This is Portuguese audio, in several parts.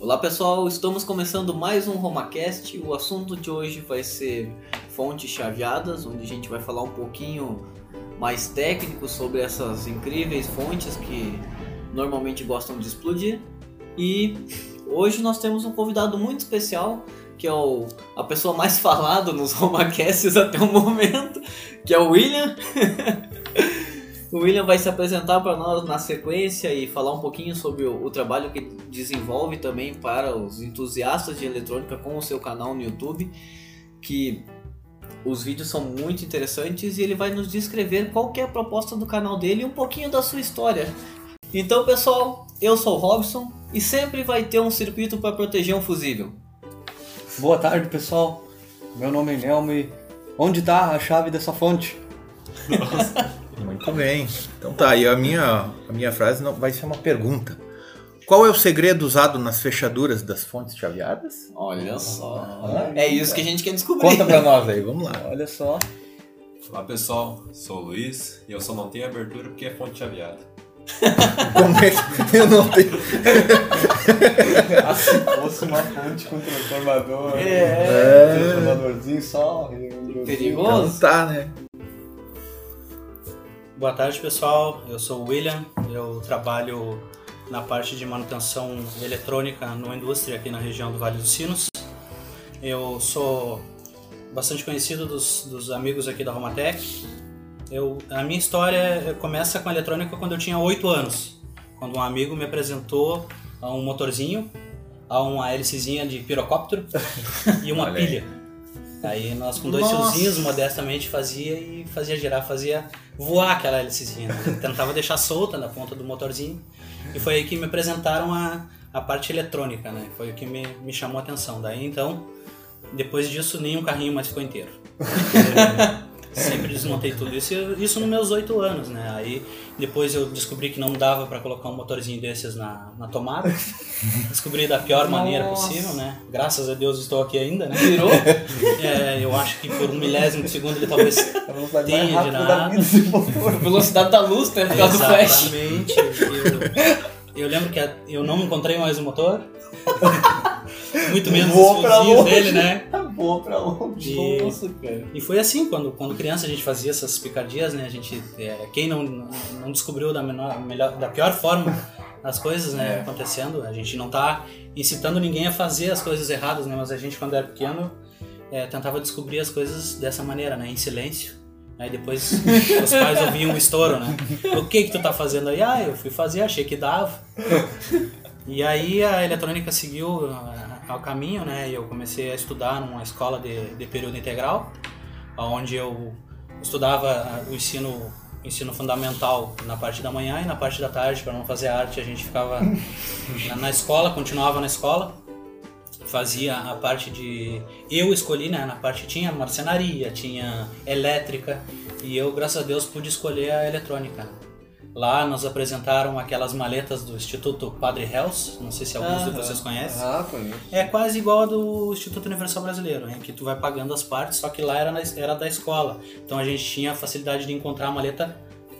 Olá pessoal, estamos começando mais um RomaCast. O assunto de hoje vai ser fontes chaveadas, onde a gente vai falar um pouquinho mais técnico sobre essas incríveis fontes que normalmente gostam de explodir. E hoje nós temos um convidado muito especial, que é o, a pessoa mais falada nos RomaCasts até o momento, que é o William. O William vai se apresentar para nós na sequência e falar um pouquinho sobre o, o, trabalho que desenvolve também para os entusiastas de eletrônica com o seu canal no YouTube, que os vídeos são muito interessantes e ele vai nos descrever qual é a proposta do canal dele e um pouquinho da sua história. Então, pessoal, eu sou o Robson e sempre vai ter um circuito para proteger um fusível. Boa tarde, pessoal. Meu nome é Nelmo e onde está a chave dessa fonte? Nossa. Muito bem. Então tá, e a minha, a minha frase não vai ser uma pergunta. Qual é o segredo usado nas fechaduras das fontes chaveadas? Olha só. Ah, é isso que a gente quer descobrir. Conta pra nós aí, vamos lá. Olha só. Olá pessoal, sou o Luiz e eu só não tenho abertura porque é fonte chaveada. Como é que eu não tenho? assim fosse uma fonte com transformador. É. é. Transformadorzinho só. Perigoso. Então tá, né? Boa tarde, pessoal. Eu sou o William. Eu trabalho na parte de manutenção eletrônica no indústria aqui na região do Vale dos Sinos. Eu sou bastante conhecido dos, dos amigos aqui da Romatec. Eu, a minha história começa com a eletrônica quando eu tinha 8 anos, quando um amigo me apresentou a um motorzinho, a uma hélicezinha de pirocóptero e uma pilha. Aí nós com dois Nossa. fiozinhos, modestamente, fazia e fazia girar, fazia voar aquela hélicezinha. Né? Tentava deixar solta na ponta do motorzinho. E foi aí que me apresentaram a, a parte eletrônica, né? Foi o que me, me chamou a atenção. Daí então, depois disso, nenhum carrinho mais ficou inteiro. Sempre desmontei tudo. Isso, isso nos meus oito anos, né? Aí depois eu descobri que não dava para colocar um motorzinho desses na, na tomada. Descobri da pior maneira possível, né? Graças a Deus estou aqui ainda, né? Virou? É, eu acho que por um milésimo de segundo ele talvez tenha girado. Velocidade da luz, né? Por causa do flash. Exatamente. Eu, eu lembro que eu não encontrei mais o motor. Muito menos os fiozinhos dele, né? Pra longe. E, Nossa, cara. E foi assim, quando, quando criança a gente fazia essas picadias, né? A gente, é, quem não, não descobriu da, menor, melhor, da pior forma as coisas, né, é. acontecendo, a gente não tá incitando ninguém a fazer as coisas erradas, né? Mas a gente, quando era pequeno, é, tentava descobrir as coisas dessa maneira, né? Em silêncio. Aí depois os pais ouviam o estouro, né? O que que tu tá fazendo aí? Ah, eu fui fazer, achei que dava. E aí a eletrônica seguiu ao caminho, né? E eu comecei a estudar numa escola de, de período integral, onde eu estudava o ensino ensino fundamental na parte da manhã e na parte da tarde para não fazer arte a gente ficava na, na, escola continuava na escola fazia a parte de eu escolhi né na parte tinha marcenaria tinha elétrica e eu graças a Deus pude escolher a eletrônica Lá nos apresentaram aquelas maletas do Instituto Padre Hells, não sei se alguns de vocês conhecem. Ah, conheço. É quase igual a do Instituto Universal Brasileiro, né? que tu vai pagando as partes, só que lá era, na, era da escola. Então a gente tinha a facilidade de encontrar a maleta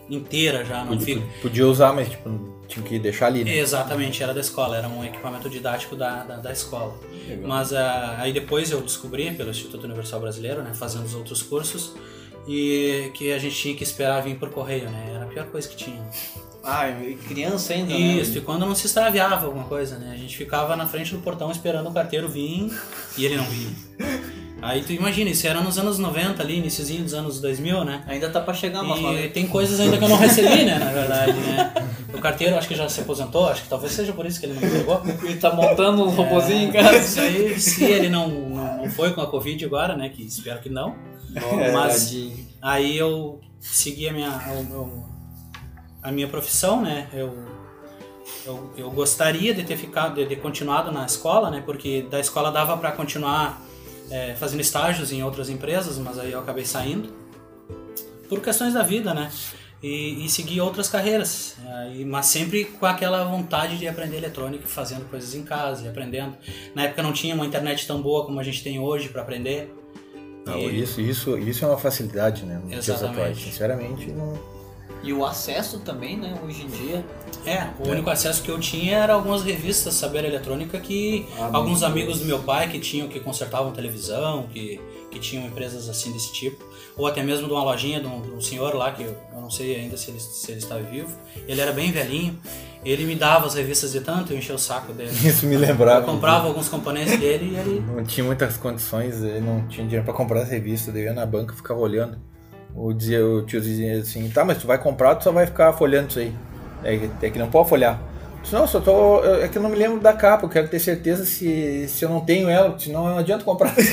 inteira já. Não podia, fica... podia usar, mas tipo, tinha que deixar ali. Né? Exatamente, era da escola, era um equipamento didático da, da, da escola. Legal. Mas uh, aí depois eu descobri pelo Instituto Universal Brasileiro, né, fazendo os outros cursos, e que a gente tinha que esperar vir por correio, né? Era a pior coisa que tinha. Ah, criança ainda, Isso, né? e quando não se extraviava alguma coisa, né? A gente ficava na frente do portão esperando o carteiro vir e ele não vinha. Aí tu imagina, isso era nos anos 90 ali, iníciozinho dos anos 2000, né? Ainda tá pra chegar uma E tem coisas ainda que eu não recebi, né, na verdade, né? O carteiro acho que já se aposentou, acho que talvez seja por isso que ele não me pegou. ele tá montando um é, robôzinho em casa. Isso aí, se ele não, não, não foi com a Covid agora, né, que espero que não. É, mas aí eu segui a minha, a minha profissão, né? Eu, eu, eu gostaria de ter ficado, de, de continuado na escola, né? Porque da escola dava para continuar é, fazendo estágios em outras empresas, mas aí eu acabei saindo por questões da vida, né? E, e seguir outras carreiras, é, mas sempre com aquela vontade de aprender eletrônica, fazendo coisas em casa e aprendendo. Na época não tinha uma internet tão boa como a gente tem hoje para aprender. Não, e... isso, isso, isso é uma facilidade, né? Nos dias atuais. Sinceramente, não, E o acesso também, né, hoje em dia. É, o único acesso que eu tinha era algumas revistas Saber Eletrônica que alguns amigos do meu pai que tinham, que consertavam televisão, que, que tinham empresas assim desse tipo, ou até mesmo de uma lojinha de um, de um senhor lá, que eu, eu não sei ainda se ele, se ele está vivo, ele era bem velhinho, ele me dava as revistas de tanto eu enchia o saco dele. Isso me Eu lembrava. comprava alguns componentes dele e ele Não tinha muitas condições, ele não tinha dinheiro pra comprar as revistas, eu ia na banca e ficava olhando. O, dizia, o tio dizia assim, tá, mas tu vai comprar, tu só vai ficar folhando isso aí. É, que- é que não pode folhar. Eu disse, Não, só tô. eu- É que eu não me lembro da capa, eu quero ter certeza se, se eu não tenho ela, senão não adianta comprar.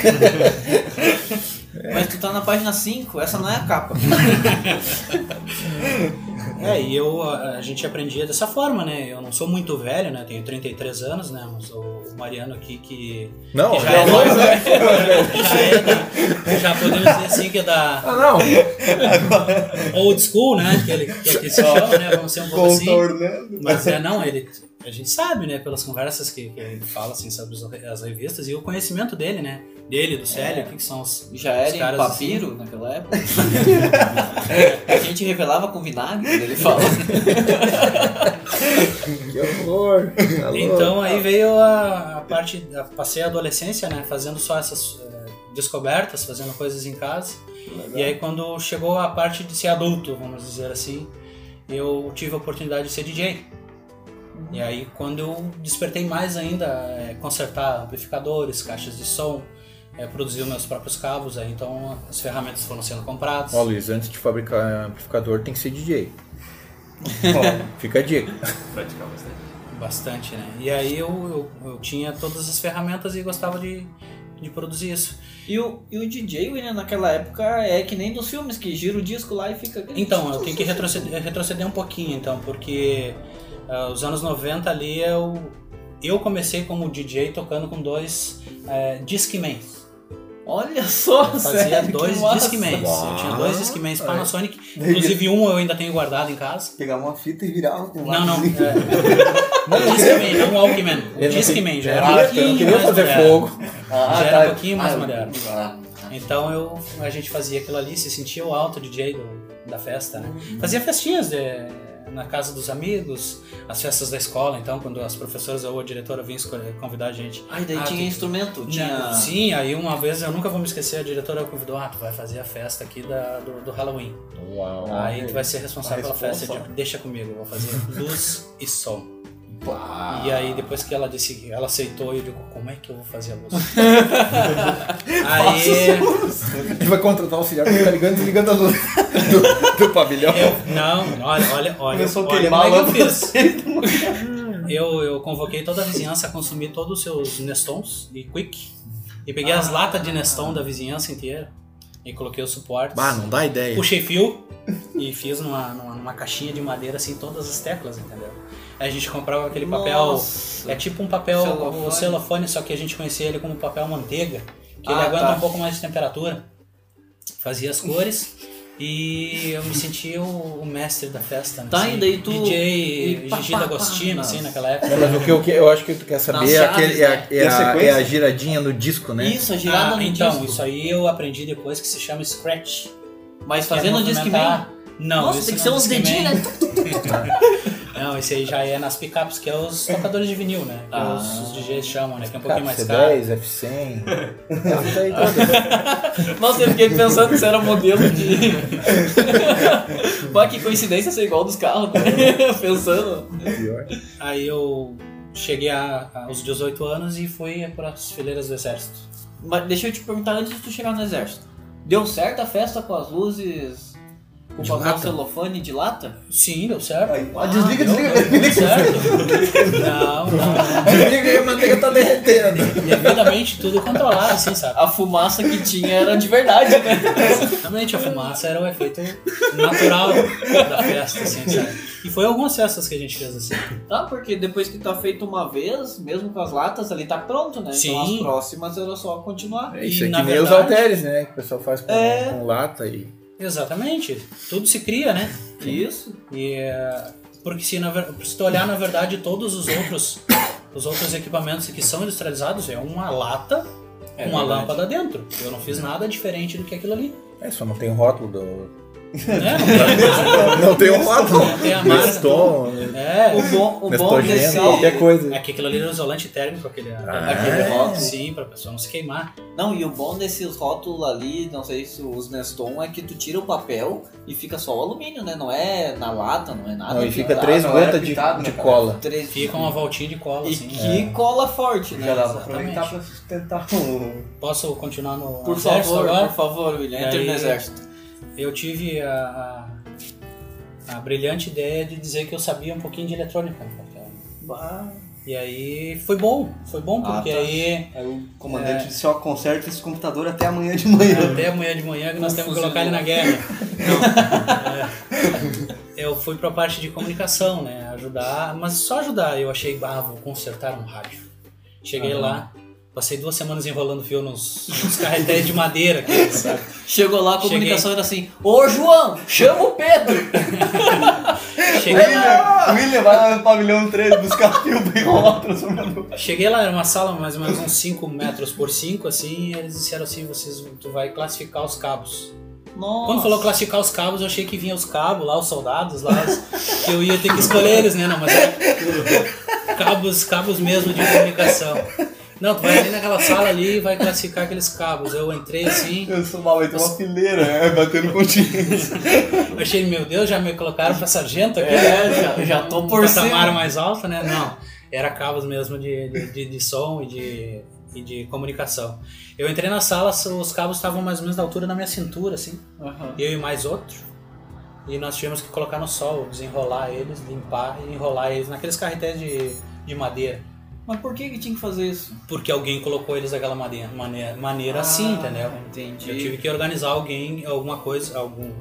Mas tu tá na página 5, essa não é a capa. É, e eu, a, a gente aprendia dessa forma, né? Eu não sou muito velho, né? Tenho 33 anos, né? Mas o, o Mariano aqui que, Não, que já, é não, mais, já é da, já podemos dizer assim que é da Ah, não. old school, né? Que ele que, que se chama, né? Vamos ser um pouco assim. Mas é, não, ele, a gente sabe, né? Pelas conversas que, que ele fala, assim, sobre as, as revistas e o conhecimento dele, né? Dele, do Célio, o que, que são os... Já era Os em caras papiro naquela época. a gente revelava com vinagre, ele fala. Que horror. Tá. Então aí veio a, a parte, a, passei a adolescência, né, fazendo só essas eh, descobertas, fazendo coisas em casa. E aí quando chegou a parte de ser adulto, vamos dizer assim, eu tive a oportunidade de ser DJ. E aí quando eu despertei mais ainda, eh, consertar amplificadores, caixas de som, eh, produzir os meus próprios cabos, aí então as ferramentas foram sendo compradas. Ó, Luiz, antes de fabricar amplificador tem que ser DJ. Fica a dica. Praticar bastante. Bastante, né? E aí eu, eu, eu tinha todas as ferramentas e gostava de, de produzir isso. E o, e o DJ, William, naquela época é que nem dos filmes, que gira o disco lá e fica... Então, eu tenho que retroceder, retroceder um pouquinho, então, porque ah, os anos 90 ali eu, eu comecei como DJ tocando com dois uh, Discmans. Olha só, Eu Fazia sério, dois. Discmans. Eu tinha dois Discmans. Panasonic. Inclusive um eu ainda tenho guardado em casa. Pegar uma fita e virar um Não, não. É, não Discman, não Walkman. Ele não Discman já era um não pouquinho queria mais fazer moderno. fogo. Ah, Já era um pouquinho mais Ah, moderno. ah, Então eu, a gente fazia aquilo ali, se sentia o alto DJ do- da festa, né? Fazia festinhas de- na casa dos amigos, as festas da escola, então quando as professoras ou a diretora vinham escolher- convidar a gente. Ai, daí Ah, tinha tem- instrumento, tinha... Sim, aí uma vez, eu nunca vou me esquecer, a diretora convidou, ah, tu vai fazer a festa aqui da, do, do Halloween. Uau. aí tu vai ser responsável pela festa. Digo, deixa comigo, eu vou fazer luz e som. Pá. E aí depois que ela disse que ela aceitou, eu digo, como é que eu vou fazer a luz? aí Ele vai contratar o auxiliar pra ficar ligando e desligando a luz do, do pavilhão. Eu, não, olha, olha, olha, Começou a olha queimar como é a que eu fiz. Eu, eu convoquei toda a vizinhança a consumir todos os seus Nestons e Quick e peguei as latas de Neston da vizinhança inteira e coloquei os suportes. Bah, não dá ideia. Puxei fio e fiz numa, numa, numa caixinha de madeira assim todas as teclas, entendeu? A gente comprava aquele papel, Nossa. é tipo um papel Celofane. o celofane, só que a gente conhecia ele como papel manteiga, que ele Ah, aguenta tá. um pouco mais de temperatura. Fazia as cores e eu me sentia o, o mestre da festa. né? Tá, assim, e daí tu- DJ e Gigi D'Agostino, assim, naquela época. Não, mas o que eu, que- eu acho que tu quer saber é, aquele, é, a- né? é a é a giradinha no disco, né? Isso, a girada Ah, no então, disco. isso aí eu aprendi depois que se chama Scratch. Mas é fazendo o Discman. movimentar- Não, Nossa, tem que não ser é uns dedinhos, né? Não, esse aí já é nas picapes, que é os tocadores de vinil, né? Que Ah. os, os DJs chamam, né? Que é um pouquinho mais C10, caro. F100. Essas aí todas. Nossa, eu fiquei pensando que você era modelo de. Pô, que coincidência ser igual dos carros, né? Pensando. Pior. Aí eu cheguei a- aos 18 anos e fui para as fileiras do exército. Mas deixa eu te perguntar antes de tu chegar no exército. Deu certo a festa com as luzes. Com o De papel lata? celofane de lata? Sim, deu certo. Aí, ó, desliga, Deu, desliga. deu certo. Não, não. Desliga aí, a manteiga tá derretendo. Devidamente tudo controlado, assim, sabe? A fumaça que tinha era de verdade, né? Exatamente, a fumaça era o efeito natural da festa, assim, sabe? E foi algumas festas que a gente fez assim. Tá, porque depois que tá feito uma vez, mesmo com as latas ali, tá pronto, né? Então Sim. as próximas era só continuar. É isso E, aqui na nem os verdade- halteres, né? Que o pessoal faz com, É. com lata e. Exatamente. Tudo se cria, né? Isso. E, é, porque se, na, se tu olhar, na verdade, todos os outros, os outros equipamentos que são industrializados é uma lata É com uma verdade. lâmpada dentro. Eu não fiz nada diferente do que aquilo ali. É, só não tem o rótulo do, Né? Não tem, Não tem um lado. não tem a É, O bom, o bom desse... qualquer coisa. é que aquilo ali era um isolante térmico, aquele, Aquele é, rótulo. Sim, pra pessoa não se queimar. Não, e o bom desses rótulos ali, não sei se os Neston, é que tu tira o papel e fica só o alumínio, né? Não é na lata, não é nada. Não, e fica Ah, três era gotas de, pintado, de né, cola. três- Fica uma voltinha de cola, E assim. que cola forte, né? Já dá pra aproveitar pra sustentar o. Posso continuar no Por favor, agora? por favor, William, entre no exército. Eu tive a, a, a brilhante ideia de dizer que eu sabia um pouquinho de eletrônica no quartel. E aí foi bom, foi bom, Ah, porque tá. aí Aí o comandante É. disse, ó, conserta esse computador até amanhã de manhã. até amanhã de manhã que nós temos que colocar ele na novo. guerra. É. eu fui pra parte de comunicação, né? Ajudar, mas só ajudar. Eu achei, ah, vou consertar um rádio. Cheguei Aham. lá, passei duas semanas enrolando fio nos, nos carretéis de madeira, sabe? Chegou lá, a comunicação era assim: Ô João, chama o Pedro! Cheguei lá, William, William, vai lá no pavilhão 3 buscar fio bem enrolar o transformador. cheguei lá, era uma sala mais ou menos uns 5 metros por 5, assim, e eles disseram assim, vocês, tu vai classificar os cabos. Nossa. Quando falou classificar os cabos, eu achei que vinha os cabos lá, os soldados lá, que eu ia ter que escolher eles, né? Não, mas é cabos, cabos mesmo de comunicação. Não, tu vai ali naquela sala ali e vai classificar aqueles cabos. Eu entrei assim, Eu sou mal, ter uma fileira, é, batendo continhos. eu achei, meu Deus, já me colocaram pra sargento aqui, É, né? já, já tô Um por patamar cima. mais alto, né? Não, era cabos mesmo de, de, de, de som e de, e de comunicação. Eu entrei na sala, os cabos estavam mais ou menos da altura da minha cintura, assim. Aham. eu e mais outro. E nós tivemos que colocar no sol, desenrolar eles, limpar e enrolar eles naqueles carretéis de, de madeira. Mas por que que tinha que fazer isso? Porque alguém colocou eles daquela maneira, maneira, maneira assim, entendeu? Entendi. Eu tive que organizar alguém, alguma coisa, algum.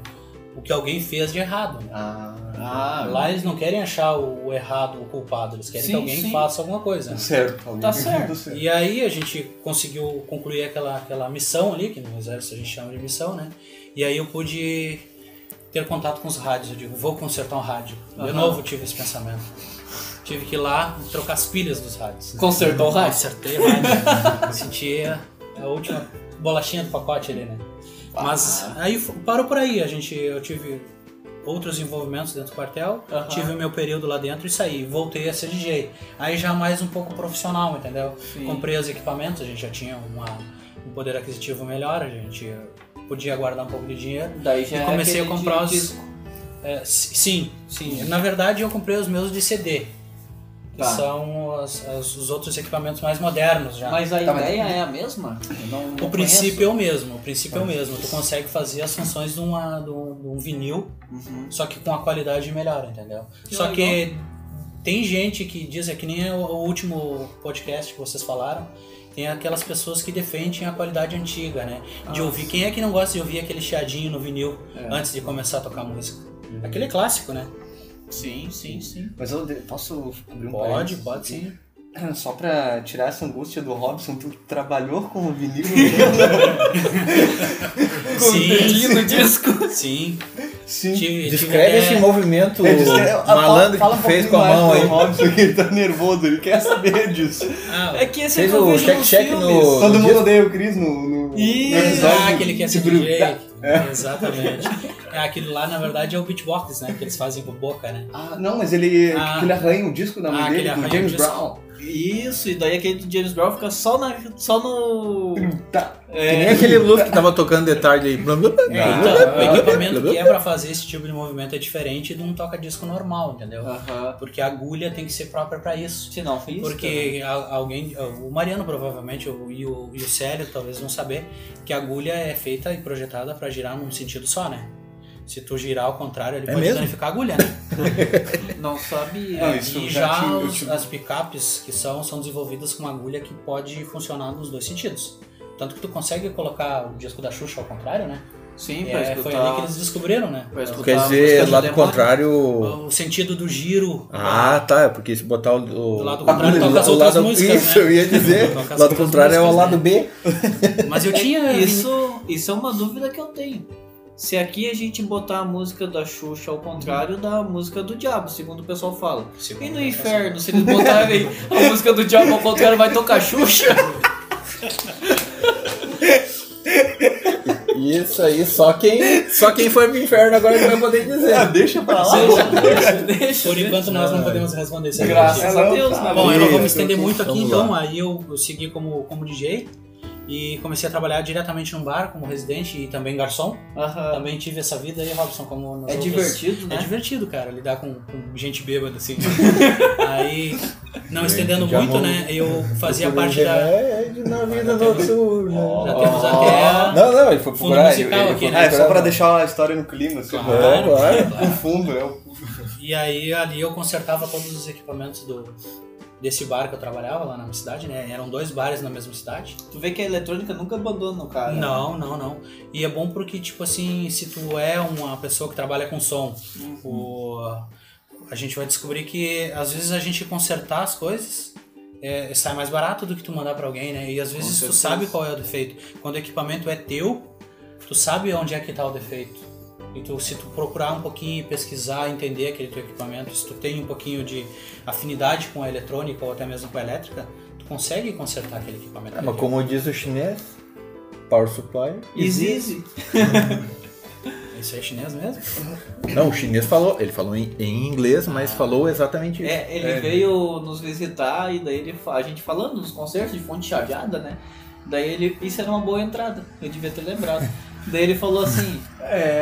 O que alguém fez de errado. Né? Ah, Lá eles não querem achar o, errado, o culpado, eles querem Sim, que alguém sim. faça alguma coisa. né? Certo, alguém Tá certo. certo. E aí a gente conseguiu concluir aquela, aquela missão ali, que no exército a gente chama de missão, né? E aí eu pude ter contato com os rádios. Eu digo, vou consertar um rádio. De Aham. novo tive esse pensamento. Tive que ir lá trocar as pilhas dos rádios. Consertou o rádio? Consertei o rádio. Senti a, a última bolachinha do pacote ali, né? Mas Ah. aí f- parou por aí. A gente, eu tive outros envolvimentos dentro do quartel, Aham. tive o meu período lá dentro e saí. Voltei a ser DJ. Aí já mais um pouco profissional, entendeu? Sim. Comprei os equipamentos, a gente já tinha uma, um poder aquisitivo melhor, a gente podia guardar um pouco de dinheiro. Daí já E é comecei a comprar os. É, sim, sim. Na verdade, eu comprei os meus de CD. Que Tá. são as- as- os outros equipamentos mais modernos já. Mas a Tá, mas- ideia é a mesma? Não- não o princípio conheço. é o mesmo, o princípio é o mesmo. Tu consegue fazer as funções de, uma, de, um, de um vinil, Uhum. só que com a qualidade melhor, entendeu? Que só legal. que tem gente que diz, é que nem o, o último podcast que vocês falaram, tem aquelas pessoas que defendem a qualidade antiga, né? De Ah, ouvir. Quem é que não gosta de ouvir aquele chiadinho no vinil É. antes de começar a tocar música? Aquele é clássico, né? Sim, sim, sim. Mas eu posso abrir um Pode, parênteses pode sim. Só pra tirar essa angústia do Robson, tu trabalhou com o vinil? Sim, no disco. sim. Sim. Tive, tive Descreve até- esse movimento É, descreve- ah, malandro fala que um tu fez com a mão aí. Robson, que ele tá nervoso, ele quer saber disso. Ah, É que esse Fez eu o check-check filmes. no- Todo mundo odeia o Cris no, no, no Isso, episódio. Ah, que é de DJ. Bruno. Exatamente. É, aquilo lá, na verdade, é o beatbox, né? Que eles fazem com boca, né? Ah, não, mas ele, Ah. ele arranha o disco da mãe Ah, dele, ele do James. Brown. Isso, e daí aquele do James Brown fica só, na, só no. Tá. Que nem aquele Luke que tava tocando de tarde aí. Blá, blá, blá, É, blá, então, blá, o equipamento blá, blá. que é pra fazer esse tipo de movimento é diferente de um toca-disco normal, entendeu? Aham. Porque a agulha tem que ser própria pra isso. Se não, fiz. Porque a- alguém, o Mariano provavelmente o- e o, e o Célio talvez vão saber que a agulha é feita e projetada pra girar num sentido só, né? Se tu girar ao contrário, ele É pode mesmo? danificar a agulha, né? Não sabia. Não, isso e já os- as picapes que são, são desenvolvidas com uma agulha que pode funcionar nos dois sentidos. Tanto que tu consegue colocar o disco da Xuxa ao contrário, né? Sim, é, foi escutar. ali que eles descobriram, né? Quer dizer, do lado contrário. O sentido do giro. Ah, tá. É porque se botar o. Do lado contrário toca as outras lado- músicas, Isso, né? eu ia dizer. O lado contrário é o lado né? B. Mas eu tinha. Isso, isso é uma dúvida que eu tenho. Se aqui a gente botar a música da Xuxa ao contrário da música do diabo, segundo o pessoal fala. E no inferno, se eles botarem a música do diabo ao contrário, vai tocar Xuxa? Isso aí, só quem, só quem foi pro inferno agora que vai poder dizer. Ah, deixa pra lá. Deixa, deixa. Por enquanto nós não podemos responder aqui. Graças a Deus, tá. né? Bom, eu não vou me estender muito aqui, então. Aí eu, eu segui como, como DJ e comecei a trabalhar diretamente num bar como residente e também garçom. Aham. Também tive essa vida aí, Robson, como É outras- divertido, É né? divertido, cara, lidar com, com gente bêbada, assim. aí, não estendendo muito, né? Eu fazia parte da. remédio na vida noturna. Já temos até Não, não, ele foi Fundo procurar. musical ele, aqui, né? Ah, é só pra deixar a história no clima, assim. Claro, É, claro. claro. No fundo, é o... E aí ali eu consertava todos os equipamentos do desse bar que eu trabalhava lá na cidade, né? Eram dois bares na mesma cidade. Tu vê que a eletrônica nunca abandona o cara. Não, não, não. E é bom porque, tipo assim, se tu é uma pessoa que trabalha com som, o, a gente vai descobrir que às vezes a gente consertar as coisas é, sai mais barato do que tu mandar pra alguém, né? E às vezes tu sabe qual é o defeito. Quando o equipamento é teu, tu sabe onde é que tá o defeito. E tu, se tu procurar um pouquinho, pesquisar, entender aquele teu equipamento, se tu tem um pouquinho de afinidade com a eletrônica ou até mesmo com a elétrica, tu consegue consertar aquele equipamento. É, mas como diz o chinês, power supply. Easy. Isso é chinês mesmo? Não, o chinês falou, ele falou em, em inglês, mas falou exatamente isso. É, ele veio nos visitar e daí ele, a gente falando dos concertos de fonte chaveada, né? Daí ele, isso era uma boa entrada, eu devia ter lembrado. Daí ele falou assim,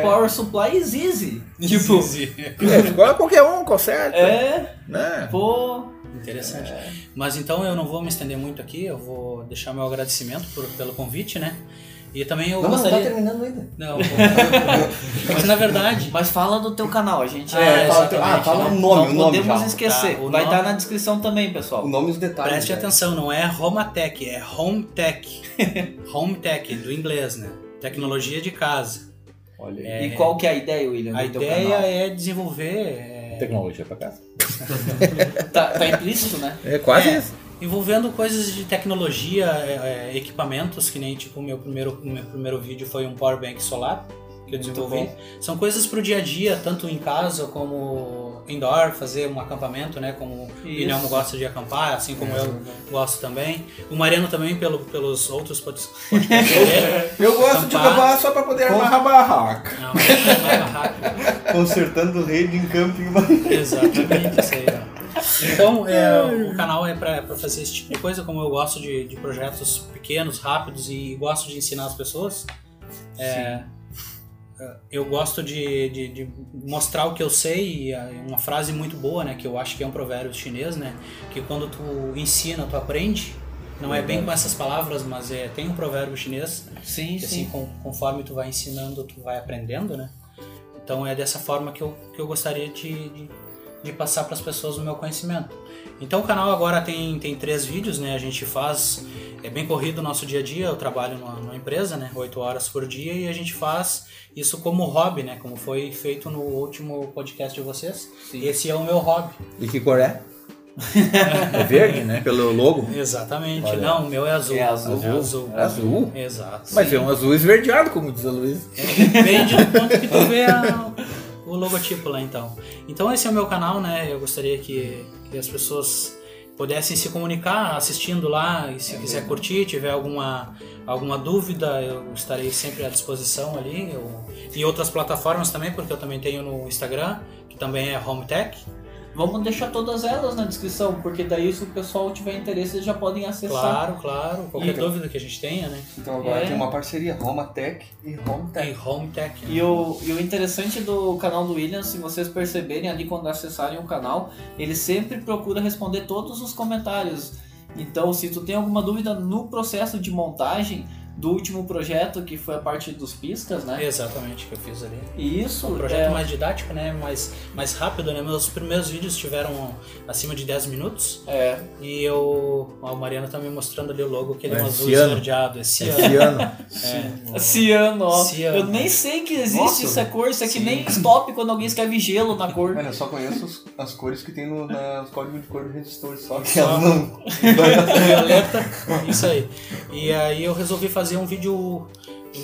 Power Supply is easy. Tipo, É, igual qualquer um, conserta. é, Né? pô, Interessante. Mas então eu não vou me estender muito aqui, eu vou deixar meu agradecimento por- pelo convite, né? E também eu Não, não, tá gostaria. terminando ainda. Não, mas na verdade. mas fala do teu canal, a gente. É, fala, exatamente, ah, fala né? o nome, não o nome podemos já. esquecer. Tá, o Vai nome- estar na descrição também, pessoal. O nome e os detalhes. Preste né? atenção, não é Homatech, é Hometech. Hometech, do inglês, né? Tecnologia de casa. Olha aí. E qual que é a ideia, William? A do teu ideia canal? é desenvolver. é, Tecnologia pra casa. Tá, tá implícito, né? É quase É. isso. envolvendo coisas de tecnologia, é, é, equipamentos, que nem tipo o meu primeiro, o meu primeiro vídeo foi um power bank solar que eu desenvolvi. São coisas pro dia a dia, tanto em casa como indoor, fazer um acampamento, né? Como o Isso. Inelmo gosta de acampar, assim como eu gosto também. O Mariano também, pelo, pelos outros pod- podcasts dele. Eu gosto de Acampar. só pra poder amarrar barraca. Não, mas é mais barraco. Consertando rede em camping. Exatamente, isso aí. ó. Então, é, o canal é pra, pra fazer esse tipo de coisa, como eu gosto de, de projetos pequenos, rápidos e gosto de ensinar as pessoas. É, é, eu gosto de, de, de mostrar o que eu sei e é uma frase muito boa, né, que eu acho que é um provérbio chinês, né, que quando tu ensina, tu aprende. Não é bem com essas palavras, mas é, tem um provérbio chinês Sim, que assim, com- conforme tu vai ensinando, tu vai aprendendo, né? Então é dessa forma que eu, que eu gostaria de, de, de passar para as pessoas o meu conhecimento. Então o canal agora tem, tem três vídeos, né? A gente faz, é bem corrido o nosso dia a dia, eu trabalho numa, numa empresa, né? Oito horas por dia e a gente faz isso como hobby, né? Como foi feito no último podcast de vocês. Esse é o meu hobby. E que cor é? é verde, né? Pelo logo. Exatamente. Olha. Não, o meu é azul. É azul. É azul. É azul. Exato. Mas é um azul esverdeado, como diz a Luísa. Depende do ponto que tu vê a- o logotipo lá então. Então esse é o meu canal, né? Eu gostaria que, que as pessoas pudessem se comunicar assistindo lá e se quiser curtir, tiver alguma, alguma dúvida, eu estarei sempre à disposição ali. Eu, e outras plataformas também, porque eu também tenho no Instagram, que também é HomeTech. Vamos deixar todas elas na descrição, porque daí se o pessoal tiver interesse, eles já podem acessar. Claro, claro. Qualquer Então. dúvida que a gente tenha, né? Então agora É. tem uma parceria, Roma Tech e Home Tech. Tem HomeTech. E o, e o interessante do canal do William, se vocês perceberem ali quando acessarem o canal, ele sempre procura responder todos os comentários. Então, se tu tem alguma dúvida no processo de montagem do último projeto, que foi a parte dos pistas, né? Exatamente, que eu fiz ali. E isso Um projeto é, mais didático, né? Mais, mais rápido, né? Meus primeiros vídeos tiveram acima de 10 minutos. é, E eu. ó, O Mariano tá me mostrando ali o logo, que ele é azul ciano. esverdeado. Esse ano. Esse ano. É. ciano, ó. Ciano. Eu nem sei que existe Nossa. essa cor, isso é que Sim. nem stop quando alguém escreve gelo na cor. Mano, eu só conheço os- as cores que tem no, códigos de cor do resistor, só que Só. elas não. Violeta, isso aí. E aí eu resolvi fazer um vídeo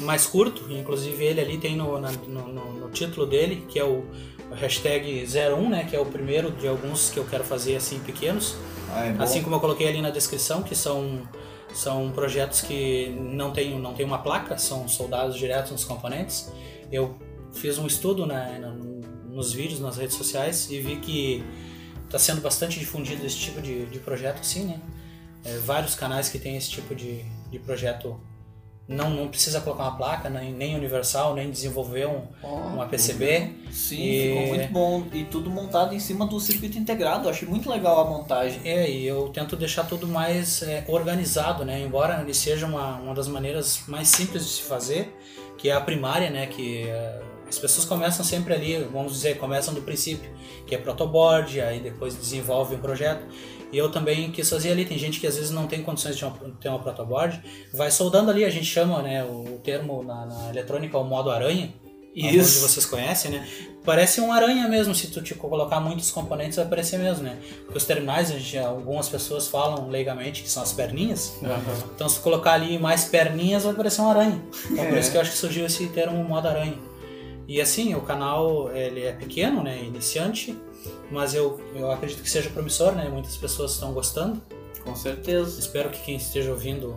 mais curto, inclusive ele ali tem no, na- no, no- título dele, que é o hashtag 01, né? Que é o primeiro de alguns que eu quero fazer assim pequenos. Ah, é. Assim como eu coloquei ali na descrição, que são São projetos que não tem, não tem uma placa, são soldados diretos nos componentes. Eu fiz um estudo né, na- nos vídeos, nas redes sociais e vi que está sendo bastante difundido esse tipo de, de projeto assim, né? É, vários canais que tem esse tipo de, de projeto não, não precisa colocar uma placa, nem, nem universal, nem desenvolver um, uma PCB. Sim, E- ficou muito bom. E tudo montado em cima do circuito integrado. Eu achei muito legal a montagem. É, e eu tento deixar tudo mais é, organizado, né? Embora ele seja uma, uma das maneiras mais simples de se fazer, que é a primária, né? Que é, as pessoas começam sempre ali, vamos dizer, começam do princípio, que é protoboard, aí depois desenvolve um projeto. E eu também quis fazer ali, tem gente que às vezes não tem condições de uma- ter uma protoboard, vai soldando ali, a gente chama, né, o termo na, na eletrônica o modo aranha, onde Isso. vocês conhecem, né? Parece um aranha mesmo, se tu te colocar muitos componentes vai parecer mesmo, né? Porque os terminais, gente, algumas pessoas falam leigamente que são as perninhas. Então se tu colocar ali mais perninhas vai parecer um aranha. Então por É. isso que eu acho que surgiu esse termo modo aranha. E assim, o canal ele é pequeno, né, iniciante, mas eu, eu acredito que seja promissor, né? Muitas pessoas estão gostando. Com certeza. Espero que quem esteja ouvindo,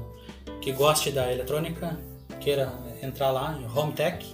que goste da eletrônica, queira entrar lá em Home Tech.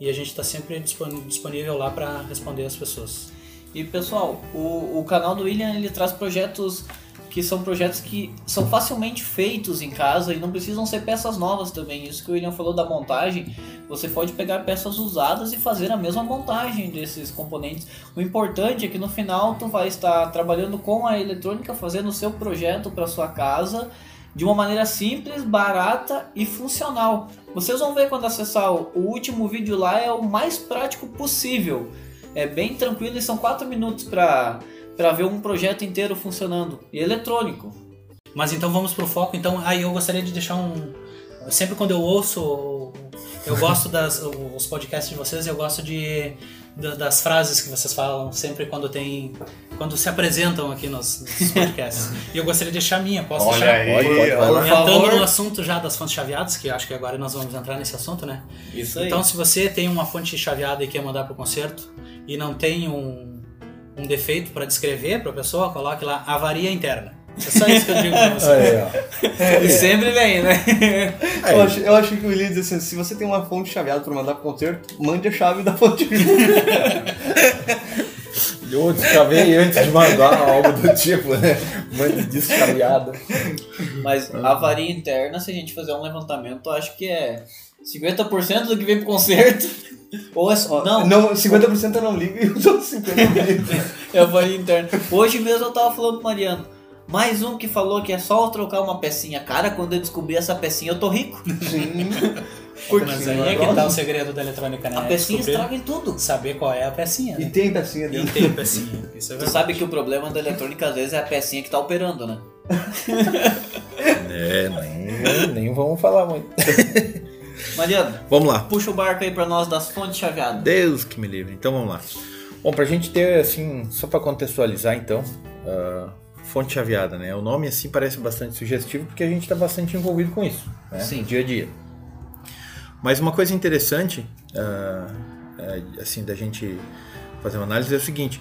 E a gente está sempre dispon- disponível lá para responder as pessoas. E pessoal, o, o canal do William ele traz projetos que são projetos que são facilmente feitos em casa e não precisam ser peças novas também. Isso que o William falou da montagem, você pode pegar peças usadas e fazer a mesma montagem desses componentes. O importante é que no final tu vai estar trabalhando com a eletrônica, fazendo o seu projeto para sua casa de uma maneira simples, barata e funcional. Vocês vão ver quando acessar o último vídeo lá é o mais prático possível. É bem tranquilo e são 4 minutos para para ver um projeto inteiro funcionando. E eletrônico. Mas então vamos pro foco. Então, aí eu gostaria de deixar um. Sempre quando eu ouço, eu gosto das os podcasts de vocês, eu gosto de da- das frases que vocês falam sempre quando tem quando se apresentam aqui nos, nos podcasts. e eu gostaria de deixar a minha. Posso Olha deixar? aí, Pode, pode, Entrando no assunto já das fontes chaveadas, que acho que agora nós vamos entrar nesse assunto, né? Isso aí. Então, se você tem uma fonte chaveada e quer mandar para o concerto e não tem um, um defeito para descrever para a pessoa, coloque lá avaria interna. É só isso que eu digo para você. Aí, ó. E sempre vem, né? Eu achei, eu achei que o William ia dizer assim, se você tem uma fonte chaveada pra mandar pro concerto, mande a chave da fonte. Eu deschavei antes de mandar algo do tipo, né? Manda deschaveada. Mas a varia interna, se a gente fazer um levantamento, eu acho que é 50% do que vem pro concerto. Ou é só. Não, não 50% eu não ligo e os outros 50% eu ligo. é a varia interna. Hoje mesmo eu tava falando pro Mariano. Mais um que falou que é só eu trocar uma pecinha. Cara, quando eu descobri essa pecinha, eu tô rico. Sim. Porque Mas aí é que tá o segredo da eletrônica, né? a pecinha Descobrir- estraga em tudo. Saber qual é a pecinha. E Né? tem pecinha E dentro. tem pecinha. Isso é Tu sabe que o problema da eletrônica às vezes é a pecinha que tá operando, né? É, nem, nem vamos falar muito. Mariano, Vamos lá. puxa o barco aí pra nós das fontes chaveadas. Deus que me livre. Então vamos lá. Bom, pra gente ter assim, só pra contextualizar então, ah, fonte chaveada, né? O nome assim parece bastante sugestivo porque a gente tá bastante envolvido com isso, né? Sim. Dia a dia. Mas uma coisa interessante, é, assim, da gente fazer uma análise é o seguinte: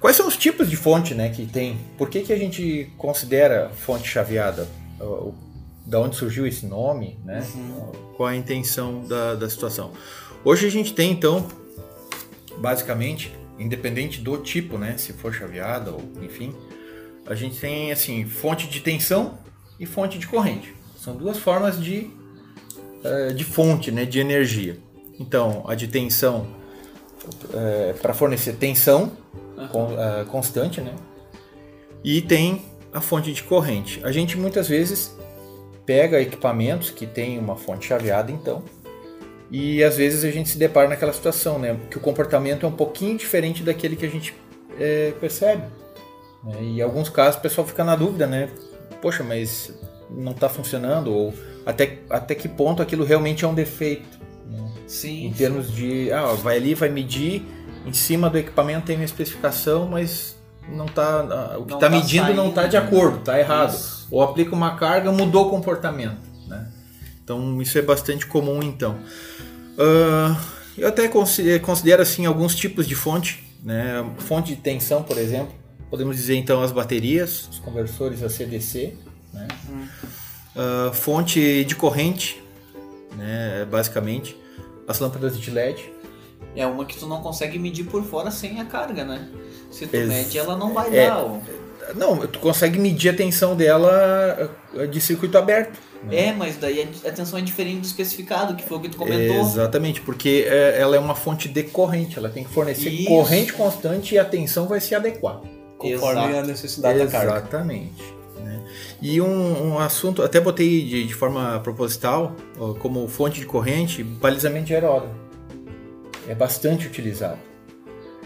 quais são os tipos de fonte, né, que tem? Por que, que a gente considera fonte chaveada? O- Da onde surgiu esse nome, né? Qual a intenção da, da situação? Hoje a gente tem então, basicamente, independente do tipo, né, se for chaveada ou enfim, a gente tem assim fonte de tensão e fonte de corrente. São duas formas de eh, de fonte, né, de energia. Então, a de tensão para fornecer tensão eh, constante, né? E tem a fonte de corrente. A gente muitas vezes pega equipamentos que tem uma fonte chaveada, então, e às vezes a gente se depara naquela situação, né? Que o comportamento é um pouquinho diferente daquele que a gente eh, percebe. Né? E em alguns casos o pessoal fica na dúvida, né? Poxa, mas não está funcionando ou até, até que ponto aquilo realmente é um defeito. né? Sim. Em termos de, ah, vai ali, vai medir, em cima do equipamento tem uma especificação, mas não tá, ah, o que está tá medindo não está de saindo, né? acordo, está errado. Isso. Ou aplica uma carga, mudou o comportamento. Né? Então isso é bastante comum então. Ah, eu até consi- considero assim alguns tipos de fonte, né? Fonte de tensão, por exemplo. Podemos dizer então as baterias, os conversores ACDC, né? ah, fonte de corrente, né, basicamente, as lâmpadas de LED. É uma que tu não consegue medir por fora sem a carga, né? Se tu Ex- mede, ela não vai é. dar. Não, tu consegue medir a tensão dela ah, de circuito aberto. né? É, mas daí a a tensão é diferente do especificado, que foi o que tu comentou. Exatamente, porque é, ela é uma fonte de corrente, ela tem que fornecer Isso. corrente constante e a tensão vai se adequar. Conforme Exato. a necessidade da carga. Exatamente. né? E um, um assunto, até botei de, de forma proposital, como fonte de corrente, balizamento de aeródromo. É bastante utilizado.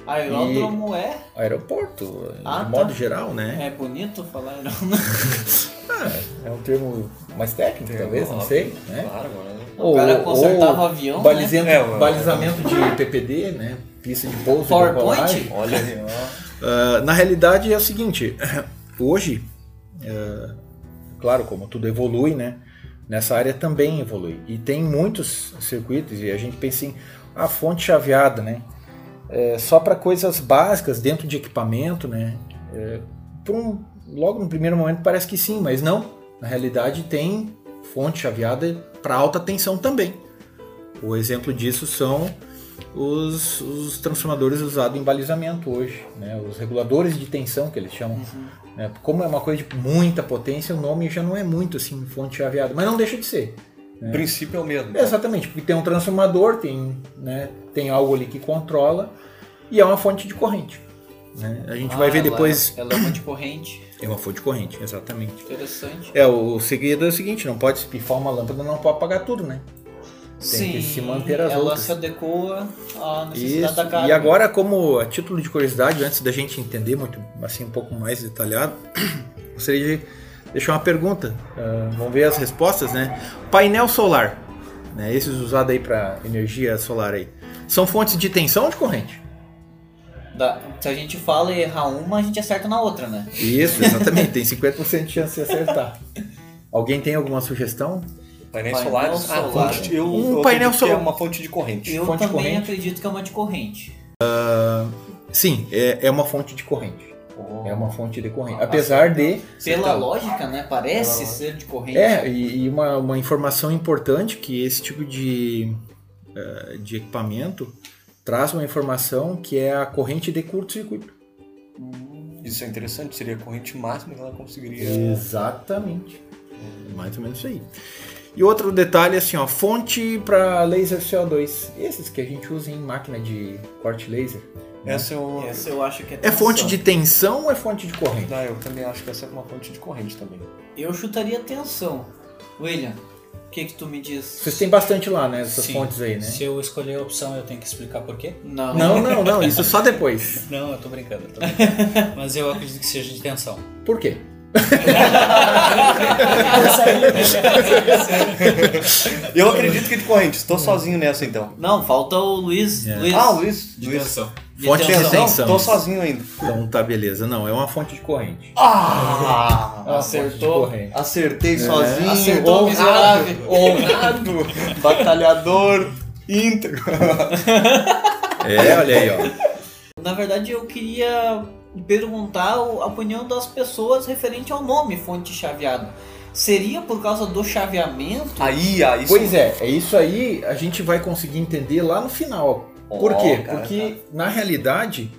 Aeródromo é, Aeroporto, Ah, de tá. modo geral, né? é bonito falar aeródromo. É um termo mais técnico, talvez, não sei. Né? Claro, agora. O cara consertava avião, né? balizamento, É, o- balizamento de PPD, né? Pista de pouso, PowerPoint? Olha Ah, na realidade é o seguinte, hoje, ah, claro, como tudo evolui, né? Nessa área também evolui. E tem muitos circuitos, e a gente pensa em a fonte chaveada, né? É, só para coisas básicas dentro de equipamento, né? É, um- logo no primeiro momento parece que sim, mas não. Na realidade tem fonte chaveada para alta tensão também. O exemplo disso são os, os transformadores usados em balizamento hoje, né? os reguladores de tensão que eles chamam. né? Como é uma coisa de muita potência, o nome já não é muito assim fonte chaveada, mas não deixa de ser. O princípio é o mesmo. Exatamente, porque tem um transformador, tem, né, tem algo ali que controla e é uma fonte de corrente. né? A gente vai Ah, ver ela- depois. Ela é uma de corrente. É uma fonte de corrente, exatamente. Interessante. É, o segredo é o seguinte, não pode se pifar uma lâmpada, não pode apagar tudo, né? Sim, que se manter as ela outras. se adequa à necessidade Isso. da carga. E agora, como a título de curiosidade, antes da gente entender muito assim um pouco mais detalhado, gostaria de deixar uma pergunta. Ah, vamos ver as respostas, né? Painel solar, né? Esses usados aí para energia solar aí, são fontes de tensão ou de corrente? Da- se a gente fala e errar uma, a gente acerta na outra, né? Isso, exatamente. tem 50% de chance de acertar. Alguém tem alguma sugestão? Painéis Painel solares. Ah, solar. fonte eu, Um eu painel é solar. uma fonte de corrente. Eu Fonte de também corrente? acredito que é uma de corrente. Sim, é, é uma fonte de corrente. Oh. É uma fonte de corrente. Apesar de Pela Então, lógica, né? Parece ela- ser de corrente. É, e, e uma, uma informação importante que esse tipo de, eh, de equipamento traz uma informação que é a corrente de curto-circuito. Isso é interessante, seria a corrente máxima que ela conseguiria. Exatamente. Mais ou menos isso aí. E outro detalhe assim, ó, fonte para laser CO2. Esses que a gente usa em máquina de corte laser. Essa é uma. Essa eu acho que é É fonte tensão. de tensão ou é fonte de corrente? Não, eu também acho que essa é uma fonte de corrente também. Eu chutaria tensão. William, o que que tu me diz? Vocês têm bastante lá, né? Essas Sim. fontes aí, né? Se eu escolher a opção, eu tenho que explicar por quê? Não. Não, não, não. Isso só depois. Não, eu tô brincando. Eu tô brincando. Mas eu acredito que seja de tensão. Por quê? Eu acredito que é de corrente, estou sozinho nessa então. Não, falta o Luiz. É. Luiz. Ah, Luiz. De Luiz. tensão. fonte de tensão. Tô sozinho ainda. Então tá, beleza. Não, é uma fonte de corrente. Ah! É Acertou. corrente. Acertei sozinho. Acertou, honrado, miserável. honrado, batalhador, íntegro. É, olha aí, ó. Na verdade, eu queria perguntar a opinião das pessoas referente ao nome fonte chaveada. Seria por causa do chaveamento? Aí, ah, isso. Pois é, é isso aí a gente vai conseguir entender lá no final. Por quê? cara, Porque na realidade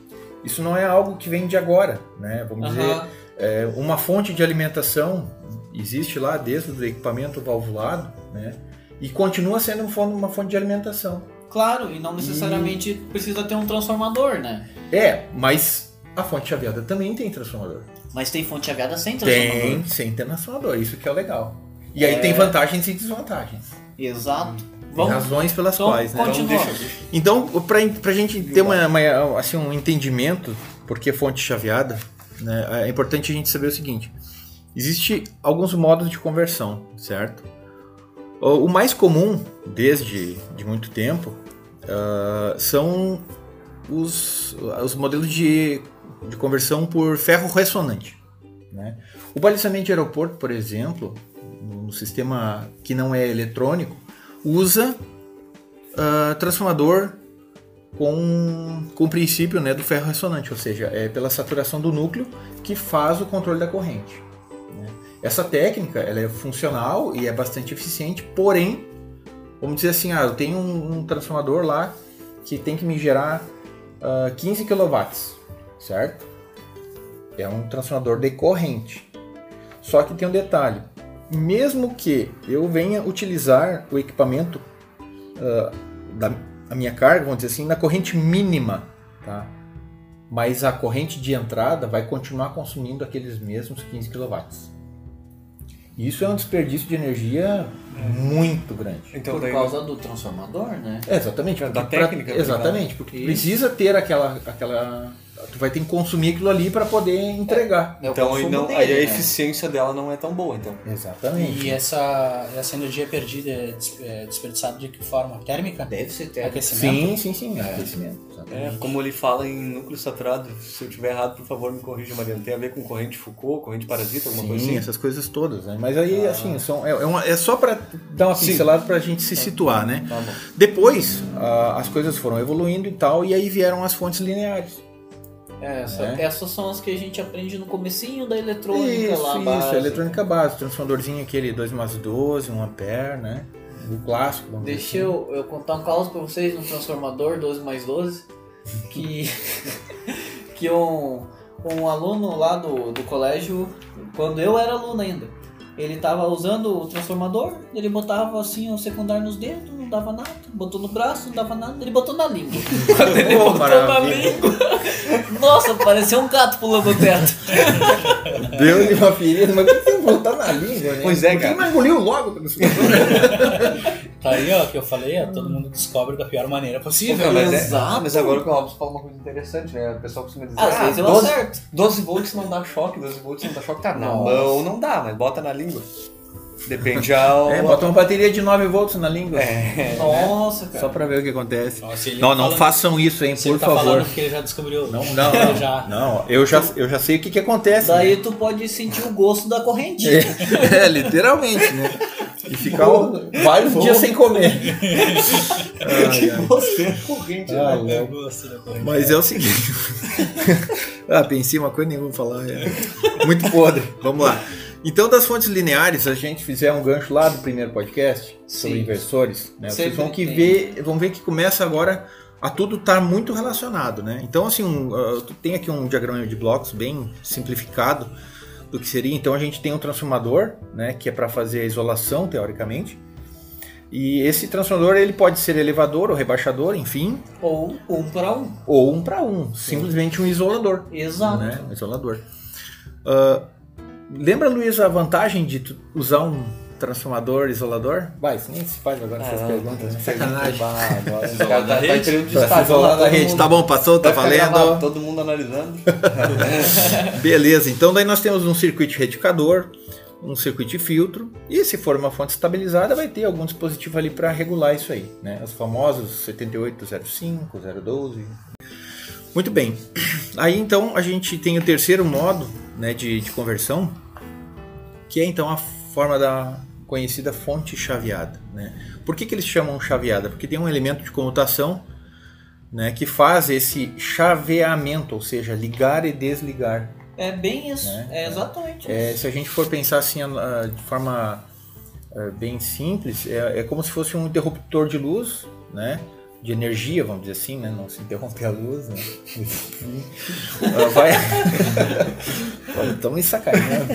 isso não é algo que vem de agora, né? Vamos dizer, é, uma fonte de alimentação existe lá desde o equipamento valvulado, né? E continua sendo um uma fonte de alimentação. Claro, e não necessariamente precisa ter um transformador, né? É, mas a fonte chaveada também tem transformador. Mas tem fonte chaveada sem transformador. Tem, sem transformador, isso que é o legal. E aí É. tem vantagens e desvantagens. Exato. Vamos, razões pelas então, quais, né? continua. Então, pra, pra gente ter uma, uma- assim, um entendimento por que fonte chaveada, né, é importante a gente saber o seguinte. Existe alguns modos de conversão, certo? O, mais comum, desde de muito tempo, ah, são os, os modelos de, de conversão por ferro ressonante. Né? O balizamento de aeroporto, por exemplo, no sistema que não é eletrônico, usa ah, transformador com, com o princípio né, do ferro ressonante, ou seja, é pela saturação do núcleo que faz o controle da corrente. né? Essa técnica ela é funcional e é bastante eficiente, porém, vamos dizer assim, ah, eu tenho um, um transformador lá que tem que me gerar ah, 15 kW, certo? É um transformador de corrente. Só que tem um detalhe: mesmo que eu venha utilizar o equipamento ah, da a minha carga, vamos dizer assim, na corrente mínima, tá? Mas a corrente de entrada vai continuar consumindo aqueles mesmos 15 kW. Isso é um desperdício de energia muito grande. Então, Por daí, causa do transformador, né? É, exatamente. Da técnica, pra- exatamente, porque tu precisa ter aquela, aquela. Tu vai ter que consumir aquilo ali para poder entregar. É o então aí, não, dele, aí a né? eficiência dela não é tão boa, então. Exatamente. E essa, essa energia perdida é é desperdiçada de que forma? Térmica? Deve ser técnico. Aquecimento? Sim, sim, sim. Aquecimento. É, como ele fala em núcleo saturado, se eu tiver errado, por favor, me corrija, Mariano. Tem a ver com corrente Foucault, corrente parasita, alguma coisa Sim, assim? essas coisas todas, né? Mas aí, assim, são, é, é, uma- é só para dar uma pincelada para a gente se situar, né? Tá bom. Depois, ah, as coisas foram evoluindo e tal, e aí vieram as fontes lineares. É, essa- É. Essas são as que a gente aprende no comecinho da eletrônica Isso, lá, isso, base. eletrônica base, transformadorzinho aquele 2 mais 12, 1 ampere, né? O clássico, Deixa assim. eu, eu contar um caos pra vocês no transformador 12 mais 12 que, que um, um aluno lá do, do colégio, quando eu era aluno ainda, ele tava usando o transformador, ele botava assim o secundário nos dedos, não dava nada, botou no braço, não dava nada, ele botou na língua. Quando ele Oh, botou na maravilha. língua, nossa, parecia um gato pulando no teto. Deu-lhe uma ferida, mas por que tem que botar na língua, né? Pois é, Por que cara. não engoliu logo o? Tá aí, ó, que eu falei, ó, todo mundo descobre da pior maneira possível. Pô, mas, é, Exato. mas agora que o Robson fala uma coisa interessante, né? O pessoal costuma dizer, Às ah, vezes eu 12, acerto. 12 volts não dá choque, 12 volts não dá choque. Tá, na Nossa. mão não dá, mas bota na língua. Depende ao... É, bota uma bateria de 9 volts na língua. É, Nossa, cara. Só pra ver o que acontece. Ele Não, tá não falando- façam isso, hein, se por ele tá favor. porque ele já descobriu. Não, não, não. já. Não, eu já, eu já sei o que, que acontece. Daí tu pode sentir o gosto da corrente. É, literalmente, né? E ficar o- vários dias sem comer. Ai, ai. Você corrente, Ah, né? Gosto da corrente. Mas é o seguinte. ah, pensei uma coisa nenhuma falar. É. Muito podre. Vamos lá. Então, das fontes lineares, a gente fizer um gancho lá do primeiro podcast sobre Sim. inversores. Né? Vocês vão, que tem. ver, vão ver que começa agora a tudo estar muito relacionado. Né? Então, assim, um, uh, tem aqui um diagrama de blocos bem simplificado do que seria. Então, a gente tem um transformador, né, que é para fazer a isolação, teoricamente. E esse transformador ele pode ser elevador ou rebaixador, enfim, Ou um para um. ou um para um, simplesmente um isolador, Exato. né? Um isolador. Ah, lembra, Luiz, a vantagem de tu usar um transformador isolador? Vai, nem se faz agora essas Ah, perguntas. né? Sacanagem. Cara tá, tá em período de Pra se estágio. isolar lá, da todo rede. Tá bom, passou, tá valendo. gravado, todo mundo analisando. Beleza, então daí nós temos um circuito retificador, um circuito de filtro, e se for uma fonte estabilizada, vai ter algum dispositivo ali para regular isso aí, né? Os famosos 7805, 012. Muito bem. Aí então a gente tem o terceiro modo né, de, de conversão, que é então a forma da conhecida fonte chaveada. Né? Por que, que eles chamam chaveada? Porque tem um elemento de comutação né, que faz esse chaveamento, ou seja, ligar e desligar. É bem isso. Né? É exatamente É, isso. se a gente for pensar assim de forma ah, bem simples, é, é como se fosse um interruptor de luz, né? De energia, vamos dizer assim, né? Não se interromper a luz, né? Ah, vai. Estão me sacaneando.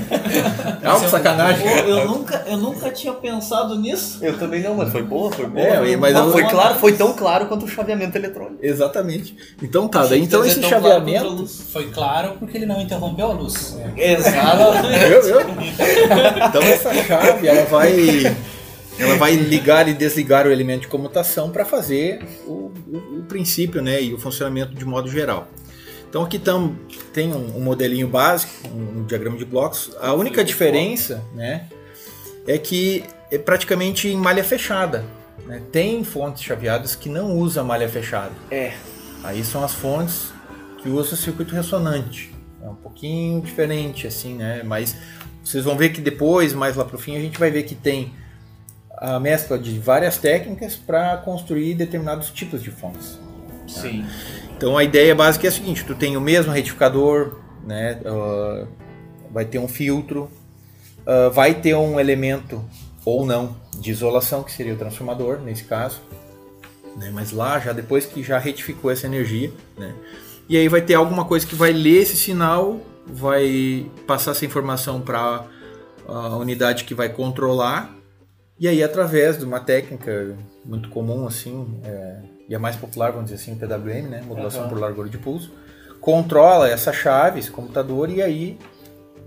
É algo sacanagem. Pô, Eu nunca, eu nunca tinha pensado nisso. Eu também não, mas foi boa, foi boa. É, mas eu- foi claro, foi tão claro quanto o chaveamento eletrônico. Exatamente. Então tá, daí então esse claro chaveamento. luz. Foi claro porque ele não interrompeu a luz. Exatamente. Viu, viu? Então essa chave ela vai, ela vai ligar e desligar o elemento de comutação para fazer o, o- o princípio né, e o funcionamento de modo geral. Então aqui tam, tem um, um modelinho básico, um, um diagrama de blocos. A única diferença né, é que é praticamente em malha fechada. né? Tem fontes chaveadas que não usam malha fechada. É. Aí são as fontes que usam circuito ressonante. É um pouquinho diferente, assim, né? Mas vocês vão ver que depois, mais lá pro fim, a gente vai ver que tem a mescla de várias técnicas para construir determinados tipos de fontes. Sim. Então a ideia básica é a seguinte: tu tem o mesmo retificador, né? ah, vai ter um filtro, ah, vai ter um elemento ou não de isolação, que seria o transformador nesse caso. né? Mas lá, já depois que já retificou essa energia, né? e aí vai ter alguma coisa que vai ler esse sinal, vai passar essa informação para a unidade que vai controlar, e aí através de uma técnica muito comum assim, é, e a mais popular, vamos dizer assim, PWM, né? modulação Aham. por largura de pulso, controla essa chave, esse computador, e aí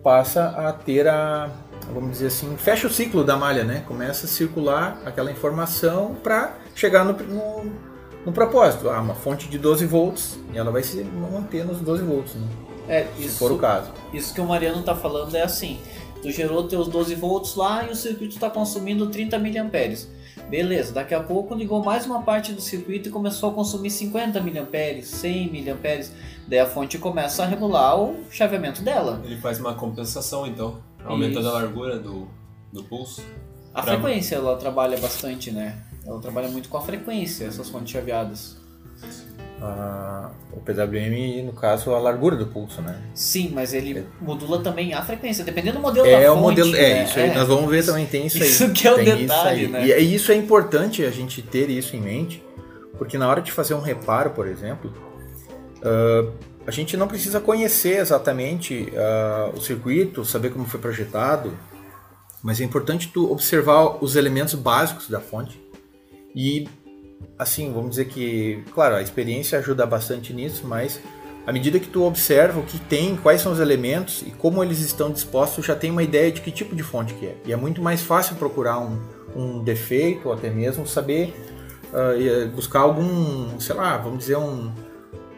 passa a ter a, vamos dizer assim, fecha o ciclo da malha, né? Começa a circular aquela informação para chegar no, no, no propósito. Ah, uma fonte de 12 volts, e ela vai se manter nos 12 volts, né? É, se isso, for o caso. isso que o Mariano tá falando é assim. Tu gerou teus 12 volts lá e o circuito está consumindo 30 miliamperes. Beleza, daqui a pouco ligou mais uma parte do circuito e começou a consumir 50 miliamperes, 100 miliamperes. Daí a fonte começa a regular o chaveamento dela. Ele faz uma compensação, então, aumentando Isso. a largura do, do pulso. A Pra- frequência ela trabalha bastante, né? Ela trabalha muito com a frequência, essas fontes chaveadas. Ah, o PWM, no caso, a largura do pulso, né? Sim, mas ele modula também a frequência, dependendo do modelo É da o fonte. modelo, é né? isso aí. Nós vamos ver também tem isso aí. Isso que é o Tem detalhe, isso né? E é- isso é importante a gente ter isso em mente, porque na hora de fazer um reparo, por exemplo, ah, a gente não precisa conhecer exatamente ah, o circuito, saber como foi projetado, mas é importante tu observar os elementos básicos da fonte e assim, vamos dizer que, claro, a experiência ajuda bastante nisso, mas à medida que tu observa o que tem, quais são os elementos e como eles estão dispostos, já tem uma ideia de que tipo de fonte que é. E é muito mais fácil procurar um, um defeito ou até mesmo saber eh, buscar algum, sei lá, vamos dizer um,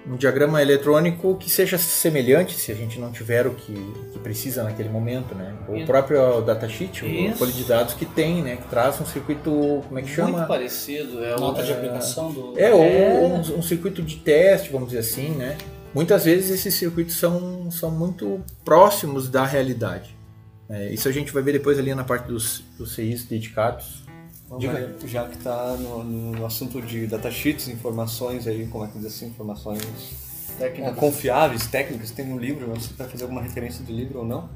um diagrama eletrônico que seja semelhante se a gente não tiver o que, que precisa naquele momento, né? O Isso. próprio datasheet, o folha de dados que tem, né? Que traz um circuito, como é que chama? Muito parecido. É Nota de é- aplicação do. É, ou É. Um, um circuito de teste, vamos dizer assim, né? Muitas vezes esses circuitos são, são muito próximos da realidade. É, isso a gente vai ver depois ali na parte dos, dos CIs dedicados. Bom, Diga. Já que está no, no assunto de datasheets, informações aí, como é que diz assim, informações é, confiáveis, técnicas, tem um livro, você vai fazer alguma referência do livro ou não?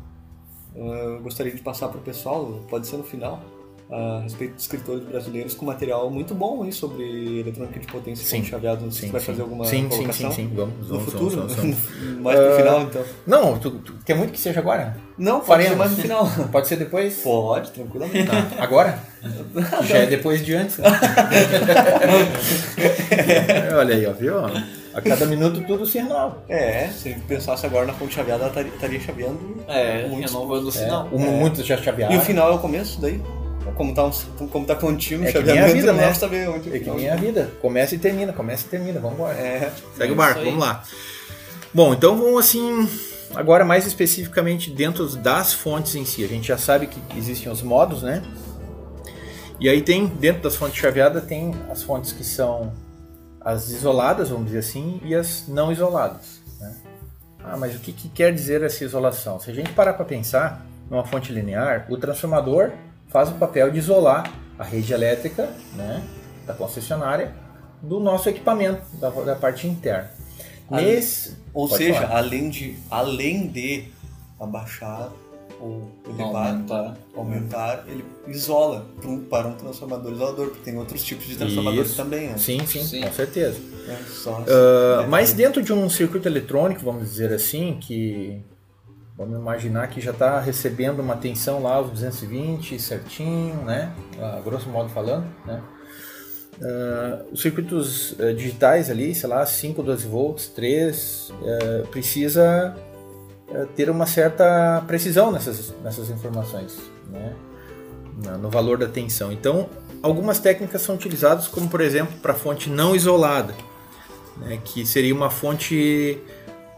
Eu gostaria de passar para o pessoal, pode ser no final, a respeito de escritores brasileiros com material muito bom aí sobre eletrônica de potência e Sim. chaveado. Não sei se você vai fazer alguma sim, sim, colocação sim, sim, vamos, no futuro, vamos, vamos, vamos. mais pro Ah, final então. Não, tu, tu quer muito que seja agora? Não, pode ser Faremos. mais no final. Pode ser depois? Pode, tranquilamente. Tá. Agora? Já é depois de antes. né? É, Olha aí, ó, viu? A cada minuto tudo se renova. É, se pensasse agora na fonte chaveada, ela estaria- chaveando É, Muitos- renovando o É, sinal. um, Muitos já chavearam. E o final é o começo daí? Como tá, um, como tá contínuo, É que nem a vida, não né? pra saber onde É que nem a vida. Começa e termina, começa e termina. Vamos embora. É, Segue É o barco, vamos lá. Bom, então vamos assim, agora mais especificamente dentro das fontes em si. A gente já sabe que existem os modos, né? E aí tem, dentro das fontes chaveadas, tem as fontes que são as isoladas, vamos dizer assim, e as não isoladas. né? Ah, mas o que, que quer dizer essa isolação? Se a gente parar para pensar numa fonte linear, o transformador faz o papel de isolar a rede elétrica né, da concessionária do nosso equipamento, da, da parte interna. Ah, Nesse, ou seja, falar. além de, além de abaixar ou elevar, Aumenta. aumentar, ele isola para um transformador isolador, porque tem outros tipos de transformadores Isso. também, né? sim, sim, Sim. com certeza. É, só- é, mas dentro de um circuito eletrônico, vamos dizer assim, que vamos imaginar que já está recebendo uma tensão lá aos 220 certinho, né? Ah, grosso modo falando, né? Ah, os circuitos eh, digitais ali, sei lá, 5, 12 volts, 3, eh, precisa eh, ter uma certa precisão nessas, nessas informações, né? No valor da tensão. Então, algumas técnicas são utilizadas, como por exemplo, para fonte não isolada, né, que seria uma fonte,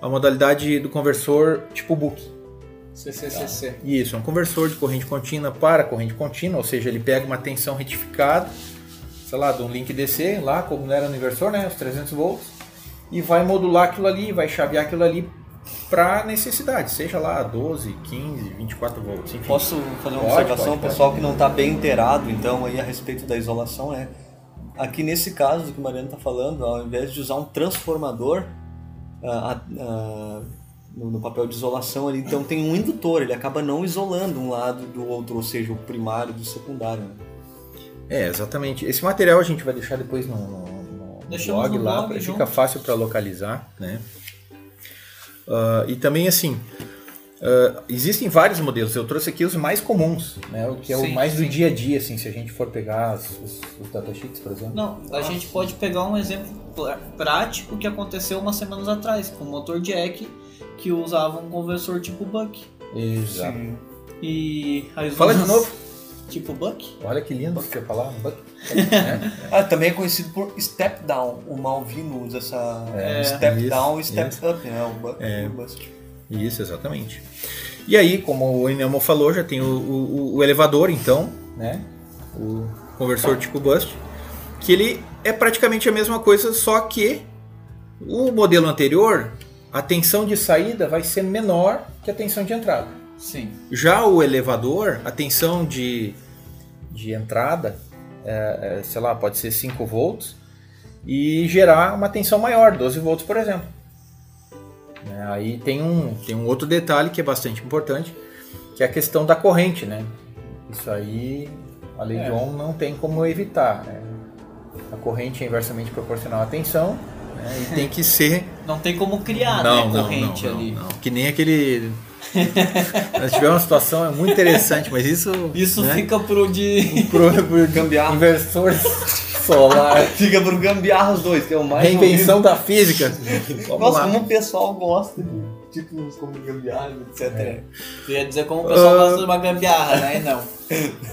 a modalidade do conversor tipo book. CCCC. Isso, é um conversor de corrente contínua para corrente contínua, ou seja, ele pega uma tensão retificada, sei lá, de um link DC, lá como era no inversor, né, os 300 volts, e vai modular aquilo ali, vai chavear aquilo ali para necessidade, seja lá 12, 15, 24 volts, enfim. Posso fazer uma Pode, observação, pode, pode. pessoal que não está bem inteirado, então, aí a respeito da isolação, né? Aqui nesse caso do que o Mariano está falando, ao invés de usar um transformador, ah, ah, no, no papel de isolação ali. Então tem um indutor, ele acaba não isolando um lado do outro, ou seja, o primário do secundário. Né? É, exatamente. Esse material a gente vai deixar depois no, no, no blog lá, blog pra- fica fácil para localizar, né? Ah, e também assim, ah, existem vários modelos. Eu trouxe aqui os mais comuns, né? O que é o Sim, mais do sim. dia a dia, assim, se a gente for pegar os, os, os datasheets, por exemplo. Não, a gente pode pegar um exemplo pr- prático que aconteceu umas semanas atrás, com o motor Jack que usava um conversor tipo Buck. Exato. E as Fala de novo. Tipo Buck? Olha que lindo que você falar. Buck. É. Ah, também é conhecido por step down. O Malvino usa essa É, step isso, down e step isso. up, né? O bu- É. o bust. Isso, exatamente. E aí, como o Inemo falou, já tem o, o- o elevador, então, né? O conversor tipo Bust, que ele é praticamente a mesma coisa, só que o modelo anterior, a tensão de saída vai ser menor que a tensão de entrada. Sim. Já o elevador, a tensão de, de entrada, é, é, sei lá, pode ser 5 volts e gerar uma tensão maior, 12 volts, por exemplo. Né, Aí tem um, tem um outro detalhe que é bastante importante, que é a questão da corrente, né? Isso aí a lei de É. Ohm não tem como evitar. né? A corrente é inversamente proporcional à tensão né? e tem que ser Não tem como criar, não, né, não, corrente não, não, ali. não. Que nem aquele. Nós tivemos uma situação é muito interessante, mas isso. Isso né? fica pro de. pro, pro Gambiarra. inversor solar. Fica pro gambiarra os dois, que é o mais Reinvenção da física. Vamos Nossa, lá. como o pessoal gosta de títulos como gambiarra, etc. Eu ia dizer como o pessoal Ah. gosta de uma gambiarra, né? Não.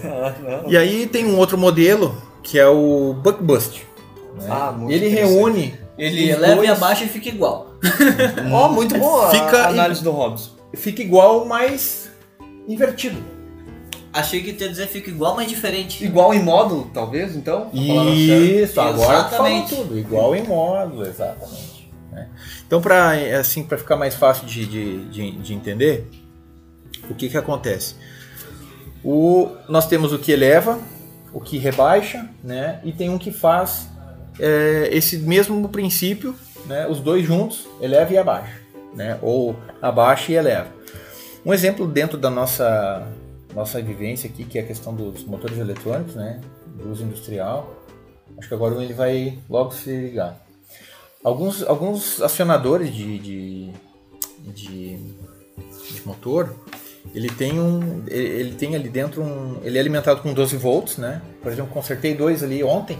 Ah, não. E aí tem um outro modelo que é o Buckbust. né? Ah, muito Ele reúne. Ele os eleva dois- e abaixa e fica igual. Ó, muito boa a- Fica- a análise do Hobbes. Fica igual, mas invertido. Achei que ia dizer fica igual, mas diferente. Igual em módulo, talvez, então? Isso, agora Exatamente. tudo. Igual em módulo, exatamente. né? Então, para assim, pra ficar mais fácil de, de, de, de entender, o que, que acontece? O, nós temos o que eleva, o que rebaixa, né? e tem um que faz é, esse mesmo princípio, né? os dois juntos, eleva e abaixa. Né? Ou abaixa e eleva. Um exemplo dentro da nossa, nossa vivência aqui, que é a questão dos motores eletrônicos, né? do uso industrial. Acho que agora ele vai logo se ligar. Alguns, alguns acionadores de, de, de, de motor, ele tem um, ele, tem ali dentro um, ele é alimentado com 12 volts, né? Por exemplo, consertei dois ali ontem.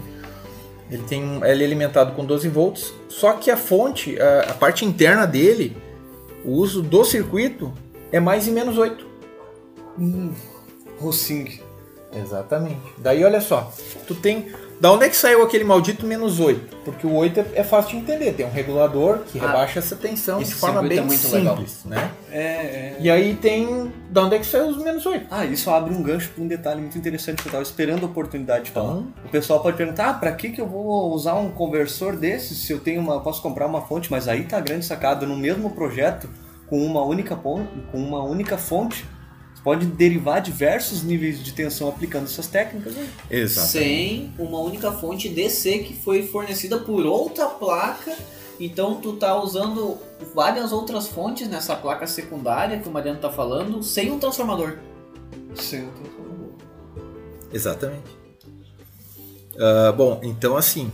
Ele tem, um- ele é alimentado com 12 volts, só que a fonte, a, a parte interna dele, o uso do circuito é mais e menos 8. Hum, Rossing. Exatamente. Daí olha só, tu tem. Da onde é que saiu aquele maldito menos 8? Porque o 8 é, é fácil de entender, tem um regulador que Ah, rebaixa essa tensão de forma circuito bem é muito legal. simples, né? É, é. E aí tem. Da onde é que saiu os menos 8? Ah, isso abre um gancho para um detalhe muito interessante que eu tava esperando a oportunidade de falar. Então- O pessoal pode perguntar, ah, pra que, que eu vou usar um conversor desses se eu tenho uma. posso comprar uma fonte, mas aí tá a grande sacada. No mesmo projeto, com uma única com uma única fonte, pode derivar diversos níveis de tensão aplicando essas técnicas. Né? Sem uma única fonte DC que foi fornecida por outra placa. Então tu tá usando várias outras fontes nessa placa secundária que o Mariano tá falando, sem um transformador. Sem o transformador. Exatamente. Ah, bom, então assim,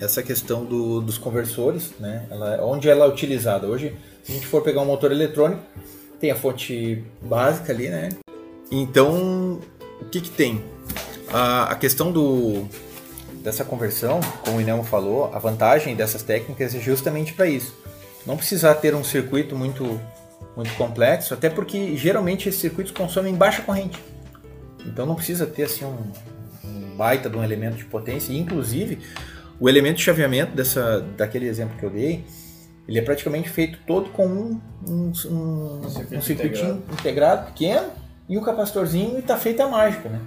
essa questão do- dos conversores, né? Ela, onde ela é utilizada? Hoje, se a gente for pegar um motor eletrônico, tem a fonte básica ali, né? Então, o que que tem? A, a questão do, dessa conversão, como o Inemo falou, a vantagem dessas técnicas é justamente para isso. Não precisar ter um circuito muito, muito complexo, até porque geralmente esses circuitos consomem baixa corrente. Então não precisa ter assim um, um baita de um elemento de potência. Inclusive, o elemento de chaveamento dessa, daquele exemplo que eu dei, ele é praticamente feito todo com um, um, um, um circuito circuitinho integrado. pequeno e um capacitorzinho e tá feita a mágica, né?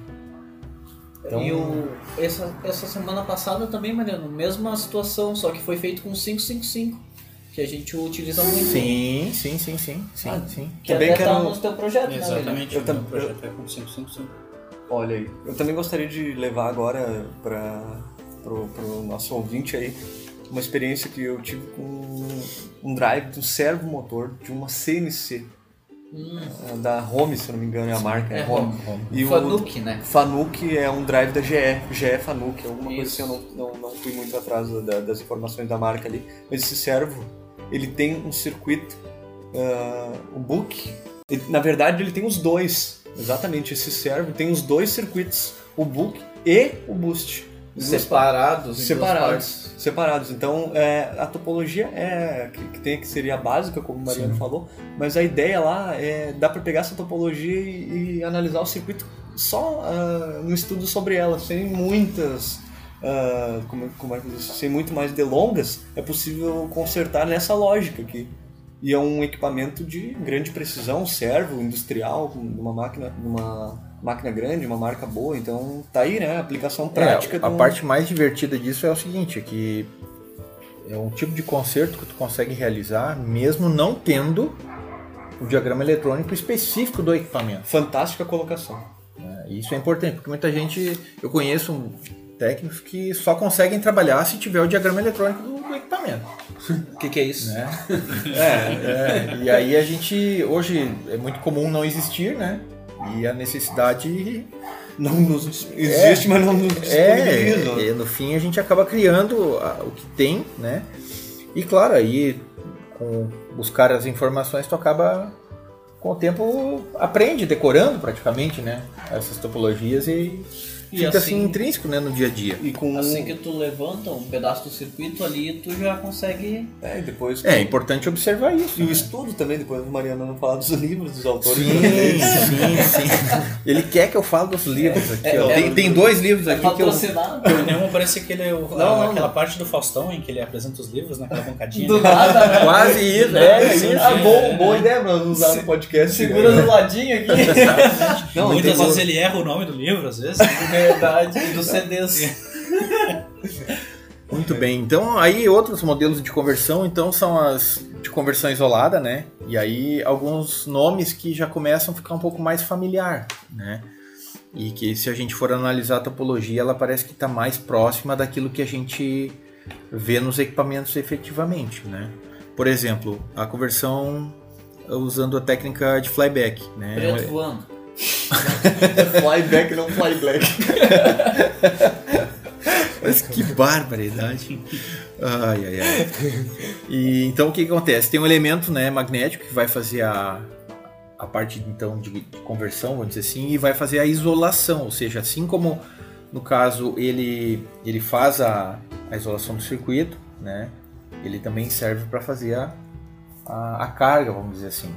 Então- E o, essa, essa semana passada também, Mariano, mesma situação, só que foi feito com 555, que a gente utiliza muito. Sim, sim, sim, sim, sim, Ah, sim. Que Também até tá quero- no teu projeto, né? Exatamente. Eu o tam- meu projeto é com 555. Olha aí. Eu também gostaria de levar agora para pro nosso ouvinte aí uma experiência que eu tive com um drive do servo motor de uma CNC. Hum. Da Home, se eu não me engano, é a marca. É Home. Home. E o Fanuc, né? Fanuc é um drive da GE, GE Fanuc, alguma coisa Isso. assim, eu não, não, não fui muito atrás da- das informações da marca ali. Mas esse servo, ele tem um circuito, ah, o book, ele- na verdade ele tem os dois, exatamente, esse servo tem os dois circuitos, o book e o boost. Separados. separados, separados. Então, é, a topologia é que, que tem que seria a básica, como o Mariano Sim. falou, mas a ideia lá é dá para pegar essa topologia e, e analisar o circuito só ah, no estudo sobre ela, sem muitas ah, como, como é que diz? sem muito mais delongas, é possível consertar nessa lógica aqui. E é um equipamento de grande precisão, servo, industrial, com uma máquina, máquina grande, uma marca boa, então tá aí, né? A aplicação prática É, a do- parte mais divertida disso é o seguinte, é que é um tipo de conserto que tu consegue realizar mesmo não tendo o diagrama eletrônico específico do equipamento. Fantástica colocação. E Isso é importante, porque muita gente, eu conheço um- técnicos que só conseguem trabalhar se tiver o diagrama eletrônico do, do equipamento. O que, que é isso? Né? É, e aí a gente, hoje é muito comum não existir, né? E a necessidade Não nos existe, mas não nos disponibiliza. É, e no fim a gente acaba criando o que tem, né? E claro, aí com buscar as informações tu acaba com o tempo aprende decorando praticamente, né? Essas topologias e, E fica assim, assim- intrínseco, né, no dia a dia. E com Assim que tu levanta um pedaço do circuito ali, tu já consegue. é, depois É importante observar isso. E o né? estudo também, depois o Mariano não falar dos livros, dos autores. Sim, sim, sim. Ele quer que eu fale dos livros aqui. É, ó. é, tem, tem dois livros É aqui que eu. Nenhum parece aquele, o- não, aquela não. parte do Faustão em que ele apresenta os livros naquela bancadinha. Do né? nada, né? Quase isso, É, é, sim. Ah, bom, boa ideia pra usar no podcast. Segura né? do ladinho aqui. Não, Muitas vezes ele erra o nome do livro, às vezes. Verdade. Dos CDs. Muito bem. Então, aí outros modelos de conversão, então são as de conversão isolada, né? E aí alguns nomes que já começam a ficar um pouco mais familiar, né? E que se a gente for analisar a topologia, ela parece que está mais próxima daquilo que a gente vê nos equipamentos efetivamente, né? Por exemplo, a conversão usando a técnica de flyback, né? Preto voando. Fly back, não fly black. Mas que barbaridade. Ai, ai, ai. E, então o que, que acontece? Tem um elemento né, magnético que vai fazer a, a parte então de, conversão, vamos dizer assim, e vai fazer a isolação. Ou seja, assim como no caso ele, ele faz a, a isolação do circuito, né, ele também serve para fazer a, a, a carga, vamos dizer assim.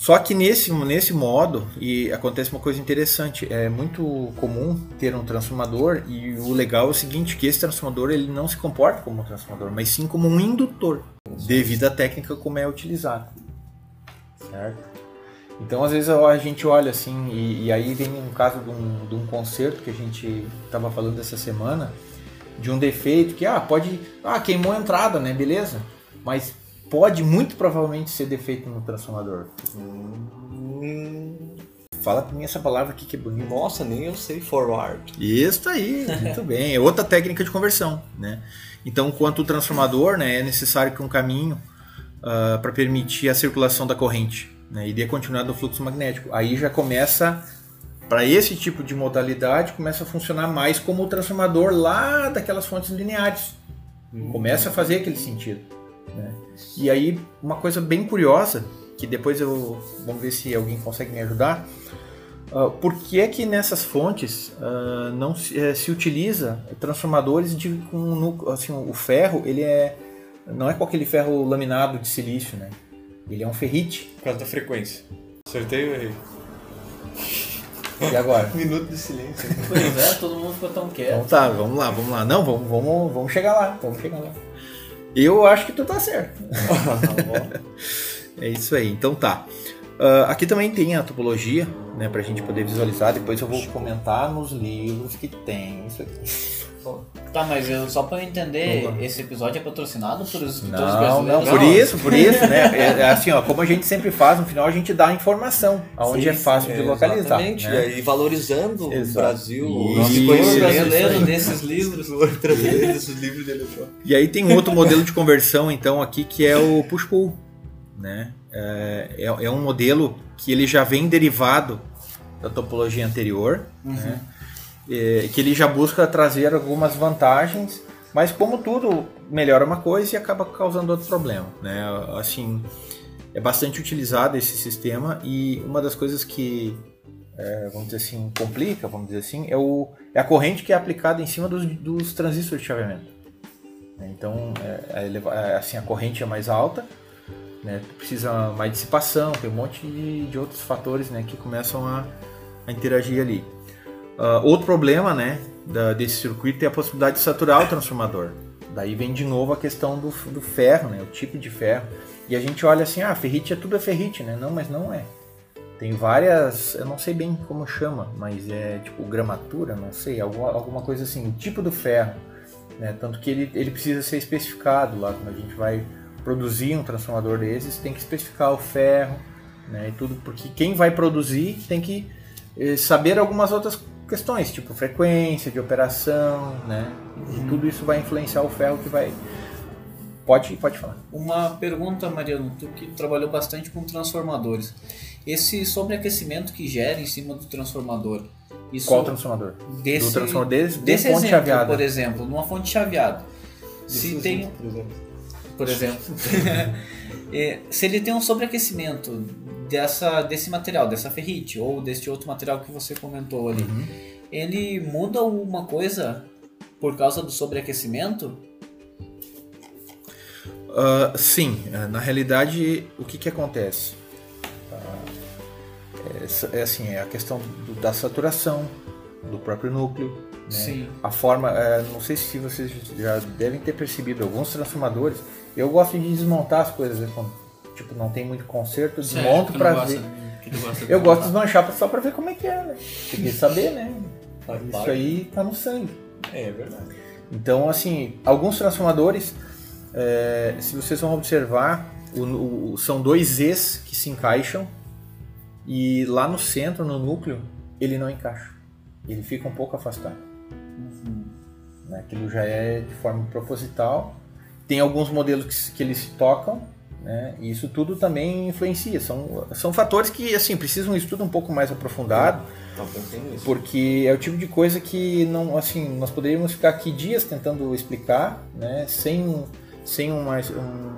Só que nesse, nesse modo, e acontece uma coisa interessante, é muito comum ter um transformador e o legal é o seguinte, que esse transformador ele não se comporta como um transformador, mas sim como um indutor, devido à técnica como é utilizado. Certo? Então às vezes a gente olha assim, e, e aí vem um caso de um, de um concerto que a gente estava falando essa semana, de um defeito que, ah, pode, ah, queimou a entrada, né, beleza, mas pode muito provavelmente ser defeito no transformador. Hum, Fala pra mim essa palavra aqui que é bonita. Nossa, nem eu sei forward. Isso aí, muito bem. É outra técnica de conversão, né? Então, quanto o transformador, né, é necessário que um caminho para permitir a circulação da corrente, né, e dê continuidade do fluxo magnético. Aí já começa, para esse tipo de modalidade, começa a funcionar mais como o transformador lá daquelas fontes lineares. Começa a fazer aquele sentido. né? E aí, uma coisa bem curiosa, que depois eu vamos ver se alguém consegue me ajudar. Uh, por que é que nessas fontes uh, não se, eh, se utiliza transformadores de com núcleo- assim, o ferro ele é não é com aquele ferro laminado de silício, né? Ele é um ferrite. Por causa da frequência. Acertei ou errei? E agora? Minuto de silêncio. Pois é, todo mundo ficou tão Então quieto. tá, vamos lá, vamos lá. Não, vamos, vamos, vamos chegar lá, vamos chegar lá. Eu acho que tu tá certo. Tá. É isso aí, então tá. Ah, aqui também tem a topologia, né, pra gente poder visualizar. Depois eu vou comentar nos livros que tem isso aqui. Tá, mas eu, só pra eu entender, Opa. esse episódio é patrocinado por escritores Não, brasileiros? não, por isso, por isso, né? É, é assim, ó, como a gente sempre faz, no final a gente dá a informação, aonde é fácil de É, localizar. Exatamente, né? e valorizando o Exato. Brasil, o nosso brasileiro desses livros. desses livros dele. E aí tem um outro modelo de conversão, então, aqui, que é o push-pull. Né? É, é, é um modelo que ele já vem derivado da topologia anterior, né? É, que ele já busca trazer algumas vantagens, mas como tudo melhora uma coisa e acaba causando outro problema. Né? Assim, é bastante utilizado esse sistema e uma das coisas que é, vamos dizer assim complica, vamos dizer assim, é, o, é a corrente que é aplicada em cima dos, dos transistores de chaveamento. Então, é, eleva- é, assim, a corrente é mais alta, né? precisa mais dissipação, tem um monte de, de outros fatores né, que começam a, a interagir ali. Ah, outro problema né, da- desse circuito é a possibilidade de saturar o transformador. Daí vem de novo a questão do, do ferro, né, o tipo de ferro. E a gente olha assim, ah, ferrite é tudo é ferrite, né? Não, mas não é. Tem várias, eu não sei bem como chama, mas é tipo gramatura, não sei, alguma, alguma coisa assim, o tipo do ferro. Né? Tanto que ele, ele precisa ser especificado lá, quando a gente vai produzir um transformador desses, tem que especificar o ferro né? e tudo, porque quem vai produzir tem que eh, saber algumas outras questões, tipo frequência de operação, né? E tudo isso vai influenciar o ferro que vai. Pode, pode falar. Uma pergunta, Mariano, tu que trabalhou bastante com transformadores. Esse sobreaquecimento que gera em cima do transformador, isso Qual transformador? desse, do transformador desse, desse de fonte exemplo, chaveada. por exemplo, numa fonte chaveada, se Isso, tem, por exemplo. por exemplo, é, se ele tem um sobreaquecimento dessa, desse material, dessa ferrite ou deste outro material que você comentou ali, Uhum. ele muda alguma coisa por causa do sobreaquecimento? Ah, sim, ah, na realidade, o que, que acontece? Ah, é, é assim, é a questão do- da saturação do próprio núcleo. né? Sim. A forma, é, não sei se vocês já devem ter percebido, alguns transformadores, eu gosto de desmontar as coisas, né, quando, tipo, não tem muito conserto, desmonto pra gosta, ver. né? Gosta de Eu gosto de desmanchar só pra ver como é que é, né? Tem que saber, né? Isso aí tá no sangue. É, é verdade. Então, assim, alguns transformadores, é, se vocês vão observar, o- o- são dois Zs que se encaixam e lá no centro, no núcleo, ele não encaixa. Ele fica um pouco afastado. Né? Aquilo já é de forma proposital. Tem alguns modelos que, que eles se tocam, né? e isso tudo também influencia. São, são fatores que assim precisam um estudo um pouco mais aprofundado. Porque é o tipo de coisa que não, assim, nós poderíamos ficar aqui dias tentando explicar, né, sem, sem um, mais- um,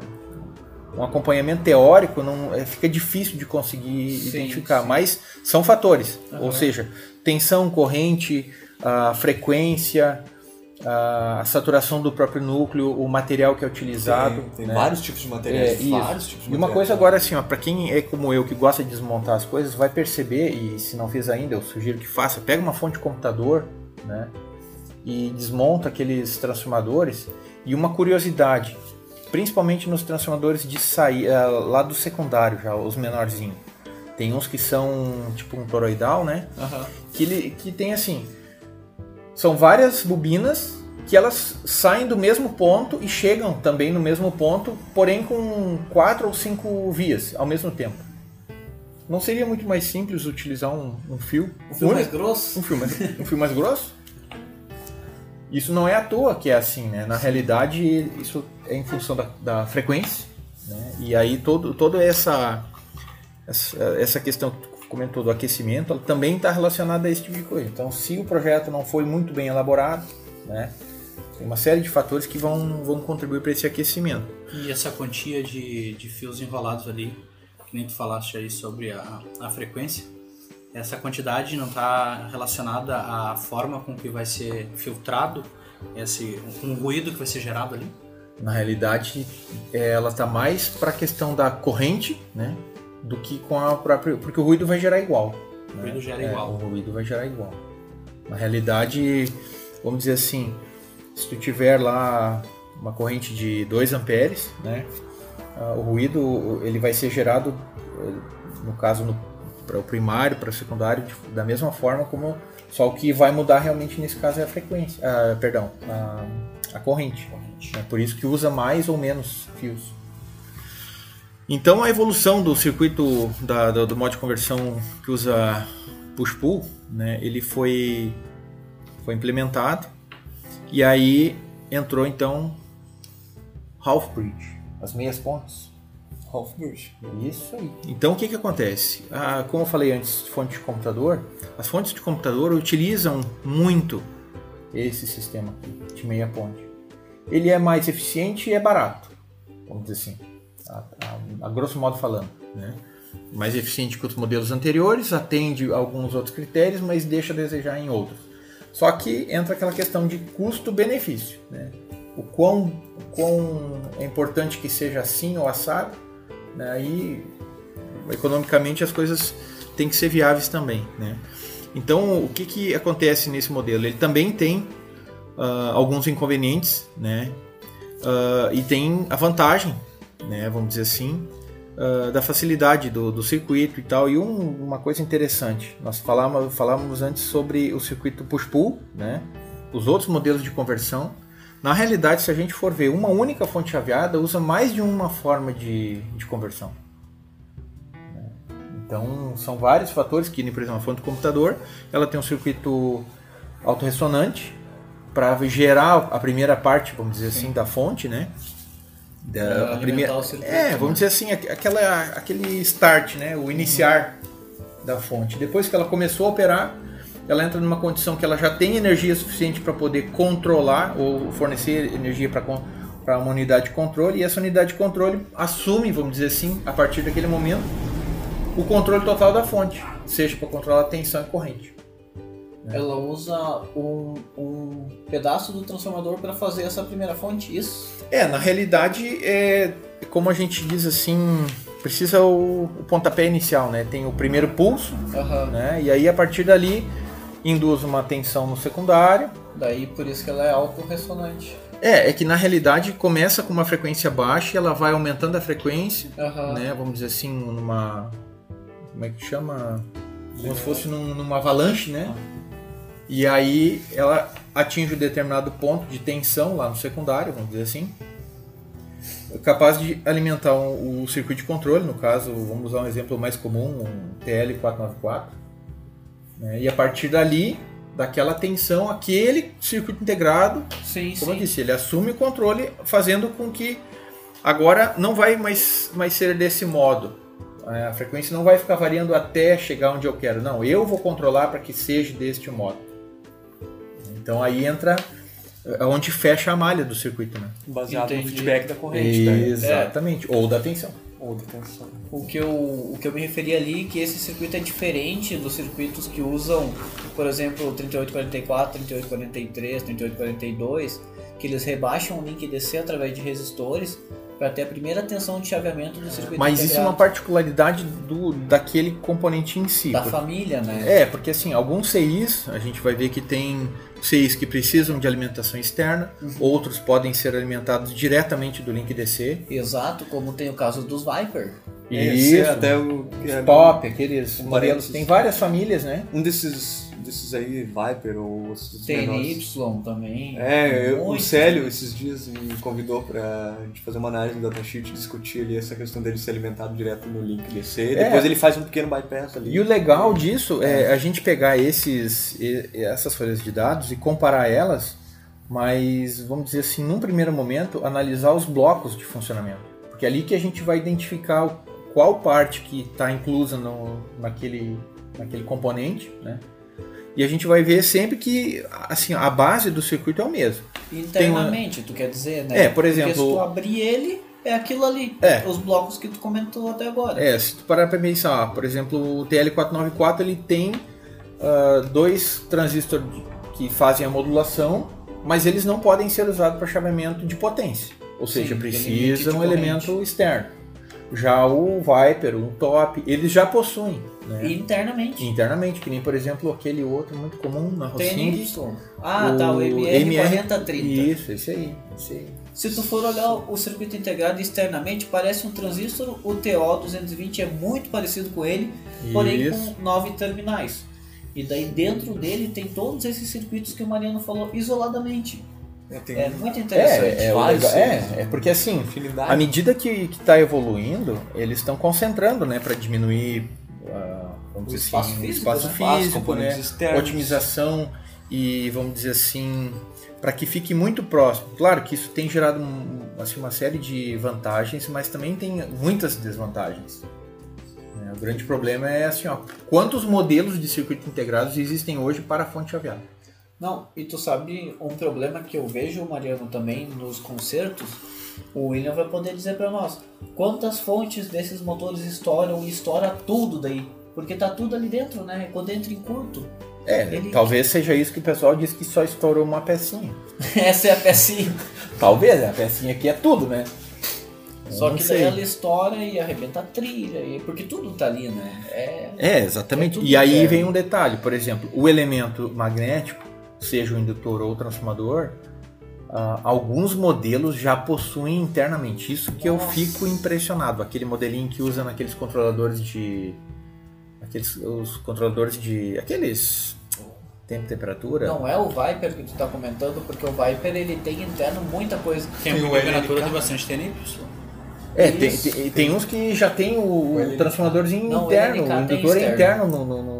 um acompanhamento teórico, não, é, fica difícil de conseguir Sim, identificar. sim. Mas são fatores, Aham. ou seja, tensão, corrente, a frequência, a, saturação do próprio núcleo, o material que é utilizado. Tem, tem né? vários tipos de É, materiais. isso. vários tipos de E uma materiais. coisa agora assim, ó, para quem é como eu que gosta de desmontar as coisas, vai perceber e se não fez ainda, eu sugiro que faça. Pega uma fonte de computador, né, e desmonta aqueles transformadores. E uma curiosidade, principalmente nos transformadores de saída lá do secundário, já os menorzinhos. Tem uns que são tipo um toroidal, né? Aham. que, ele, que tem assim. São várias bobinas que elas saem do mesmo ponto e chegam também no mesmo ponto, porém com quatro ou cinco vias ao mesmo tempo. Não seria muito mais simples utilizar um, um fio? O fio mais grosso? Um fio mais, um fio mais grosso? Isso não é à toa que é assim, né? Na realidade, isso é em função da, da frequência, né? E aí todo, toda essa, essa, essa questão que tu comentou do aquecimento, ela também está relacionada a esse tipo de coisa. Então, se o projeto não foi muito bem elaborado, né? Tem uma série de fatores que vão, vão contribuir para esse aquecimento. E essa quantia de, de fios enrolados ali, que nem tu falaste aí sobre a, a frequência, essa quantidade não está relacionada à forma com que vai ser filtrado esse um ruído que vai ser gerado ali? Na realidade, ela está mais para a questão da corrente, né? Do que com a própria. Porque o ruído vai gerar igual. O né? ruído gera É, igual. O ruído vai gerar igual. Na realidade, vamos dizer assim, se tu tiver lá uma corrente de 2 amperes, né? ah, O ruído ele vai ser gerado, eh, no caso, no para o primário, para o secundário, de- da mesma forma como só o que vai mudar realmente nesse caso é a frequência, ah, perdão, a, a corrente. É por isso que usa mais ou menos fios. Então a evolução do circuito da- do, do modo de conversão que usa push-pull, né, ele foi, foi implementado e aí entrou então half bridge, as meias pontes. Half bridge. Isso aí. Então o que, que acontece? Ah, como eu falei antes, fonte de computador, as fontes de computador utilizam muito esse sistema aqui, de meia ponte. Ele é mais eficiente e é barato, vamos dizer assim, a, a- a grosso modo falando. Né? Mais eficiente que os modelos anteriores, atende alguns outros critérios, mas deixa a desejar em outros. Só que entra aquela questão de custo-benefício. Né? O, quão, o quão é importante que seja assim ou assado, né? aí economicamente as coisas têm que ser viáveis também. Né? Então, o que, que acontece nesse modelo? Ele também tem ah, alguns inconvenientes, né? Ah, e tem a vantagem, né? vamos dizer assim, ah, da facilidade do, do circuito e tal. E um- uma coisa interessante, nós falávamos, falávamos antes sobre o circuito push-pull, né? os outros modelos de conversão. Na realidade, se a gente for ver, uma única fonte chaveada usa mais de uma forma de, de conversão. Né? Então, são vários fatores que, por exemplo, a fonte do computador, ela tem um circuito autorressonante para gerar a primeira parte, vamos dizer assim, da fonte, né? Da, primeira, é, vamos dizer assim, aqu- aquela, aquele start, né? O iniciar da fonte. Depois que ela começou a operar, ela entra numa condição que ela já tem energia suficiente para poder controlar ou fornecer energia para uma unidade de controle e essa unidade de controle assume, vamos dizer assim, a partir daquele momento, o controle total da fonte, seja para controlar a tensão e corrente. Ela usa um, um pedaço do transformador para fazer essa primeira fonte, isso? É, na realidade, é como a gente diz assim, precisa o, o pontapé inicial, né? Tem o primeiro pulso, Aham. né? E aí a partir dali induz uma tensão no secundário. Daí por isso que ela é autorressonante. É, é que na realidade começa com uma frequência baixa e ela vai aumentando a frequência, Aham. né? Vamos dizer assim, numa como é que chama? Como se fosse num- numa avalanche, né? E aí ela atinge um determinado ponto de tensão lá no secundário, vamos dizer assim, capaz de alimentar um- o circuito de controle, no caso, vamos usar um exemplo mais comum, um TL494, né? e a partir dali, daquela tensão, aquele circuito integrado, Sim, como eu sim. disse, ele assume o controle, fazendo com que agora não vai mais, mais ser desse modo. É, A frequência não vai ficar variando até chegar onde eu quero. Não, eu vou controlar para que seja deste modo. Então aí entra é, onde fecha a malha do circuito, né? Baseado Entendi. no feedback da corrente, né? Exatamente. Ou da tensão. Ou da tensão. O que, eu, o que eu me referi ali que esse circuito é diferente dos circuitos que usam, por exemplo, o 3844, 3843, 3842, que eles rebaixam o link DC através de resistores para ter a primeira tensão de chaveamento do circuito Mas isso é integrado uma particularidade do, daquele componente em si. da porque- família, né? É, porque assim, alguns CIs, a gente vai ver que tem CIs que precisam de alimentação externa, outros podem ser alimentados diretamente do link DC. Exato, como tem o caso dos Viper. É até o. é, Top, aqueles Um modelos. Tem várias famílias, né? Um desses, desses aí, Viper ou esses menores. TNY também. É, eu- o. Célio esses dias me convidou pra gente fazer uma análise do datasheet e discutir ali essa questão dele ser alimentado direto no link DC. É. Depois ele faz um pequeno bypass ali. E o legal disso é a gente pegar esses, essas folhas de dados e comparar elas, mas vamos dizer assim, num primeiro momento, analisar os blocos de funcionamento. Porque é ali que a gente vai identificar o- qual parte que está inclusa no, naquele, naquele componente, né? E a gente vai ver sempre que assim, a base do circuito é o mesmo. Internamente, tu quer dizer, né? É, por exemplo- Porque se tu abrir ele, é aquilo ali. É. Os blocos que tu comentou até agora. É, se tu parar pra pensar, por exemplo, o TL494 ele tem ah, dois transistores que fazem a modulação, mas eles não podem ser usados para chaveamento de potência. Ou Sim, seja, limite precisa de um elemento externo. Já o Viper, um Top, eles já possuem, né? Internamente. Internamente, que nem, por exemplo, aquele outro muito comum na Rossing. TNY. Ah, tá, o MR4030. Isso, esse aí, esse aí. Se tu for olhar o circuito integrado externamente, parece um transistor. O TO220 é muito parecido com ele, porém Isso. com nove terminais. E daí dentro dele tem todos esses circuitos que o Mariano falou isoladamente. É, É muito interessante. É, é, legal- é, é porque assim, infinidade. à medida que está evoluindo, eles estão concentrando, né, para diminuir ah, vamos O dizer espaço assim, físico, espaço né? Físico, componentes né, externos. otimização e vamos dizer assim, para que fique muito próximo. Claro que isso tem gerado um- assim, uma série de vantagens, mas também tem muitas desvantagens. né. O grande problema é assim, ó, quantos modelos de circuito integrados existem hoje para a fonte chaveada? Não, e tu sabe um problema que eu vejo, Mariano, também nos concertos, o William vai poder dizer pra nós quantas fontes desses motores estouram e estoura tudo daí. Porque tá tudo ali dentro, né? Quando entra em curto. É, Ele- talvez seja isso que o pessoal diz que só estourou uma pecinha. Essa é a pecinha. Talvez, a pecinha aqui é tudo, né? Só que daí ela estoura e arrebenta a trilha. E... Porque tudo tá ali, né? É. É, exatamente. É e aí interno. vem um detalhe, por exemplo, o elemento magnético, seja o indutor ou o transformador, ah, alguns modelos já possuem internamente. Isso que eu Nossa. fico impressionado. Aquele modelinho que usa naqueles controladores de. Aqueles os controladores de. aqueles. tempo e temperatura. Não é o Viper que tu tá comentando, porque o Viper ele tem interno muita coisa. Tem Tem uma o temperatura tem bastante TNY. É, tem, tem, tem uns que já tem o, O transformadorzinho Não, o interno, o tem indutor é interno no, no, no, no-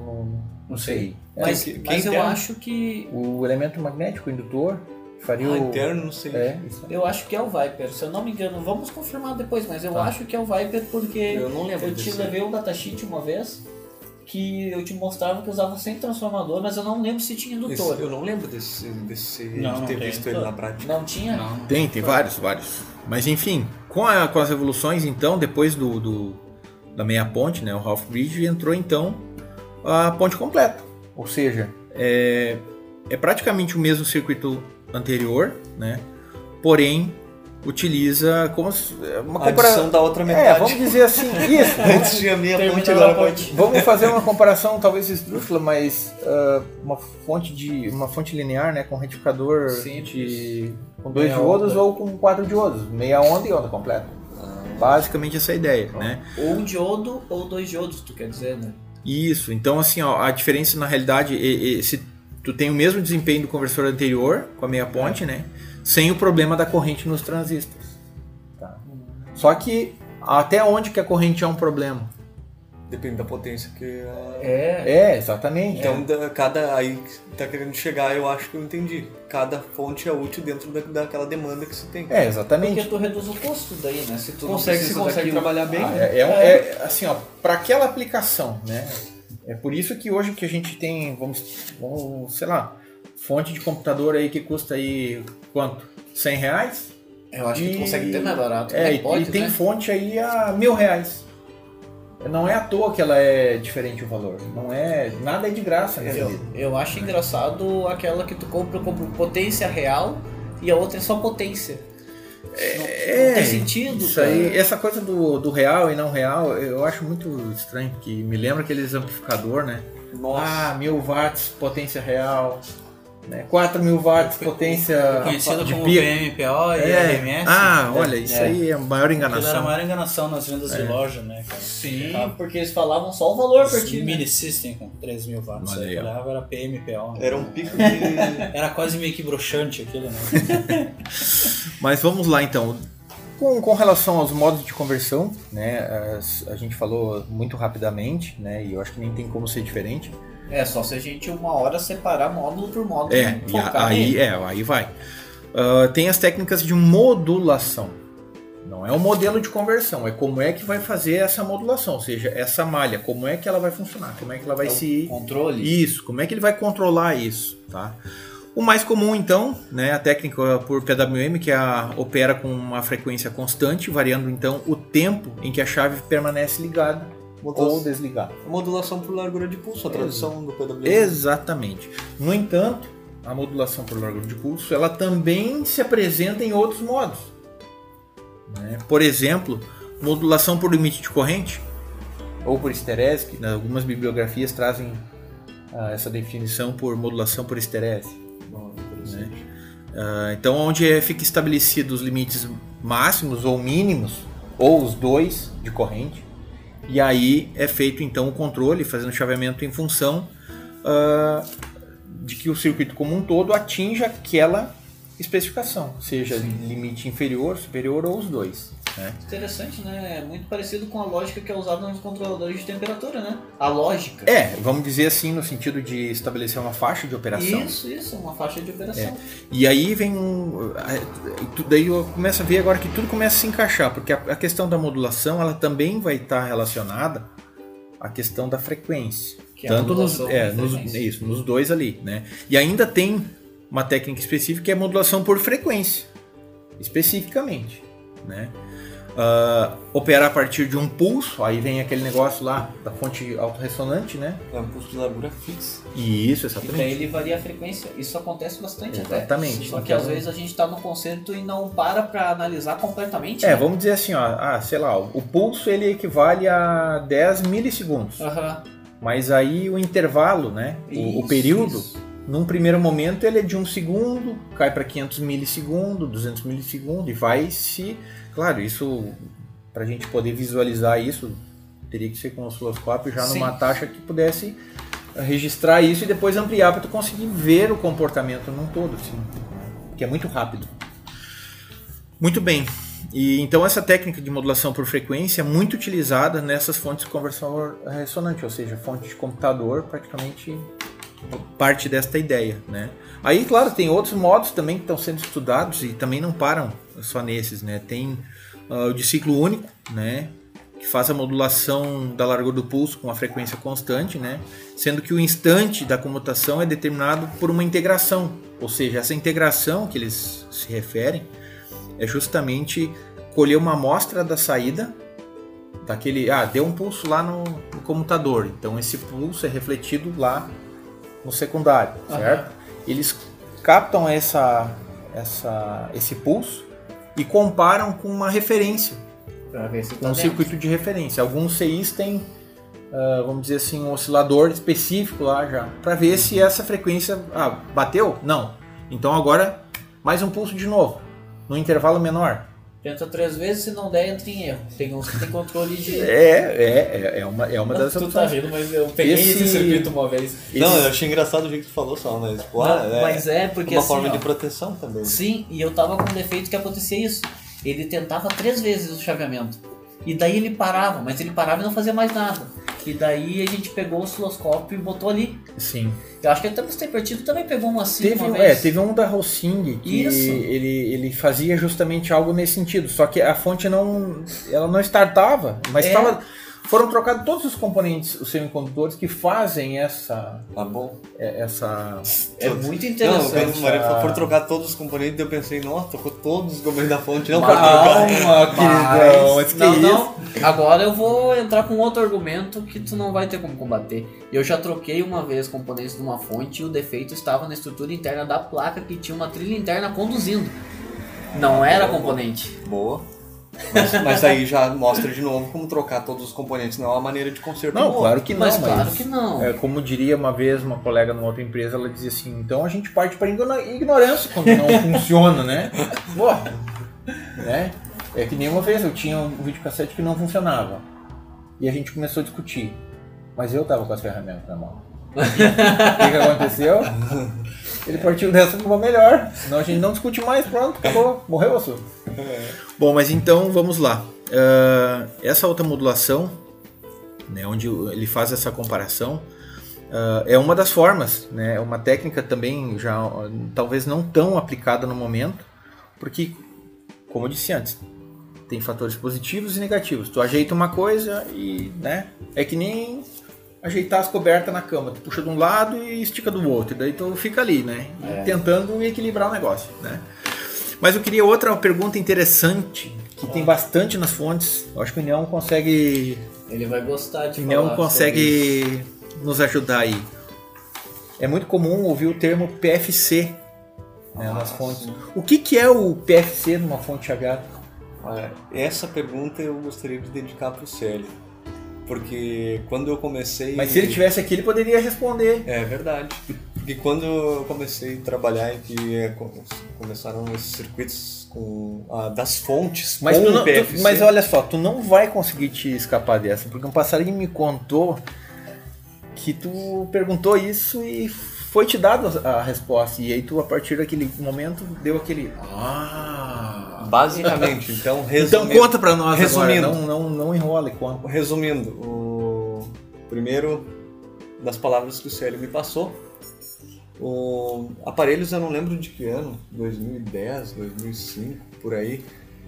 não sei. É, Mas, que- que mas eu acho que. o elemento magnético, o indutor, faria Ah, o. interno, não sei. É. Eu acho que é o Viper, se eu não me engano, vamos confirmar depois, mas eu Tá. acho que é o Viper porque Eu não lembro eu te desse. levei um datasheet uma vez que eu te mostrava que usava sem transformador, mas eu não lembro se tinha Esse- indutor. eu não lembro desse, desse Não, de não ter tem visto ele na prática. Não tinha? Não. Tem, tem vários, vários. Mas enfim, com, a- com as evoluções, então, depois do, do- da meia ponte, né, o half bridge, entrou então a ponte completa. Ou seja, é, é praticamente o mesmo circuito anterior, né? Porém, utiliza como se- é uma adição da outra É, metade. vamos dizer assim, isso. Antes tinha meia ponte, agora ponte. Vamos fazer uma comparação talvez esdrúxula, mas ah, uma fonte de uma fonte linear, né, com retificador Simples. de com dois Meia diodos onda. ou com quatro diodos, meia onda e onda completa. Basicamente essa é a ideia, né? Ou um diodo ou dois diodos, tu quer dizer, né? Isso. Então assim, ó, a diferença na realidade é, é, se tu tem o mesmo desempenho do conversor anterior com a meia ponte, né, sem o problema da corrente nos transistores. Tá. Só que até onde que a corrente é um problema? Depende da potência que. a- É. É, exatamente. Então, da- cada. Aí que tá querendo chegar, eu acho que eu entendi. Cada fonte é útil dentro da, daquela demanda que você tem. É, exatamente. Porque tu reduz o custo daí, né? Se tu Consegue, se consegue daquilo. trabalhar bem. Ah, né? é, é um- é, assim, ó, para aquela aplicação, né? É por isso que hoje que a gente tem, vamos, vamos, sei lá, fonte de computador aí que custa aí quanto? 100 reais? Eu acho que tu E- consegue ter mais barato. É, né? e, Pode, e tem né? fonte aí a mil reais. Não é à toa que ela é diferente o valor. Não é. Nada é de graça nessa Eu, vida. eu acho engraçado aquela que tu compra como potência real e a outra é só potência. não, não tem sentido, Isso cara. aí, essa coisa do, do real e não real, eu acho muito estranho, porque me lembra aqueles amplificador, né? Nossa. Ah, mil watts, potência real. Né? 4 mil watts, potência Conhecido de como. PMPO e É. RMS. Ah, né? olha, isso É. aí é a maior Aquilo era a enganação. maior enganação nas vendas de loja, né, cara? Sim, Ah, porque eles falavam só o valor Esse ti. né? Mini System com 3 mil watts. Aí, ó. olhava, era PMPO. né? Era um pico de. Era quase meio que broxante aquilo, né? Mas vamos lá então. Com, com relação aos modos de conversão, né, as- a gente falou muito rapidamente, né, e eu acho que nem tem como ser diferente. É, só se a gente uma hora separar módulo por módulo. É, e a- aí, é, aí vai. Ah, tem as técnicas de modulação. Não é o modelo de conversão, é como é que vai fazer essa modulação, ou seja, essa malha, como é que ela vai funcionar, como é que ela vai É se Controle. Isso, como é que ele vai controlar isso, tá? O mais comum, então, né, a técnica por PWM, que é a, opera com uma frequência constante, variando então o tempo em que a chave permanece ligada ou desligada. modulação por largura de pulso, a tradução do PWM. Exatamente. No entanto, a modulação por largura de pulso, ela também se apresenta em outros modos. né? Por exemplo, modulação por limite de corrente, ou por esterese, que algumas bibliografias trazem ah, essa definição por modulação por esterese. né? Uh, então, onde é, fica estabelecido os limites máximos ou mínimos, ou os dois de corrente, e aí é feito então o controle, fazendo chaveamento em função uh, de que o circuito como um todo atinja aquela especificação, seja Sim. limite inferior, superior ou os dois. Né? Interessante, né? É muito parecido com a lógica que é usada nos controladores de temperatura, né? A lógica. É, vamos dizer assim, no sentido de estabelecer uma faixa de operação. Isso, isso, uma faixa de operação. É. E aí vem um. Daí eu começo a ver agora que tudo começa a se encaixar, porque a questão da modulação ela também vai estar relacionada à questão da frequência. Que é Tanto nos, é, nos, isso, nos dois ali, né? E ainda tem uma técnica específica que é a modulação por frequência, especificamente, né? Uh, opera a partir de um pulso, aí vem aquele negócio lá da fonte autorressonante, né? É um pulso de largura fixa. Isso, exatamente. E daí ele varia a frequência. Isso acontece bastante exatamente. até. Só que às vezes a gente está no conceito e não para para analisar completamente. É, né? vamos dizer assim, ó, ah, sei lá, o pulso ele equivale a 10 milissegundos. Uhum. Mas aí o intervalo, né? Isso, o, período. Isso. Num primeiro momento ele é de um segundo, cai para 500 milissegundos, 200 milissegundos e vai se Claro, isso, para a gente poder visualizar isso, teria que ser com o osciloscópio já Sim. numa taxa que pudesse registrar isso e depois ampliar para tu conseguir ver o comportamento num todo, assim, que é muito rápido. Muito bem. E então essa técnica de modulação por frequência é muito utilizada nessas fontes de conversão ressonante, ou seja, fonte de computador praticamente parte desta ideia, né? Aí, claro, tem outros modos também que estão sendo estudados e também não param só nesses, né? Tem uh, o de ciclo único, né? Que faz a modulação da largura do pulso com a frequência constante, né? Sendo que o instante da comutação é determinado por uma integração, ou seja, essa integração que eles se referem é justamente colher uma amostra da saída daquele, ah, deu um pulso lá no, no comutador, então esse pulso é refletido lá no secundário, certo? Uhum. Eles captam essa, essa, esse pulso e comparam com uma referência, tá um dentro. circuito de referência. Alguns CIs têm, uh, vamos dizer assim, um oscilador específico lá já, para ver se essa frequência ah, bateu? Não. Então agora mais um pulso de novo, no intervalo menor. Tenta três vezes, se não der, entra em erro. Tem uns que tem controle de. É, é, é uma, é uma das opções. Tu tá vendo, mas eu peguei esse, esse circuito uma vez. Esse... Não, eu achei engraçado o jeito que tu falou só, mas. Pô, não, é, mas é porque. Uma assim, forma ó, de proteção também. Sim, e eu tava com um defeito que acontecia isso. Ele tentava três vezes o chaveamento. E daí ele parava, mas ele parava e não fazia mais nada. E daí a gente pegou o osciloscópio e botou ali. Sim. Eu acho que até o Pertido também pegou um assim teve, uma vez. É, teve um da Rossing que ele, ele fazia justamente algo nesse sentido. Só que a fonte não, ela não startava, mas estava... É foram trocados todos os componentes, os semicondutores que fazem essa. Tá bom. É, essa. É muito interessante. Não, Maria, foram trocar todos os componentes eu pensei, nossa, trocou todos os componentes da fonte, não pode trocar. Calma, mas, que não, não. Agora eu vou entrar com outro argumento que tu não vai ter como combater. Eu já troquei uma vez componentes de uma fonte e o defeito estava na estrutura interna da placa que tinha uma trilha interna conduzindo. Não era componente. Boa. Mas, mas, aí já mostra de novo como trocar todos os componentes não é uma maneira de conserto. Não, claro que não. Mas, mas claro que não. É, como diria uma vez uma colega numa outra empresa, ela dizia assim: então a gente parte para ignorância quando não funciona, né? Porra, né? É que nem uma vez eu tinha um videocassete que não funcionava e a gente começou a discutir, mas eu tava com as ferramentas na mão. o que, que aconteceu? Ele partiu dessa uma melhor. Senão a gente não discute mais, pronto, acabou. Morreu o assunto. Bom, mas então vamos lá. Uh, essa automodulação, né, onde ele faz essa comparação, uh, é uma das formas, né, é uma técnica também já talvez não tão aplicada no momento, porque, como eu disse antes, tem fatores positivos e negativos. Tu ajeita uma coisa e, né, é que nem ajeitar as cobertas na cama. Tu puxa de um lado e estica do outro. E daí tu fica ali, né? É. Tentando equilibrar o negócio, né? Mas eu queria outra pergunta interessante, que tem bastante nas fontes. Eu acho que o União consegue... Ele vai gostar de O União consegue nos ajudar aí. É muito comum ouvir o termo PFC né, nas fontes. O que, que é o PFC numa fonte chaveada? Essa pergunta eu gostaria de dedicar para o Célio. Porque quando eu comecei. Mas se ele tivesse aqui, ele poderia responder. É verdade. Que quando eu comecei a trabalhar e que é, começaram esses circuitos com ah, das fontes mas com não, PFC, tu, mas olha só, tu não vai conseguir te escapar dessa, porque um passarinho me contou que tu perguntou isso e foi te dado a resposta. E aí tu a partir daquele momento deu aquele ah. Basicamente então então conta para nós resumindo. agora, não não não enrola e conta. Resumindo o primeiro das palavras que o Célio me passou o aparelhos eu não lembro de que ano 2010 2005 por aí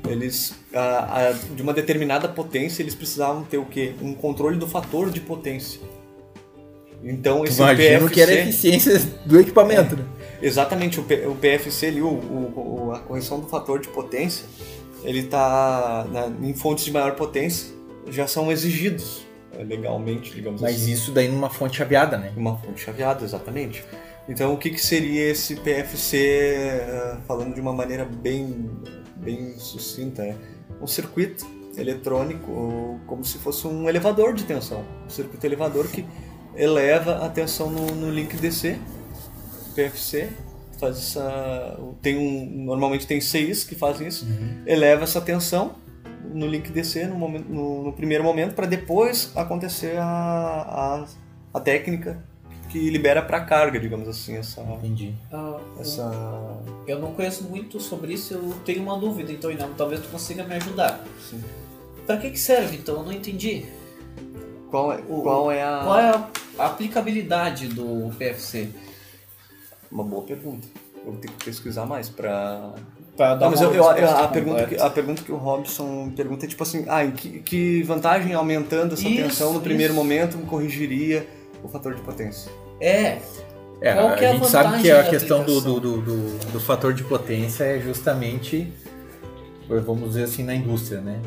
eles a, a, de uma determinada potência eles precisavam ter o que um controle do fator de potência então esse Imagino PFC, que era a eficiência do equipamento, é, né? Exatamente, o, P, o PFC ali, o, o, a correção do fator de potência, ele está em fontes de maior potência, já são exigidos é, legalmente, digamos Mas assim. Mas isso daí numa fonte chaveada, né? Uma fonte chaveada, exatamente. Então o que, que seria esse PFC, eh, falando de uma maneira bem, bem sucinta, é um circuito eletrônico como se fosse um elevador de tensão, um circuito elevador que eleva a tensão no, no link DC, PFC, faz essa, tem um, normalmente tem seis que fazem isso, uhum. eleva essa tensão no link DC no, momento, no, no primeiro momento para depois acontecer a, a, a, técnica que libera para carga, digamos assim, essa. Entendi. Ah, essa... Eu não conheço muito sobre isso, eu tenho uma dúvida, então talvez tu consiga me ajudar. Para que, que serve? Então eu não entendi. Qual é, o, qual é a. Qual é a aplicabilidade do PFC? Uma boa pergunta. Eu vou ter que pesquisar mais para Pra dar não, mas eu, eu, a, pergunta que, a pergunta que o Robson pergunta é tipo assim, ah, que, que vantagem aumentando essa isso, tensão no primeiro isso. momento corrigiria o fator de potência? É. é a, é a, gente sabe que a questão do, do, do, do, fator de potência é justamente, vamos dizer assim, na indústria, né?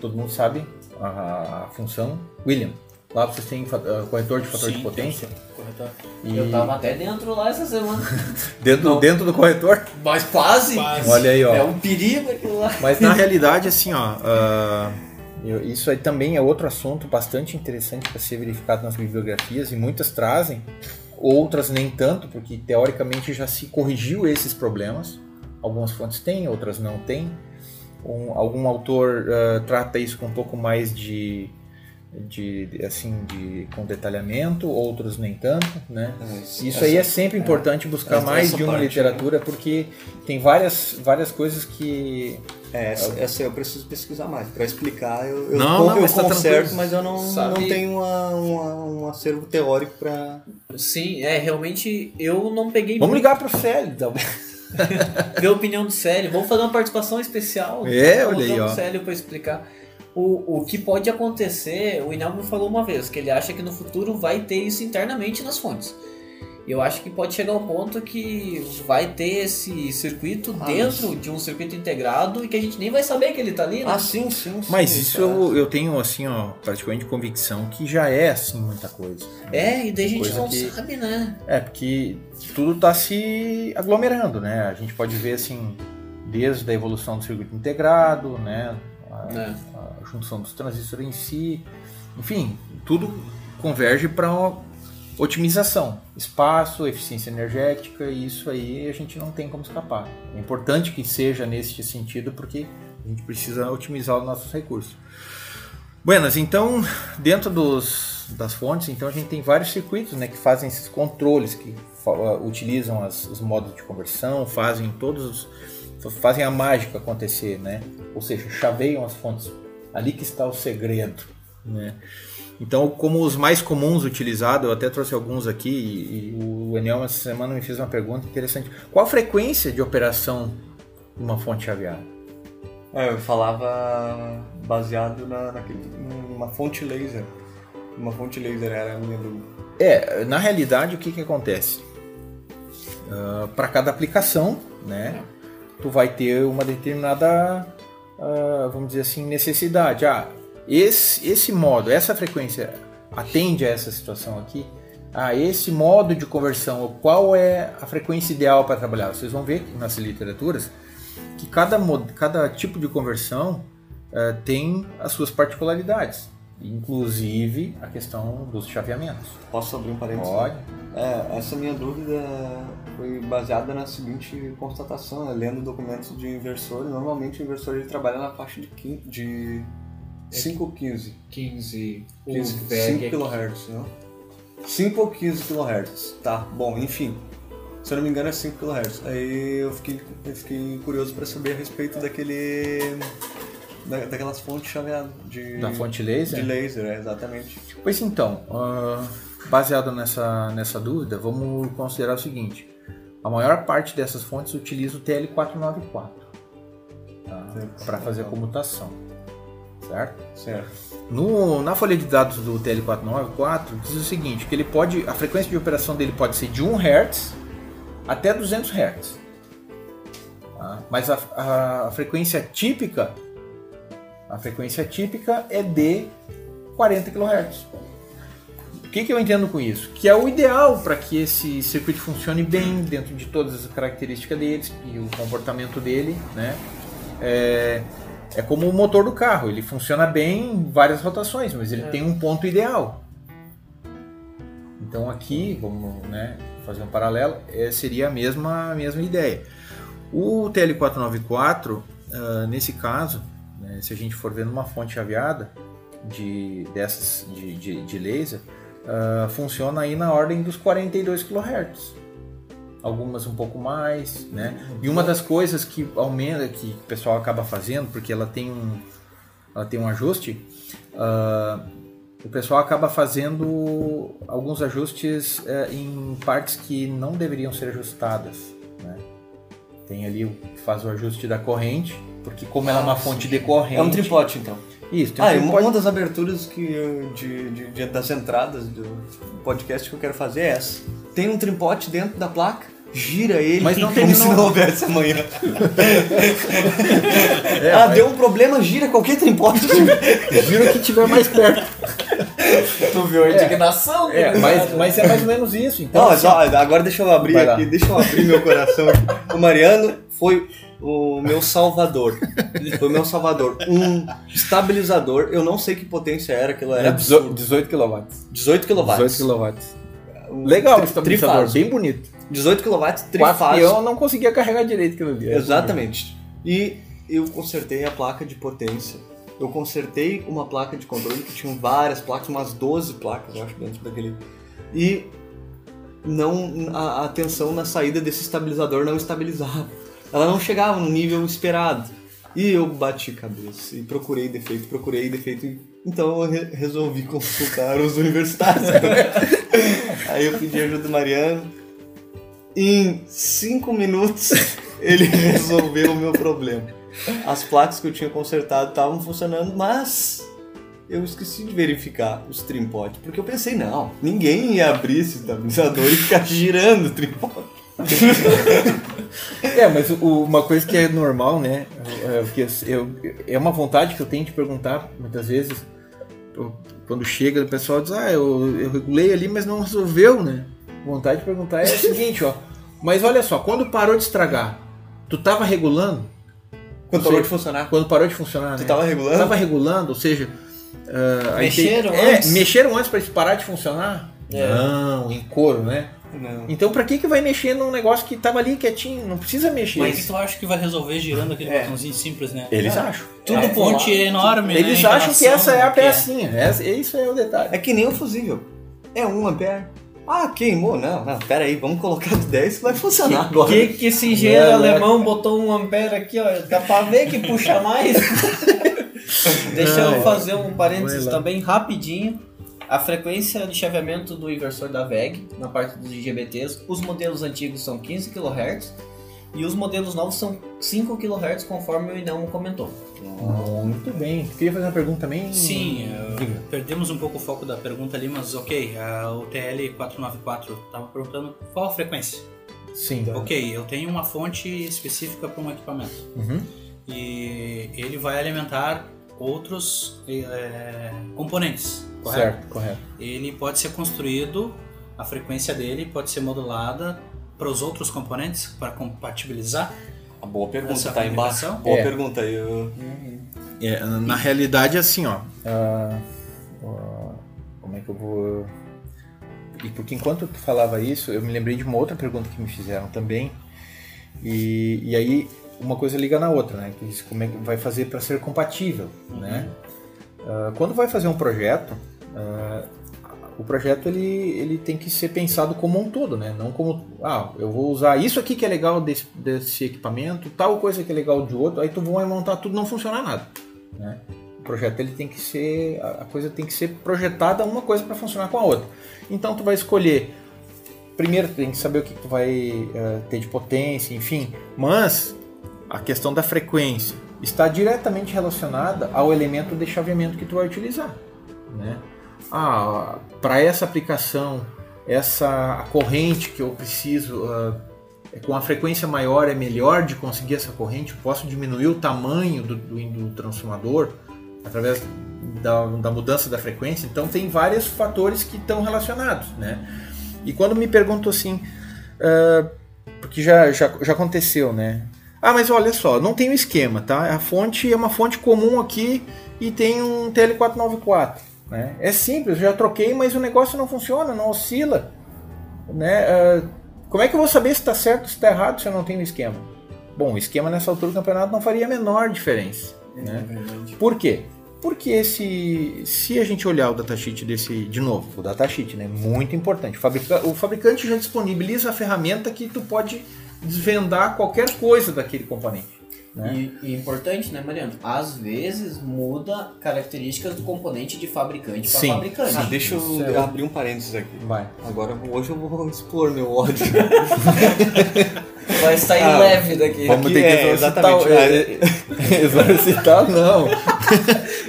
Todo mundo sabe a, a função William. Lá vocês têm uh, corretor de fator Sim, de potência. Corretor. E... Eu tava até dentro lá essa semana. dentro, dentro do corretor? Mas quase. quase. Olha aí, ó. É um perigo aquilo lá. Mas na realidade, assim, ó. Uh, isso aí também é outro assunto bastante interessante para ser verificado nas bibliografias e muitas trazem, outras nem tanto, porque teoricamente já se corrigiu esses problemas. Algumas fontes têm, outras não têm. Um, algum autor uh, trata isso com um pouco mais de de, assim de com detalhamento, outros nem tanto, né? É, isso essa, aí é sempre importante buscar mais de uma parte, literatura né? porque tem várias várias coisas que é, essa, essa eu preciso pesquisar mais para explicar. Eu, eu, não, não, eu mas tá conserto, mas eu não, não tenho uma, uma, um acervo teórico para. Sim, é realmente eu não peguei. Vamos muito... ligar para o Célio, talvez. Ver a opinião do Célio. Vamos fazer uma participação especial. É, olha aí, ó. Célio para explicar. O, o que pode acontecer, o Inel me falou uma vez, que ele acha que no futuro vai ter isso internamente nas fontes. Eu acho que pode chegar ao ponto que vai ter esse circuito ah, dentro mas... de um circuito integrado e que a gente nem vai saber que ele está ali, né? Ah, sim, sim. sim mas isso eu, eu tenho, assim, ó, praticamente convicção que já é, assim, muita coisa. É, e daí a gente não que... sabe, né? É, porque tudo está se aglomerando, né? A gente pode ver, assim, desde a evolução do circuito integrado, né? A, é. a junção dos transistores em si, enfim, tudo converge para uma otimização, espaço, eficiência energética, e isso aí a gente não tem como escapar. É importante que seja nesse sentido porque a gente precisa otimizar os nossos recursos. Buenas, então, dentro dos, das fontes, então a gente tem vários circuitos né, que fazem esses controles, que uh, utilizam as, os modos de conversão, fazem todos fazem a mágica acontecer, né? Ou seja, chaveiam as fontes. Ali que está o segredo, né? Então, como os mais comuns utilizados, eu até trouxe alguns aqui e, o Enel essa semana me fez uma pergunta interessante. Qual a frequência de operação de uma fonte chaveada? É, eu falava baseado na, naquele, numa fonte laser. Uma fonte laser era a minha dúvida. É, na realidade o que, que acontece? Uh, Para cada aplicação, né, tu vai ter uma determinada, uh, vamos dizer assim, necessidade. Ah, esse, esse modo, essa frequência atende a essa situação aqui. Ah, esse modo de conversão, qual é a frequência ideal para trabalhar? Vocês vão ver nas literaturas que cada, cada tipo de conversão uh, tem as suas particularidades. Inclusive a questão dos chaveamentos. Posso abrir um parênteses? Pode. É, essa minha dúvida foi baseada na seguinte constatação, né? lendo documentos de inversor, normalmente o inversor ele trabalha na faixa de, quin- de 5 ou 15. 15, 15 o 5 VEG kHz, não? 5 ou 15 kHz. Tá, bom, enfim. Se eu não me engano é 5 kHz. Aí eu fiquei, eu fiquei curioso para saber a respeito daquele. Da- daquelas fontes chaveadas. De, Da fonte laser? De laser, é, exatamente. Pois então, ah, baseado nessa, nessa dúvida, vamos considerar o seguinte: a maior parte dessas fontes utiliza o TL494 para fazer a comutação, certo? Certo. No, na folha de dados do TL494 diz o seguinte, que ele pode, a frequência de operação dele pode ser de 1 Hz até 200 Hz. Tá? Mas a, a- a frequência típica, a frequência típica é de 40 kHz. O que, que eu entendo com isso? Que é o ideal para que esse circuito funcione bem dentro de todas as características deles e o comportamento dele, né? É, é como o motor do carro, ele funciona bem em várias rotações, mas ele tem um ponto ideal. Então aqui, vamos né, fazer um paralelo, é, seria a mesma, a mesma ideia. O TL494, ah, nesse caso, se a gente for ver numa fonte chaveada de, dessas de, de, de laser, ah, funciona aí na ordem dos 42 kHz algumas um pouco mais, né? E uma das coisas que aumenta, que o pessoal acaba fazendo, porque ela tem um, ela tem um ajuste, ah, o pessoal acaba fazendo alguns ajustes eh, em partes que não deveriam ser ajustadas, né? Tem ali o que faz o ajuste da corrente, porque como ela é uma fonte de corrente, É um tripote então. Isso, tem um Ah, e uma, tripote. uma das aberturas que eu- de, de- de- das entradas do podcast que eu quero fazer é essa. Tem um tripote dentro da placa, gira ele Mas não como terminou. se não houvesse amanhã. É, ah, mas- deu um problema, gira qualquer tripote. Vira o que tiver mais perto. Tu viu a indignação? É, né? mas, mas é mais ou menos isso. Então, Não, ó, agora deixa eu abrir aqui, deixa eu abrir meu coração. O Mariano foi o meu salvador. Foi o meu salvador. Um estabilizador, eu não sei que potência era, aquilo era é absurdo. 18 kW. 18 kW. 18 kW. Legal, Tri- estabilizador, trifásico. bem bonito. 18 kW, trifásico. peão não conseguia carregar direito aquilo ali. Exatamente. E eu consertei a placa de potência. Eu consertei uma placa de controle que tinha várias placas, umas 12 placas, eu acho, dentro daquele. E não a, a tensão na saída desse estabilizador não estabilizava. Ela não chegava no nível esperado. E eu bati cabeça e procurei defeito, procurei defeito. Então eu re- resolvi consultar os universitários. Aí eu pedi ajuda do Mariano. Em cinco minutos ele resolveu o meu problema. As placas que eu tinha consertado estavam funcionando, mas eu esqueci de verificar os trimpotes. Porque eu pensei, não, ninguém ia abrir esse estabilizador e ficar girando o trimpote. É, mas o- uma coisa que é normal, né? É, porque eu, é uma vontade que eu tenho de perguntar muitas vezes. Quando chega, o pessoal diz, ah, eu, eu regulei ali, mas não resolveu, né? Vontade de perguntar é o seguinte, ó. Mas olha só, quando parou de estragar, tu tava regulando? Quando Ou parou de funcionar. Quando parou de funcionar, Tu né? tava regulando? Tava regulando, ou seja... aí Mexeram é, antes? mexeram antes pra parar de funcionar? É. Não, em couro, né? Não. Então pra que que vai mexer num negócio que tava ali quietinho? Não precisa mexer. Mas o que tu acha que vai resolver girando aquele É. botãozinho simples, né? Eles acham. Tudo É, ponte lá. enorme, né? Eles em acham que essa é a ao que pecinha. Essa, isso é o detalhe. É que nem o fusível. É 1 ampere. Ah, queimou? Não, não, pera aí, vamos colocar de 10 que vai funcionar O agora. que, que esse engenheiro É, né? alemão botou um ampere aqui, ó? Dá pra ver que puxa mais? Deixa eu Ai, fazer um parênteses também, rapidinho. A frequência de chaveamento do inversor da VEG, na parte dos IGBTs, os modelos antigos são 15 kHz e os modelos novos são 5 kHz, conforme o Inão comentou. Muito bem. Queria fazer uma pergunta também? Sim, perdemos um pouco o foco da pergunta ali, mas ok, a- o TL494 estava perguntando qual a frequência. Sim. Ok, eu tenho uma fonte específica para um equipamento Uhum. e ele vai alimentar outros eh, componentes, correto? Certo, correto. Ele pode ser construído, a frequência dele pode ser modulada para os outros componentes para compatibilizar. A boa pergunta Essa tá embaixo. Boa É. pergunta. Eu... É, na realidade, assim, ó. ah, que eu vou. E porque enquanto tu falava isso, eu me lembrei de uma outra pergunta que me fizeram também. E, e aí uma coisa liga na outra, né? Que como é que vai fazer para ser compatível, uhum. né? Uh, quando vai fazer um projeto, uh, o projeto ele, ele tem que ser pensado como um todo, né? Não como, ah, eu vou usar isso aqui que é legal desse, desse equipamento, tal coisa que é legal de outro, aí tu vai montar tudo, não funciona nada, né? O projeto ele tem que ser, a coisa tem que ser projetada uma coisa para funcionar com a outra. Então tu vai escolher, primeiro tem que saber o que tu vai uh, ter de potência, enfim, mas a questão da frequência está diretamente relacionada ao elemento de chaveamento que tu vai utilizar, né? Ah, para essa aplicação, essa corrente que eu preciso, uh, com a frequência maior é melhor de conseguir essa corrente, posso diminuir o tamanho do, do, do transformador através da, da, mudança da frequência. Então tem vários fatores que estão relacionados, né? E quando me perguntam assim, uh, porque já, já, já aconteceu, né? Ah, mas olha só, não tem um esquema, tá? A fonte é uma fonte comum aqui e tem um TL494. Né? É simples, já troquei, mas o negócio não funciona, não oscila. Né? Uh, como é que eu vou saber se está certo ou se está errado se eu não tenho esquema? Bom, o esquema nessa altura do campeonato não faria a menor diferença. É, né? É Por quê? Porque se, se a gente olhar o datasheet desse, de novo, o datasheet, né, muito importante. O, fabrica, o fabricante já disponibiliza a ferramenta que tu pode desvendar qualquer coisa daquele componente. Né? E, e, importante, né, Mariano? Às vezes muda características do componente de fabricante para fabricante. Ah, deixa eu é abrir um parênteses aqui. Vai. Agora, hoje eu vou expor meu ódio. Vai sair ah, leve daqui. Vamos ter que é, exatamente. É, exorcitar, não.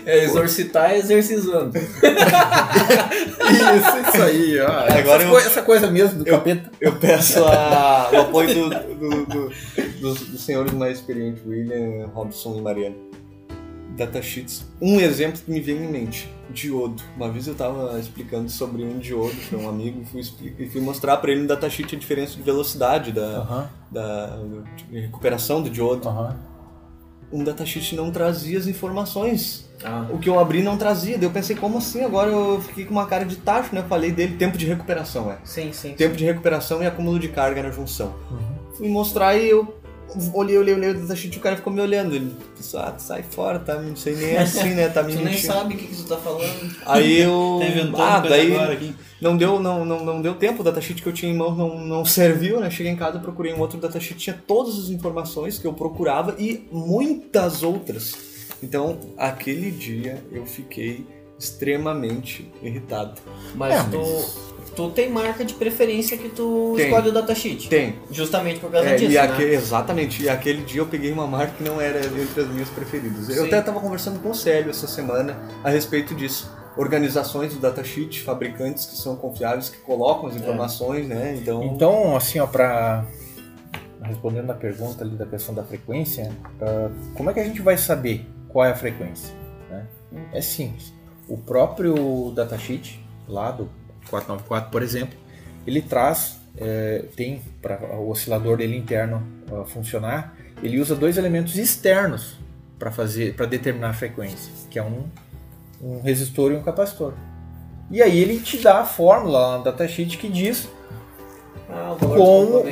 É, exorcitar é exercizando. isso, isso aí. Ó. Agora essa, eu, coisa, essa coisa mesmo do eu, capeta. Eu peço a, o apoio do, do, do, dos, dos senhores mais experientes, William, Robson e Mariana. Datasheets. Um exemplo que me veio em mente, diodo. Uma vez eu estava explicando sobre um diodo para um amigo e fui, e fui mostrar para ele no datasheet a diferença de velocidade da, uh -huh. da de recuperação do diodo. Uh -huh. Um datasheet não trazia as informações. Ah. O que eu abri não trazia. Daí eu pensei, como assim? Agora eu fiquei com uma cara de tacho, né? Eu falei dele, tempo de recuperação, é. Sim, sim. Tempo sim. de recuperação e acúmulo de carga na junção. Uhum. Fui mostrar e eu olhei, olhei, olhei o datasheet e o cara ficou me olhando. Ele disse, ah, sai fora, tá? Não sei nem assim, né? Tá me Tu nem sabe o que, que tu tá falando. Aí eu. tá ah, daí. Não deu, não, não, não deu tempo, o datasheet que eu tinha em mãos não, não serviu, né? Cheguei em casa, procurei um outro datasheet, tinha todas as informações que eu procurava e muitas outras. Então, aquele dia eu fiquei extremamente irritado. Mas é, mas tu tem marca de preferência que tu tem, escolhe o datasheet. Tem. Justamente por causa é, disso, e né? aquele, Exatamente. E aquele dia eu peguei uma marca que não era entre as minhas preferidas. Sim. Eu até estava conversando com o Célio essa semana a respeito disso. Organizações do datasheet, fabricantes que são confiáveis, que colocam as é. informações, é. né? Então, então assim, ó, para respondendo a pergunta ali da questão da frequência, uh, como é que a gente vai saber qual é a frequência? Né? É simples. O próprio datasheet lá do 494, por exemplo, ele traz, é, tem para o oscilador dele interno uh, funcionar, ele usa dois elementos externos para fazer, para determinar a frequência, que é um, um resistor e um capacitor. E aí ele te dá a fórmula lá no datasheet que diz ah, como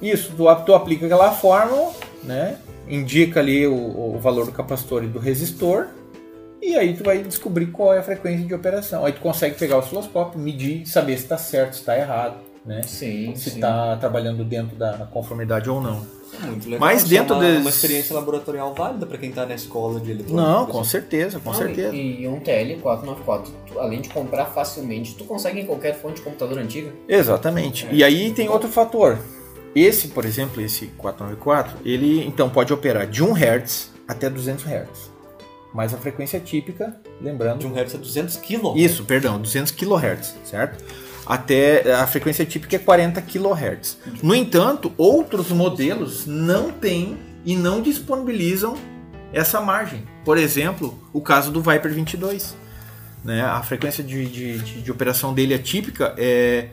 isso, tu, tu aplica aquela fórmula, né? Indica ali o, o valor do capacitor e do resistor e aí tu vai descobrir qual é a frequência de operação. Aí tu consegue pegar o osciloscópio, medir, saber se está certo, se está errado, né? Sim. Se está trabalhando dentro da conformidade ou não. Muito legal. Mas dentro é uma, de... uma experiência laboratorial válida para quem está na escola de eletrônica. Não, com certeza, com não, certeza. E, e um TL494, tu, além de comprar facilmente, tu consegue em qualquer fonte de computador antiga. Exatamente. É. E aí tem outro fator. Esse, por exemplo, esse 494, ele então pode operar de 1 Hz até 200 Hz. Mas a frequência típica, lembrando. De 1 Hz a 200 kHz. Isso, perdão, 200 kHz, certo? Até a frequência típica é 40 kHz. No entanto, outros modelos não têm e não disponibilizam essa margem. Por exemplo, o caso do Viper 22. Né? A frequência de, de, de, de operação dele é típica é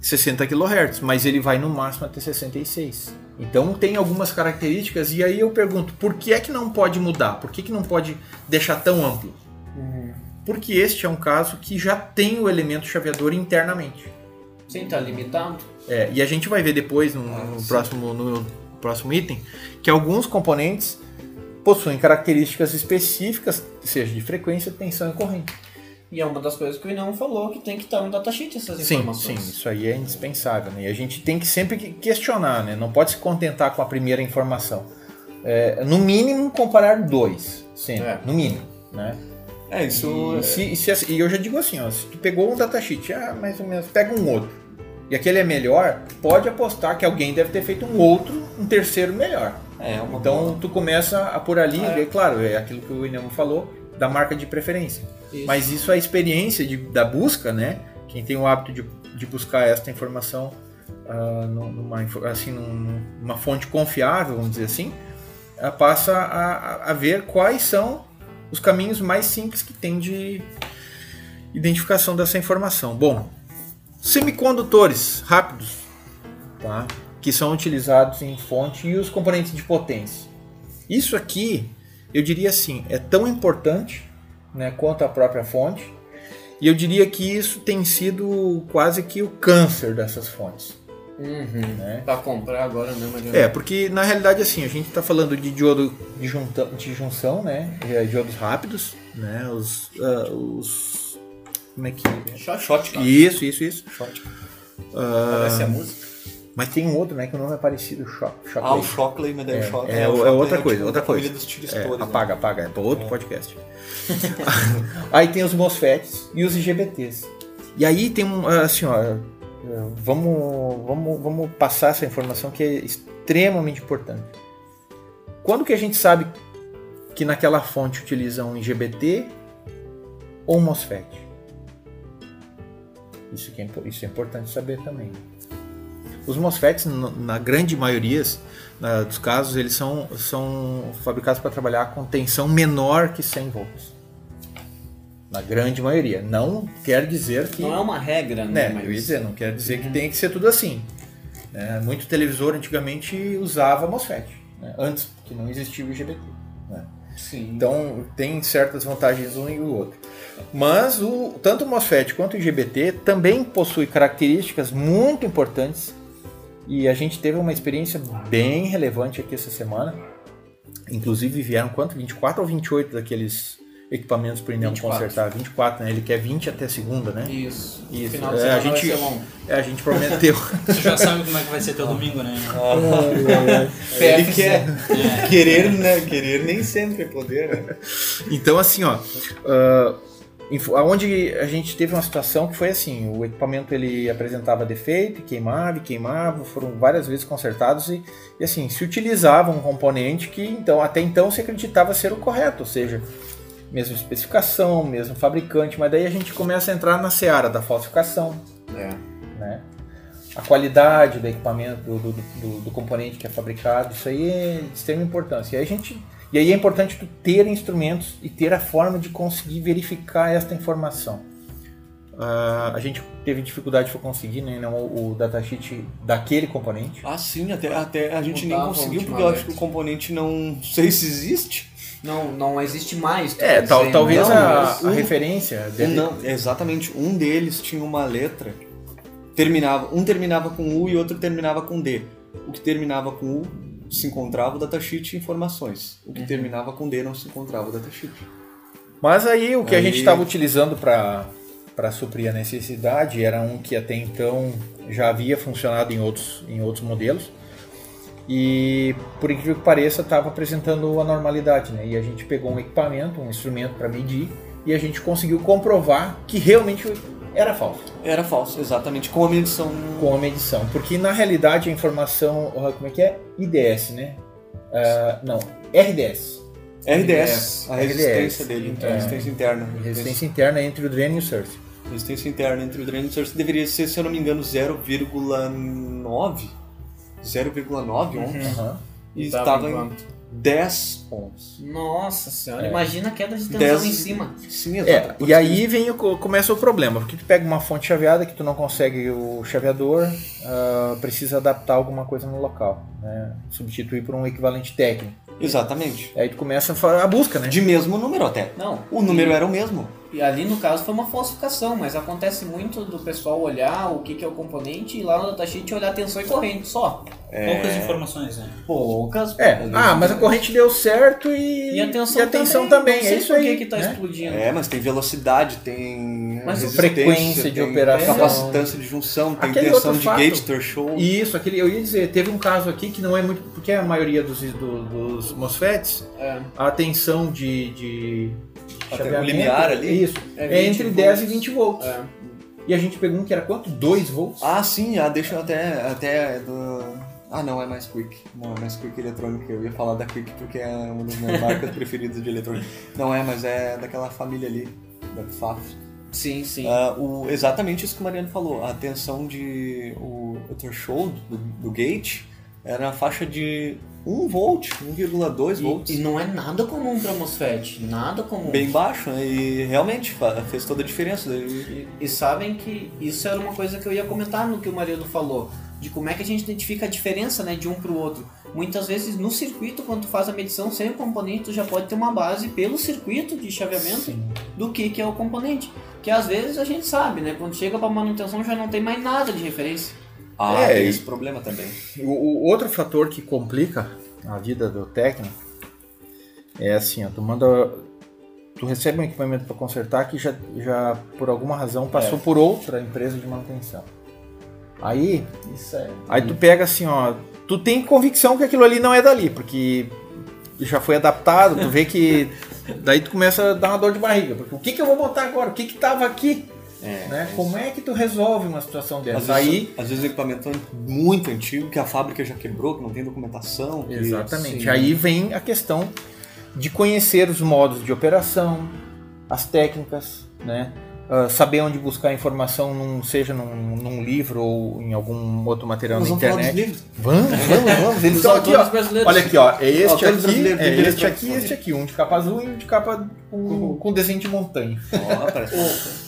60 kHz, mas ele vai no máximo até 66. Então tem algumas características e aí eu pergunto, por que é que não pode mudar? Por que, que não pode deixar tão amplo? Uhum. porque este é um caso que já tem o elemento chaveador internamente. Sim, tá limitado. É, e a gente vai ver depois no, no próximo, no próximo item que alguns componentes possuem características específicas, seja de frequência, tensão e corrente. E é uma das coisas que o Inão falou que tem que estar no datasheet essas Sim, informações. sim, isso aí é indispensável. Né? E a gente tem que sempre que- questionar, né? não pode se contentar com a primeira informação. É, no mínimo, comparar dois, sempre, É. no mínimo. Né? É, isso. E, se- e se assim- e eu já digo assim, ó, se tu pegou um datasheet, ah, mais ou menos, pega um outro, e aquele é melhor, pode apostar que alguém deve ter feito um outro, um terceiro melhor. É, Então tu começa a por ali, é. claro, é aquilo que o Inemo falou, da marca de preferência. Isso. Mas isso é a experiência de- da busca, né? Quem tem o hábito de, de buscar esta informação nu- numa, assim, num- numa fonte confiável, vamos dizer assim, ah, passa a, a- a ver quais são os caminhos mais simples que tem de identificação dessa informação. Bom, semicondutores rápidos, tá? que são utilizados em fonte e os componentes de potência. Isso aqui, eu diria assim, é tão importante né, quanto a própria fonte, e eu diria que isso tem sido quase que o câncer dessas fontes. Uhum. Né? Pra comprar agora não adianta. É, porque na realidade assim, a gente está falando de diodo de, junta, de junção, né? Diodos rápidos, né? Os, ah, os como é que Shot. Shot. Isso, isso, isso. Shot. Ah, Parece a música. Mas tem um outro, né? Que o nome é parecido, Shock. Ah, o. Shockley, mas daí É, o Shock. é, o é Shockley outra coisa, tipo outra da coisa. família dos É, tiristores, né? apaga, apaga, é para outro podcast. Aí tem os MOSFETs e os IGBTs. E aí tem um, assim, ó, é, vamos, vamos, vamos passar essa informação que é extremamente importante. Quando que a gente sabe que naquela fonte utiliza um IGBT ou um MOSFET? Isso, que é, isso é importante saber também. Os MOSFETs, na grande maioria na- dos casos, eles são, são fabricados para trabalhar com tensão menor que 100 volts. Na grande maioria. Não quer dizer que. Não é uma regra, né, né? mas... eu ia dizer, não quer dizer que tem que ser tudo assim. né? muito televisor antigamente usava MOSFET, né? antes que não existia o IGBT. né? Sim. Então tem certas vantagens um e o outro. Mas o, tanto o MOSFET quanto o IGBT também possui características muito importantes e a gente teve uma experiência bem relevante aqui essa semana. Inclusive vieram quanto? 24 ou 28 daqueles equipamentos para o Inel 24. consertar? 24, né? Ele quer 20 até segunda, né? Isso. Isso. Final de É, a gente- vai ser longo. É, a gente prometeu. Você já sabe como é que vai ser teu domingo, né? Ele PFC. quer. Querer, né? Querer nem sempre é poder, né? Então, assim, ó, ah, aonde a gente teve uma situação que foi assim, o equipamento ele apresentava defeito, queimava, e queimava, foram várias vezes consertados e, e, assim, se utilizava um componente que então até então se acreditava ser o correto, ou seja, mesma especificação, mesmo fabricante, mas daí a gente começa a entrar na seara da falsificação, É. né? A qualidade do equipamento, do, do, do- do componente que é fabricado, isso aí é de extrema importância. E aí, a gente, e aí é importante tu ter instrumentos e ter a forma de conseguir verificar esta informação. Ah, a gente teve dificuldade para conseguir né, não, o, o datasheet daquele componente. Ah, sim, até, até a gente Não nem conseguiu, porque eu acho que o componente não sei se existe. Não, não existe mais. É, tal, talvez não, a, a referência Um deve, não, exatamente. Um deles tinha uma letra, terminava, um terminava com U e outro terminava com D. O que terminava com U se encontrava o datasheet e informações. O que terminava com D não se encontrava o datasheet. Mas aí o que a Aí- gente estava utilizando para para suprir a necessidade era um que até então já havia funcionado em outros, em outros modelos e por incrível que pareça estava apresentando a normalidade, né? E a gente pegou um equipamento, um instrumento para medir e a gente conseguiu comprovar que realmente era falso Era falso, exatamente. Com a medição. com a medição, porque na realidade a informação, como é que é? IDS, né? Ah, não, RDS. RDS, a RDS. resistência dele, É. a resistência interna. Resistência interna entre o dreno e o surf. Resistência interna entre o dreno e o surf deveria ser, se eu não me engano, 0,9? 0,9 ohms. Aham. E Tava estava em em quanto? 10 ohms. Nossa senhora, É. imagina a queda de tensão Dez- em cima. Sim, É, exato. Por e aí vem o, co- começa o problema, porque tu pega uma fonte chaveada que tu não consegue o chaveador, ah, precisa adaptar alguma coisa no local, né? substituir por um equivalente técnico. Exatamente. Aí tu começa a busca, né? De mesmo número até. Não. O número e, era o mesmo. E ali no caso foi uma falsificação, mas acontece muito do pessoal olhar o que, que é o componente e lá no datasheet olhar tensão e corrente só. Poucas informações, né? Poucas. É, ah, mas a corrente deu certo e, E a tensão, e a tensão também. Não sei É isso por que aí. que tá né? explodindo. É, mas tem velocidade, tem Mas frequência de tem operação. capacitância de junção, tem Aquele tensão de fato. gate threshold. Isso, aquele, eu ia dizer, teve um caso aqui que não é muito. Porque a maioria dos, do- dos MOSFETs, É. a tensão de. de Até o limiar ali? Isso. É É, 20 entre volts. 10 e 20 volts. É. E a gente pegou um que era quanto? 2 volts? Ah, sim, ah, deixa eu até, até do... Ah, não, é mais Quick. Não, é mais Quick eletrônica. Eu ia falar da Quick porque é uma das minhas marcas preferidas de eletrônica. Não é, mas é daquela família ali, da FAF. Sim, sim. Ah, o, exatamente isso que o Mariano falou. A tensão de. O, o threshold do, do gate era na faixa de 1 volt, 1,2 volts. E, não é nada comum pra MOSFET, nada comum. Bem baixo, né? E realmente fez toda a diferença. E, e sabem que isso era uma coisa que eu ia comentar no que o Mariano falou, de como é que a gente identifica a diferença né, de um pro outro. Muitas vezes no circuito, quando tu faz a medição sem o componente, tu já pode ter uma base pelo circuito de chaveamento do que, que é o componente. Que às vezes a gente sabe, né? Quando chega pra manutenção já não tem mais nada de referência. Ah, É, tem esse problema também. O, o outro fator que complica a vida do técnico é assim, ó, tu manda. Tu recebe um equipamento para consertar que já, já por alguma razão passou É. por outra empresa de manutenção. Aí, Isso é. aí tu pega assim, ó, tu tem convicção que aquilo ali não é dali, porque já foi adaptado, tu vê que daí tu começa a dar uma dor de barriga, porque o que que eu vou botar agora? O que que tava aqui? É, Né? Como é que tu resolve uma situação Às dessa? vezes, Aí, às vezes o equipamento é muito antigo, que a fábrica já quebrou, que não tem documentação. que- Exatamente. sim. Aí vem a questão de conhecer os modos de operação, as técnicas, né? Ah, saber onde buscar informação, num, seja num, num livro ou em algum outro material Nós na internet. Vamos, vamos, vamos. Eles estão aqui, ó. Olha aqui, ó. É este aqui, é este aqui e este aqui. Um de capa azul e um de capa com, com desenho de montanha. Ó, parece-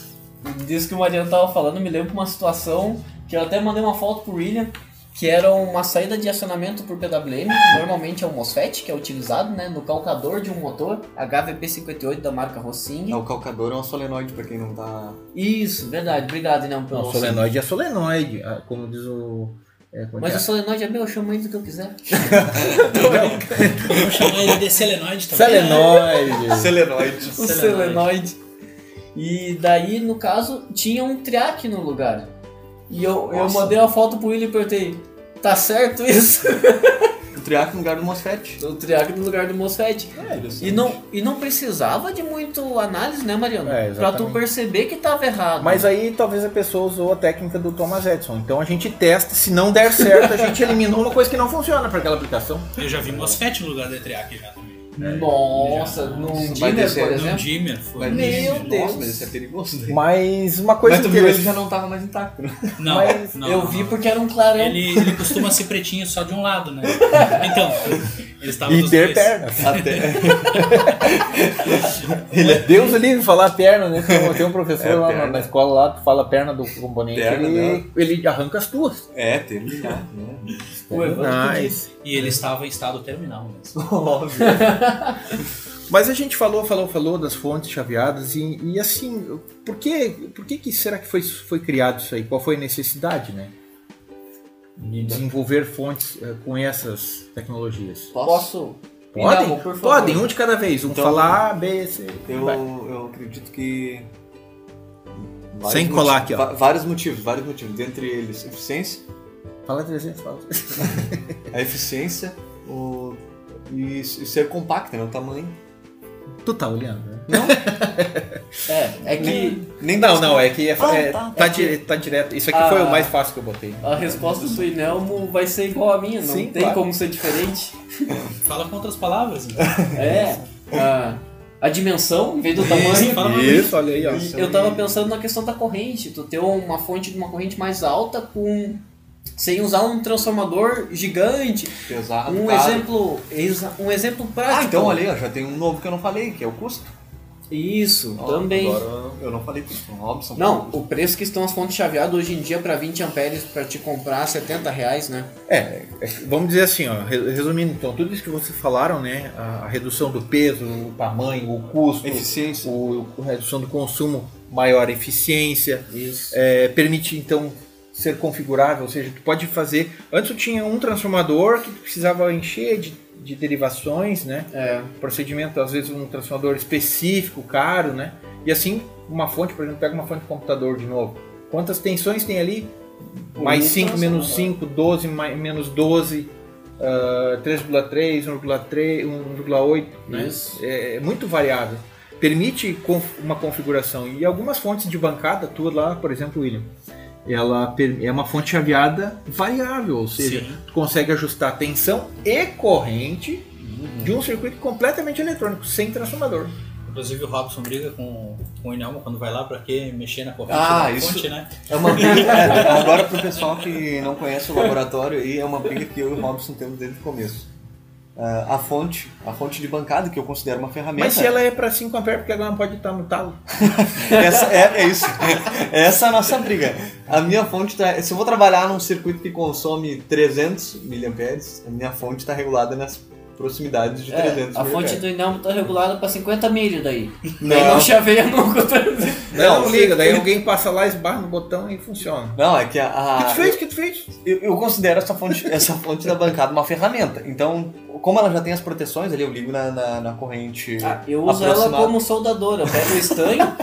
Diz que o Mariano tava falando, me lembro de uma situação que eu até mandei uma foto pro William, que era uma saída de acionamento por PWM, que normalmente é o MOSFET, que é utilizado né, no calcador de um motor, HVP58 da marca Rossing. É, o calcador é um solenoide, pra quem não tá... Isso, verdade, obrado, não, pelo Não, solenoide é solenoide, ah, como diz o. é, é Mas que o é? solenoide é meu, eu chamo ele do que eu quiser. Vamos chamar ele de selenoide também. Solenoide. Selenoide. o solenoide. E daí, no caso, tinha um triac no lugar. E eu, eu mandei uma foto pro William e perguntei, tá certo isso? O triac no lugar do MOSFET. o triac no lugar do MOSFET. Interessante. E não, e não precisava de muito análise, né, Mariano? É, pra tu perceber que tava errado. Mas aí talvez a pessoa usou a técnica do Thomas Edison. Então a gente testa, se não der certo, a gente elimina uma coisa que não funciona para aquela aplicação. Eu já vi MOSFET no lugar da Triac já também. Nossa, num Vai dimmer, descer, por num No exemplo. Dimmer foi. Mas, Meu nossa, Deus. mas isso é perigoso. Né? Mas uma coisa Mas viu, ele interessante. já não tava mais intacto, né? Não, Mas não, eu não, vi não. porque era um clarão. Ele, ele costuma ser pretinho só de um lado, né? Então, eles estavam E dos ter dois. pernas. Até... Ele é Deus livre falar perna, né? Tem um, tem um professor É, lá na- perna. na escola lá que fala perna do componente, Perna ele, dela. ele arranca as tuas. É, terminar, né? O Evandro que Nice. E ele estava em estado terminal mesmo. Óbvio. Mas a gente falou, falou, falou das fontes chaveadas e, e assim, por que, por que, que será que foi, foi criado isso aí? Qual foi a necessidade, né? De desenvolver fontes eh, com essas tecnologias. Posso? Podem? Não, por favor. Podem, um de cada vez. Um Então, falar A, B, C. Eu, vai. eu acredito que. vários Sem colar motivos- aqui, ó. Vários motivos, vários motivos. Dentre eles, eficiência, Fala 300, fala. a eficiência o, e, e ser compacta, né? O tamanho. Tu tá olhando, né? É, é que Nem, nem Não, não, é que é, Ah, é- tá, tá, di- tá direto. Isso aqui Ah. foi o mais fácil que eu botei. a resposta do Inelmo vai ser igual a minha, não Sim, tem claro. como ser diferente. Fala com outras palavras. Então. É, a, a dimensão em vez do tamanho. Isso, fala Isso, olha aí, ó. Eu tava pensando na questão da corrente, tu ter uma fonte de uma corrente mais alta com sem usar um transformador gigante. pesado. Um caro. exemplo, um exemplo prático. Ah, então olha já tem um novo que eu não falei, que é o custo. Isso, Ó, também. Agora eu não falei isso, o Robson. Não, o preço que estão as fontes chaveadas hoje em dia para 20 amperes para te comprar 70 reais, né? É, é, vamos dizer assim, ó, re- resumindo, então, tudo isso que vocês falaram, né, a, a redução do peso, o tamanho, o custo, Eficiência. o, a redução do consumo, maior eficiência, Isso. é, permite então ser configurável, ou seja, tu pode fazer. Antes tu tinha um transformador que tu precisava encher de, de derivações, né? É. Procedimento, às vezes um transformador específico, caro, né? E assim, uma fonte, por exemplo, pega uma fonte de computador de novo. Quantas tensões tem ali? Mais Um 5, menos transformador. 5, 12, mais, menos 12, ah, 3,3, 1,3, 1,8, né? É, é muito variável. Permite conf- uma configuração. E algumas fontes de bancada, tu lá, por exemplo, William, ela é uma fonte chaveada variável, ou seja, Sim. tu consegue ajustar tensão e corrente de um circuito completamente eletrônico, sem transformador. Inclusive o Robson briga com, com o Inelmo quando vai lá pra que mexer na corrente Ah, da isso- fonte, né? É uma briga. agora pro pessoal que não conhece o laboratório aí, é uma briga que eu e o Robson temos desde o começo. Ah, a fonte, a fonte de bancada, que eu considero uma ferramenta. Mas se ela é para 5 A, porque ela não pode estar no talo. Essa, é, é isso. Essa é a nossa briga. A minha fonte tá. Se eu vou trabalhar num circuito que consome 300 mAh, a minha fonte está regulada nas proximidades de 300 É, a fonte do Inelmo tá regulada para 50 milho daí. Não. Daí não chaveia nunca. 300. Não, Não, liga, daí alguém passa lá, esbarra no botão e funciona. Não, é que a. O que tu fez? O que tu fez? eu, eu considero essa fonte, essa fonte da bancada uma ferramenta. Então, como ela já tem as proteções ali, eu ligo na, na, na corrente. Ah, eu uso ela aproximada. como soldadora. Eu pego o estanho.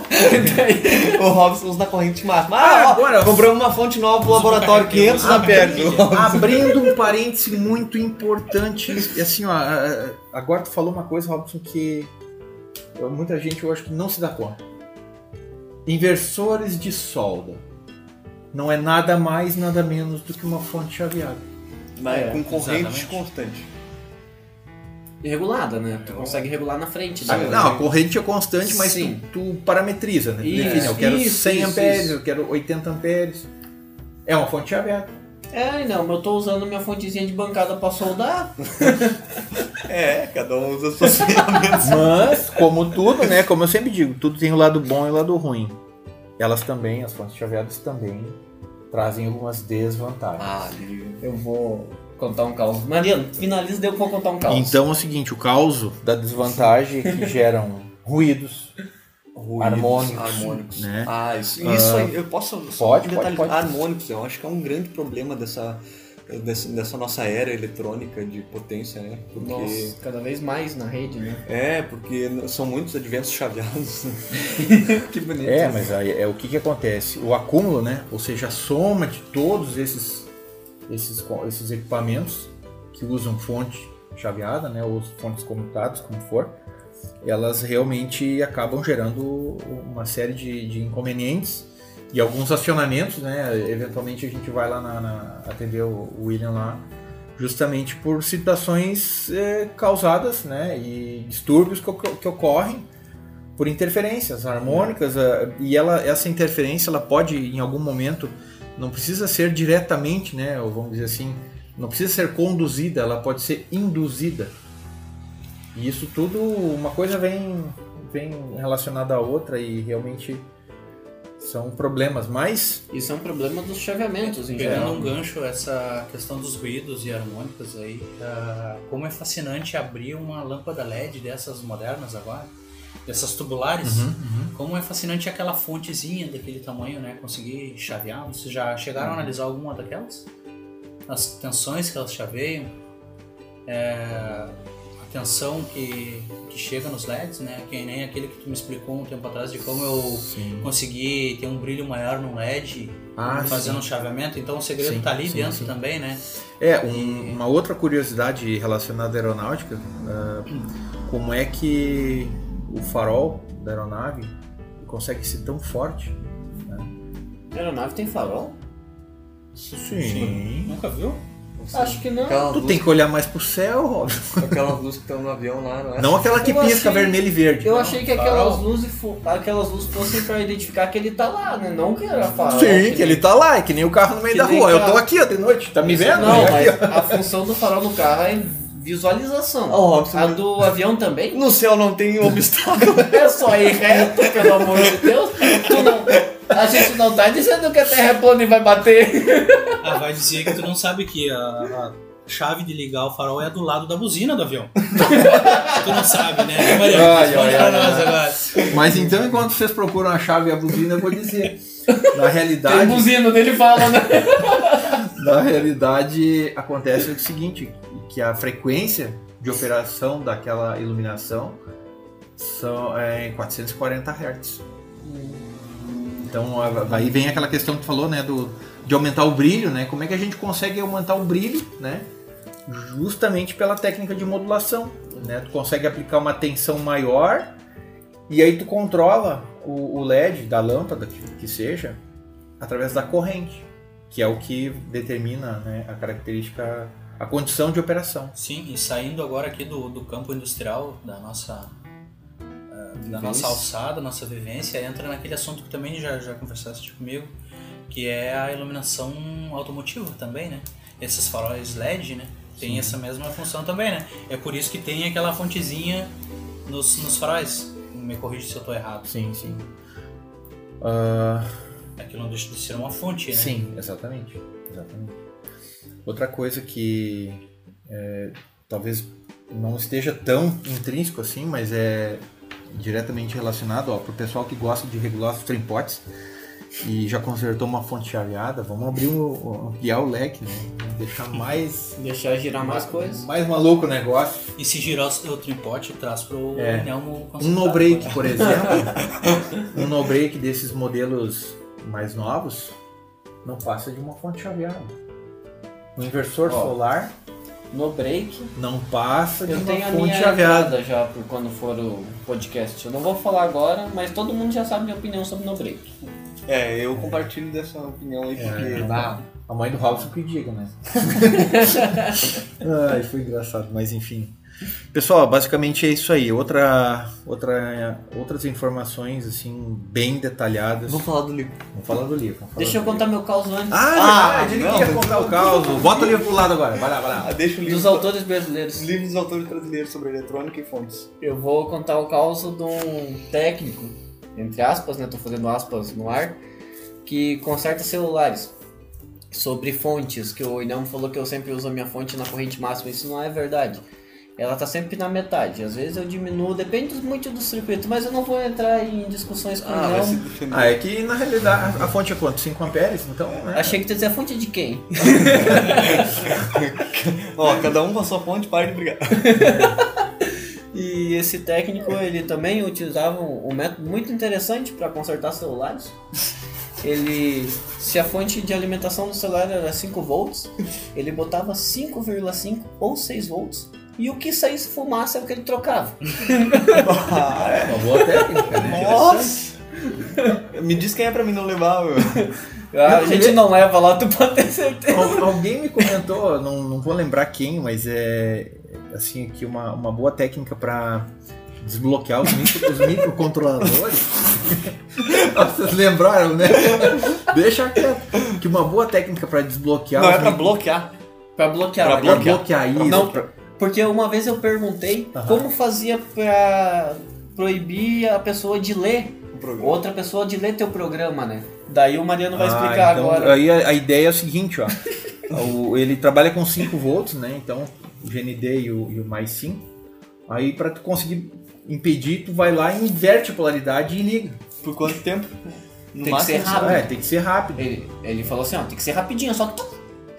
daí- O Robson usa na corrente máxima. Ah, Ah, agora- compramos uma fonte nova pro laboratório, 500 amperes. Abrindo um parêntese muito importante, e assim, ó, agora tu falou uma coisa, Robson, que muita gente eu acho que não se dá conta. Inversores de solda não é nada mais, nada menos do que uma fonte chaveada. É, com corrente exatamente. constante. Regulada, né? Tu consegue regular na frente. Ah, né? não, a corrente é constante, mas tu, Sim. tu parametriza, né? Tu Isso, define, eu quero isso, 100 isso, amperes, isso. eu quero 80 amperes. É uma fonte chaveada. É, não, eu tô usando minha fontezinha de bancada pra soldar. É, cada um usa suas ferramentas. Mas, como tudo, né? Como eu sempre digo, tudo tem o lado bom e o lado ruim. Elas também, as fontes chaveadas também, trazem algumas desvantagens. Ah. Eu vou contar um caos. Mariano, finaliza, daí eu vou contar um caos. Então é o seguinte, o causo da desvantagem é que geram ruídos, Ruídos, Harmônicos, harmônicos. né? Ah, isso, isso aí, eu posso Pode, um pode, pode. Harmônicos, eu acho que é um grande problema dessa, dessa, dessa nossa era eletrônica de potência, né? Porque, Nossa, cada vez mais na rede, né? É, porque são muitos adventos chaveados. que bonito. É, mas aí é o que, que acontece? O acúmulo, né? Ou seja, a soma de todos esses, esses, esses equipamentos que usam fonte chaveada, né? Ou fontes comutadas, como for, elas realmente acabam gerando uma série de, de inconvenientes e alguns acionamentos, né? Eventualmente a gente vai lá na, na- atender o William lá, justamente por situações eh, causadas, né? E distúrbios que, que ocorrem por interferências harmônicas ah, e ela essa interferência ela pode em algum momento não precisa ser diretamente né ou vamos dizer assim não precisa ser conduzida ela pode ser induzida e isso tudo uma coisa vem vem relacionada à outra e realmente são problemas mas Isso é um problema dos chaveamentos, em Pegando geral. um gancho, essa questão dos ruídos e harmônicos aí, ah, como é fascinante abrir uma lâmpada LED dessas modernas agora, dessas tubulares, como é fascinante aquela fontezinha daquele tamanho, né? Conseguir chavear. Vocês já chegaram a analisar alguma daquelas? As tensões que elas chaveiam, é, a tensão que, que chega nos LEDs, né? Que nem aquele que tu me explicou um tempo atrás de como eu sim consegui ter um brilho maior no LED ah, fazendo sim. um chaveamento, então o segredo Sim, tá ali sim, dentro também, né? É, um- uma outra curiosidade relacionada à aeronáutica, ah, como é que o farol da aeronave consegue ser tão forte? A aeronave tem farol? Sim. Nunca viu? Acho que não. Aquela Tu luz, tem que olhar mais pro céu, Robson. aquelas luzes que estão no avião lá, não é? Não aquela que Eu pisca achei- vermelho e verde. Eu não. achei que aquelas farol. luzes, aquelas luzes fossem pra identificar que ele tá lá, né? Não que era farol. Sim, que ele tá lá, é que nem o carro no meio Que da rua. Eu carro. tô aqui, ó, de noite. Tá me vendo? Não, mas a função do farol no carro é visualização. A do avião também? No céu não tem obstáculo. É só ir reto, pelo amor de Deus. Tu não, a gente não tá dizendo que a Terra é plana e vai bater. Ah, vai dizer que tu não sabe que a, a chave de ligar o farol é do lado da buzina do avião. tu não sabe, né? Maria, Ai, ai, ai, nós agora. Mas então, enquanto vocês procuram a chave e a buzina, eu vou dizer. Na Tem realidade, buzina dele fala, né? na realidade acontece o seguinte, que a frequência de operação daquela iluminação são é, 440 Hz. Então aí vem aquela questão que tu falou, né, do, de aumentar o brilho, né? Como é que a gente consegue aumentar o brilho, né? Justamente pela técnica de modulação, né? Tu consegue aplicar uma tensão maior e aí tu controla o, o LED da lâmpada, que, que seja, através da corrente, que é o que determina né, a característica, a condição de operação. Sim, e saindo agora aqui do, do campo industrial, da nossa, eh, da nossa alçada, nossa vivência, entra naquele assunto que também já, já conversaste comigo, que é a iluminação automotiva também, né? Esses faróis LED, né? Tem essa mesma função também, né? É por isso que tem aquela fontezinha nos, nos faróis. Me corrija se eu estou errado. Sim, sim. Ah, Aquilo não deixa de ser uma fonte, né? Sim, exatamente, exatamente. Outra coisa que é, talvez não esteja tão intrínseco assim, mas é diretamente relacionado para o pessoal que gosta de regular os trimpotes e já consertou uma fonte chaveada, vamos abrir o, ampliar o leque, né? Deixar mais, Deixar girar mais coisas. mais maluco o negócio. E se girar o tripote, traz pro É. Um no break, por exemplo, um no break desses modelos mais novos não passa de uma fonte chaveada. O inversor Ó. solar No break, não passa de eu uma tenho a fonte minha chaveada. entrada já por quando for o podcast. Eu não vou falar agora, mas todo mundo já sabe minha opinião sobre no break. É, eu compartilho dessa opinião aí, porque. É. A mãe do Robson que diga, né? Ai, foi engraçado, mas enfim. Pessoal, basicamente é isso aí. Outra, outra, outras informações assim bem detalhadas. Vamos falar do livro. Vamos falar do livro. falar deixa eu do contar meu caos antes. livro. Ah, verdade, ele não, queria contar o caos. Bota o livro pro lado agora. Vai lá, vai lá. Ah, deixa o livro. Dos autores brasileiros. Os livros dos autores brasileiros sobre eletrônica e fontes. Eu vou contar o caos de um técnico, entre aspas, né? Tô fazendo aspas no ar, que conserta celulares. Sobre fontes, que o Inamo falou que eu sempre uso a minha fonte na corrente máxima. Isso não é verdade. Ela tá sempre na metade. Às vezes eu diminuo, depende muito do circuito, mas eu não vou entrar em discussões com Ah, defender. Ah, é que na realidade a, fonte é quanto? 5 amperes? Então, né? Achei que tu ia dizer a fonte de quem? Ó, cada um com a sua fonte, para de brigar. E esse técnico, ele também utilizava um, um método muito interessante para consertar celulares. Ele, se a fonte de alimentação do celular era 5 volts, ele botava 5,5 ou 6 volts. E o que saísse fumaça é o que ele trocava. Uma boa técnica, né? Nossa! Me diz quem é pra mim não levar, meu. Ah, a gente não leva lá, tu pode ter certeza. Al- Alguém me comentou, não, não vou lembrar quem, mas é assim que uma, uma boa técnica para desbloquear os, micro, os microcontroladores. Vocês lembraram, né? Deixa quieto. Que uma boa técnica para desbloquear Não é pra micro- bloquear. Pra bloquear. Pra mas pra bloquear. bloquear isso. Não, pra- porque uma vez eu perguntei Aham. como fazia pra proibir a pessoa de ler, outra pessoa de ler teu programa, né? Daí o Mariano vai Ah, explicar então, agora. Aí a, a ideia é o seguinte, ó. O- ele trabalha com 5 volts, né? Então, o GND e o, e o mais 5. Aí, para tu conseguir impedir, tu vai lá, inverte a polaridade e liga. Por quanto tempo? No Tem que ser máximo, rápido. É, tem que ser rápido. Ele, ele falou assim, ó, tem que ser rapidinho, só tu-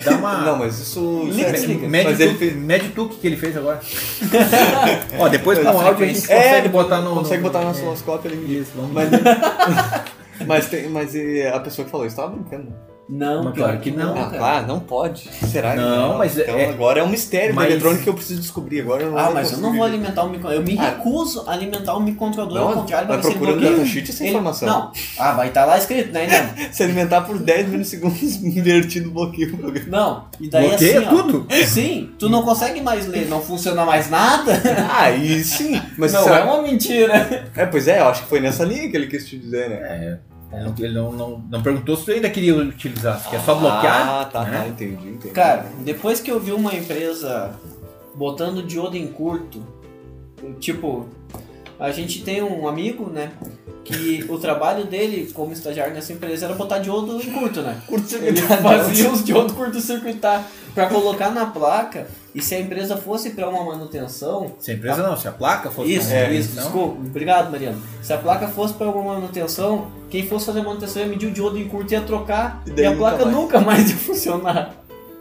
Dá uma. Não, mas isso. isso Liga, é- desliga. Mede Mas tu, ele fez. mede tu que ele fez agora. Ó, depois com o áudio a gente frequência. consegue botar no. Consegue no- botar no é, osciloscópio ali. Isso, vamos Mas, mas, tem, mas a pessoa que falou isso tava brincando. Não, Mas pior claro que não. Ah, claro, não pode. Será que Não, mas então, é- agora é um mistério mas- da eletrônica que eu preciso descobrir. Agora eu não Ah, vou mas eu não vou alimentar o micro... Eu me Ah. recuso a alimentar o microcontrolador, ao Não, contrário, vai ser procurando bloqueio. datasheet essa Ele- informação. Não. Ah, vai estar lá escrito, né, não? Se alimentar por 10 milissegundos invertido bloqueio o programa. Não. E daí Bloqueia assim, ó, tudo? Sim, tu não consegue mais ler, não funciona mais nada. Ah, e sim. Mas não, será- é uma mentira. É, pois é, eu acho que foi nessa linha que ele quis te dizer, né? É, ele não, ele não, não, não perguntou se tu ainda queria utilizar. Se quer só bloquear? Ah, tá, né? tá, entendi, entendi. Cara, depois que eu vi uma empresa botando diodo em curto. Tipo, a gente tem um amigo, né? Que o trabalho dele como estagiário nessa empresa era botar diodo em curto, né? Ele fazia os diodos curto-circuitar para colocar na placa. E se a empresa fosse para uma manutenção, Se a empresa não, se a placa fosse isso, pra- isso, não? desculpa. Obrigado, Mariano. Se a placa fosse para alguma manutenção, quem fosse fazer a manutenção ia medir o diodo em curto e ia trocar. E E, a nunca placa mais. nunca mais ia funcionar.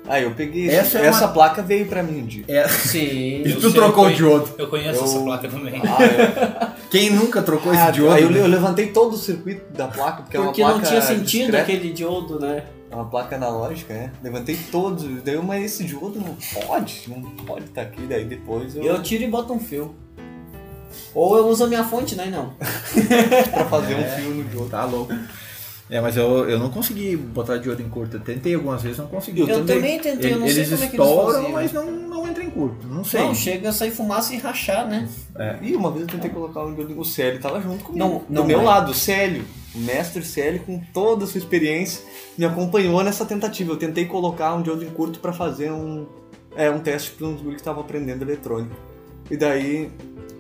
Ah, eu peguei. Essa Essa, é uma- essa placa veio pra mim um dia. É, Sim. E tu sei, trocou eu o diodo. Eu conheço Eu- essa placa também. Ah, Quem nunca trocou Ah, esse diodo? aí eu, né? eu levantei todo o circuito da placa, porque, Porque é uma não placa tinha sentido discreta, aquele diodo, né? É uma placa analógica, né? Levantei todos, daí mas esse diodo não pode, não pode estar aqui, daí depois eu, Eu tiro e boto um fio. Ou eu uso a minha fonte, né? Não. pra fazer É. um fio no diodo. Tá louco. É, mas eu, eu não consegui botar diodo em curto. Eu tentei algumas vezes, não consegui. Eu, também tentei, eu não eles sei como é que eles estouram, mas não, não entra em curto. Não sei. Não, chega a sair fumaça e rachar, né? E uma vez eu tentei colocar um diodo, o Célio tava junto comigo. Não, não do meu é. lado, o Célio, o mestre Célio, com toda a sua experiência, me acompanhou nessa tentativa. Eu tentei colocar um diodo em curto pra fazer um, é, um teste para uns guri que estavam aprendendo eletrônica. E daí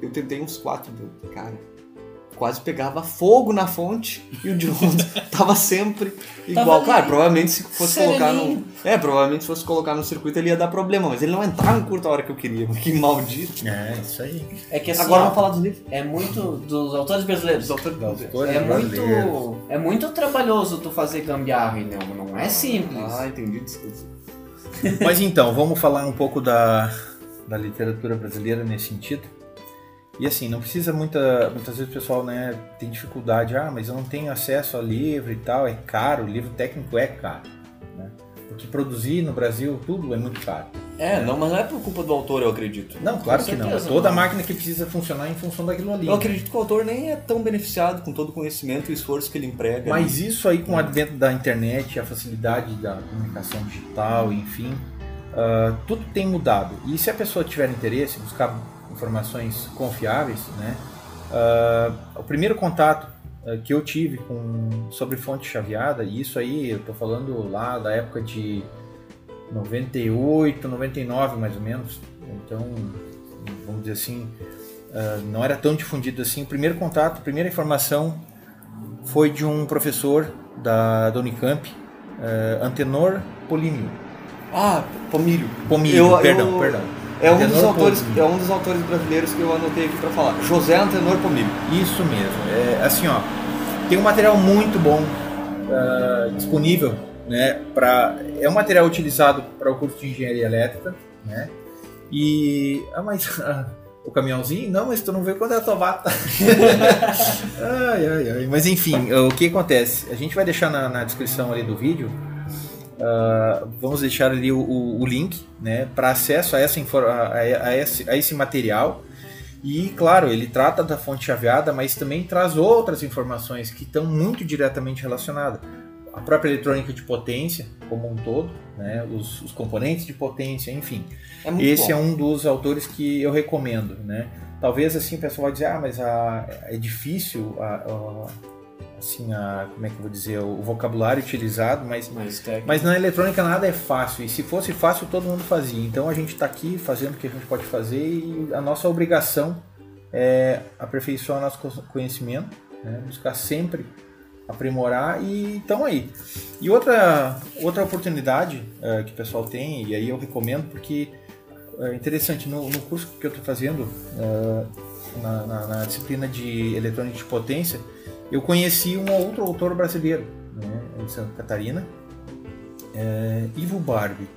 eu tentei uns quatro cara. Quase pegava fogo na fonte e o diodo tava sempre igual. Tava claro, ali, provavelmente se fosse colocar no. É, provavelmente se fosse colocar no circuito ele ia dar problema, mas ele não entrava em curto a hora que eu queria. Que maldito. É, isso aí. É que assim, Agora ó, vamos falar dos livros. é muito dos autores brasileiros. Dos autores brasileiros. É muito, é muito trabalhoso tu fazer gambiarra, e não, não é simples. Ah, entendi, desculpa. Mas então, vamos falar um pouco da, da literatura brasileira nesse sentido. E assim, não precisa muita. Muitas vezes o pessoal né, tem dificuldade, ah, mas eu não tenho acesso a livro e tal, é caro, o livro técnico é caro. Né? Porque produzir no Brasil tudo é muito caro. É, não, mas não é por culpa do autor, eu acredito. Não, claro Com que não. É toda não. máquina que precisa funcionar em função daquilo ali. Eu acredito que o autor nem é tão beneficiado com todo o conhecimento e esforço que ele emprega. Mas isso aí com o advento da internet, a facilidade da comunicação digital, enfim, ah, tudo tem mudado. E se a pessoa tiver interesse, buscar informações confiáveis, né? ah, o primeiro contato ah, que eu tive com sobre fonte chaveada, e isso aí eu tô falando lá da época de 98, 99 mais ou menos. Então, vamos dizer assim, ah, não era tão difundido assim. O primeiro contato, a primeira informação foi de um professor da, da Unicamp, Antenor Polimio. Ah, Pomílio. Pomílio, Eu- perdão, eu- perdão. É um, dos autores, é um dos autores brasileiros que eu anotei aqui pra falar. José Antenor Pomílio. Isso mesmo. É, assim, ó, tem um material muito bom ah, disponível, né? Pra, é um material utilizado para o curso de engenharia elétrica, né? E ah, mas ah, o caminhãozinho, não, mas tu não vê quando é a tua bata. ai, ai, ai. Mas enfim, o que acontece? A gente vai deixar na, na descrição ali do vídeo. Ah, vamos deixar ali o, o- o link, né, para acesso a essa a, a- esse, a esse material. E, claro, ele trata da fonte chaveada, mas também traz outras informações que estão muito diretamente relacionadas. A própria eletrônica de potência, como um todo, né? os, os componentes de potência, enfim. É Esse bom. é um dos autores que eu recomendo. Né? Talvez assim o pessoal vai dizer, ah, mas a- é difícil, a, a- assim, a, como é que eu vou dizer, o vocabulário utilizado, mas Mas mas na eletrônica nada é fácil, e se fosse fácil todo mundo fazia. Então a gente está aqui fazendo o que a gente pode fazer e a nossa obrigação é aperfeiçoar nosso co- conhecimento, né? buscar sempre aprimorar e estão aí. E outra, outra oportunidade eh, que o pessoal tem, e aí eu recomendo porque é interessante, no, no curso que eu estou fazendo, eh, na, na- na disciplina de eletrônica de potência, eu conheci um outro autor brasileiro, né, em Santa Catarina, é, Ivo Barbie.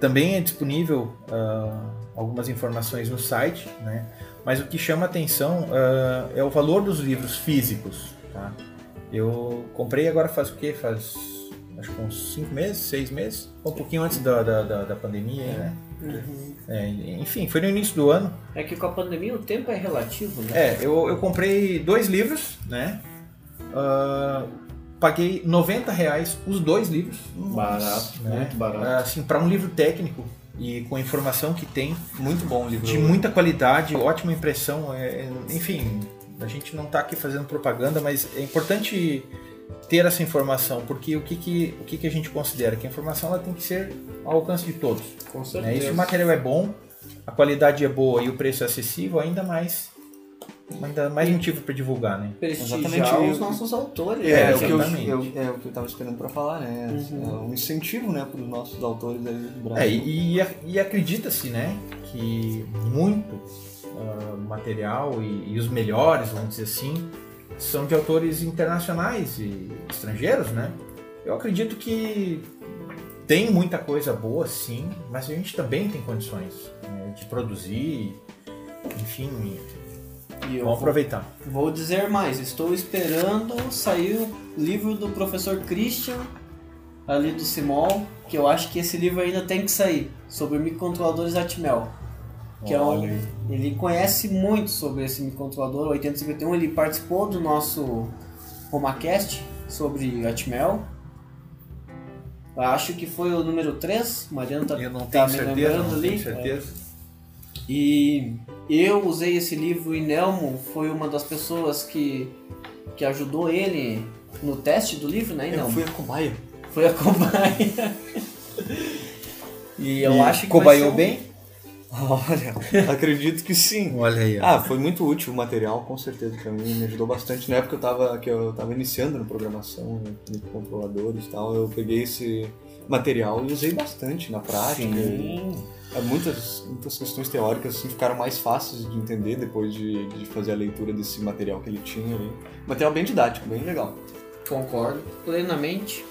Também é disponível ah, algumas informações no site, né? mas o que chama atenção ah, é o valor dos livros físicos. Tá? Eu comprei agora faz o quê? Faz acho que uns 5 meses, 6 meses, um pouquinho antes da, da, da, da pandemia, né? Uhum. É, enfim, foi no início do ano. É que com a pandemia o tempo é relativo, né? É, eu, eu comprei dois livros, né? Ah, paguei 90 reais os dois livros. Barato, né? muito barato. Ah, Assim, para um livro técnico e com a informação que tem, Muito bom o livro. de muita qualidade, ótima impressão. é, é, enfim, a gente não está aqui fazendo propaganda, mas é importante ter essa informação, porque o que, que, o que, que a gente considera? Que a informação ela tem que ser ao alcance de todos. Com Né? E certeza. se o material é bom, a qualidade é boa e o preço é acessível, ainda mais ainda mais motivo para divulgar, né? Prestigiar Exatamente. os nossos autores. É, É, é, o que eu, eu- é o que eu tava esperando pra falar, né? É um incentivo, né, para os nossos autores aí do Brasil. É, e, e, acredita-se, né, que muito ah, material e, e os melhores, vamos dizer assim, são de autores internacionais e estrangeiros, né? Eu acredito que tem muita coisa boa, sim, mas a gente também tem condições né, de produzir, enfim, E vamos vou, aproveitar. vou dizer mais, estou esperando sair o livro do professor Christian, ali do Simol, que eu acho que esse livro ainda tem que sair, sobre microcontroladores Atmel. Que é um, ele conhece muito sobre esse microcontrolador 8051, ele participou do nosso Romacast sobre Atmel. Eu acho que foi o número 3, Mariano tá, Eu não tá tenho me certeza, lembrando não ali. tenho certeza. E eu usei esse livro e Nelmo foi uma das pessoas que, que ajudou ele no teste do livro, né, eu Nelmo? fui a cobaia. Foi a cobaia. e eu E acho que cobaiou um- bem? Olha, acredito que sim. Olha aí, ó. Ah, foi muito útil o material, com certeza, pra mim, me ajudou bastante. Na época eu tava, que eu tava iniciando na programação, né, microcontroladores e tal, eu peguei esse material e usei bastante na prática. Sim. É, Muitas, muitas questões teóricas assim, ficaram mais fáceis de entender depois de, de fazer a leitura desse material que ele tinha. ali. Material bem didático, bem legal. Concordo plenamente.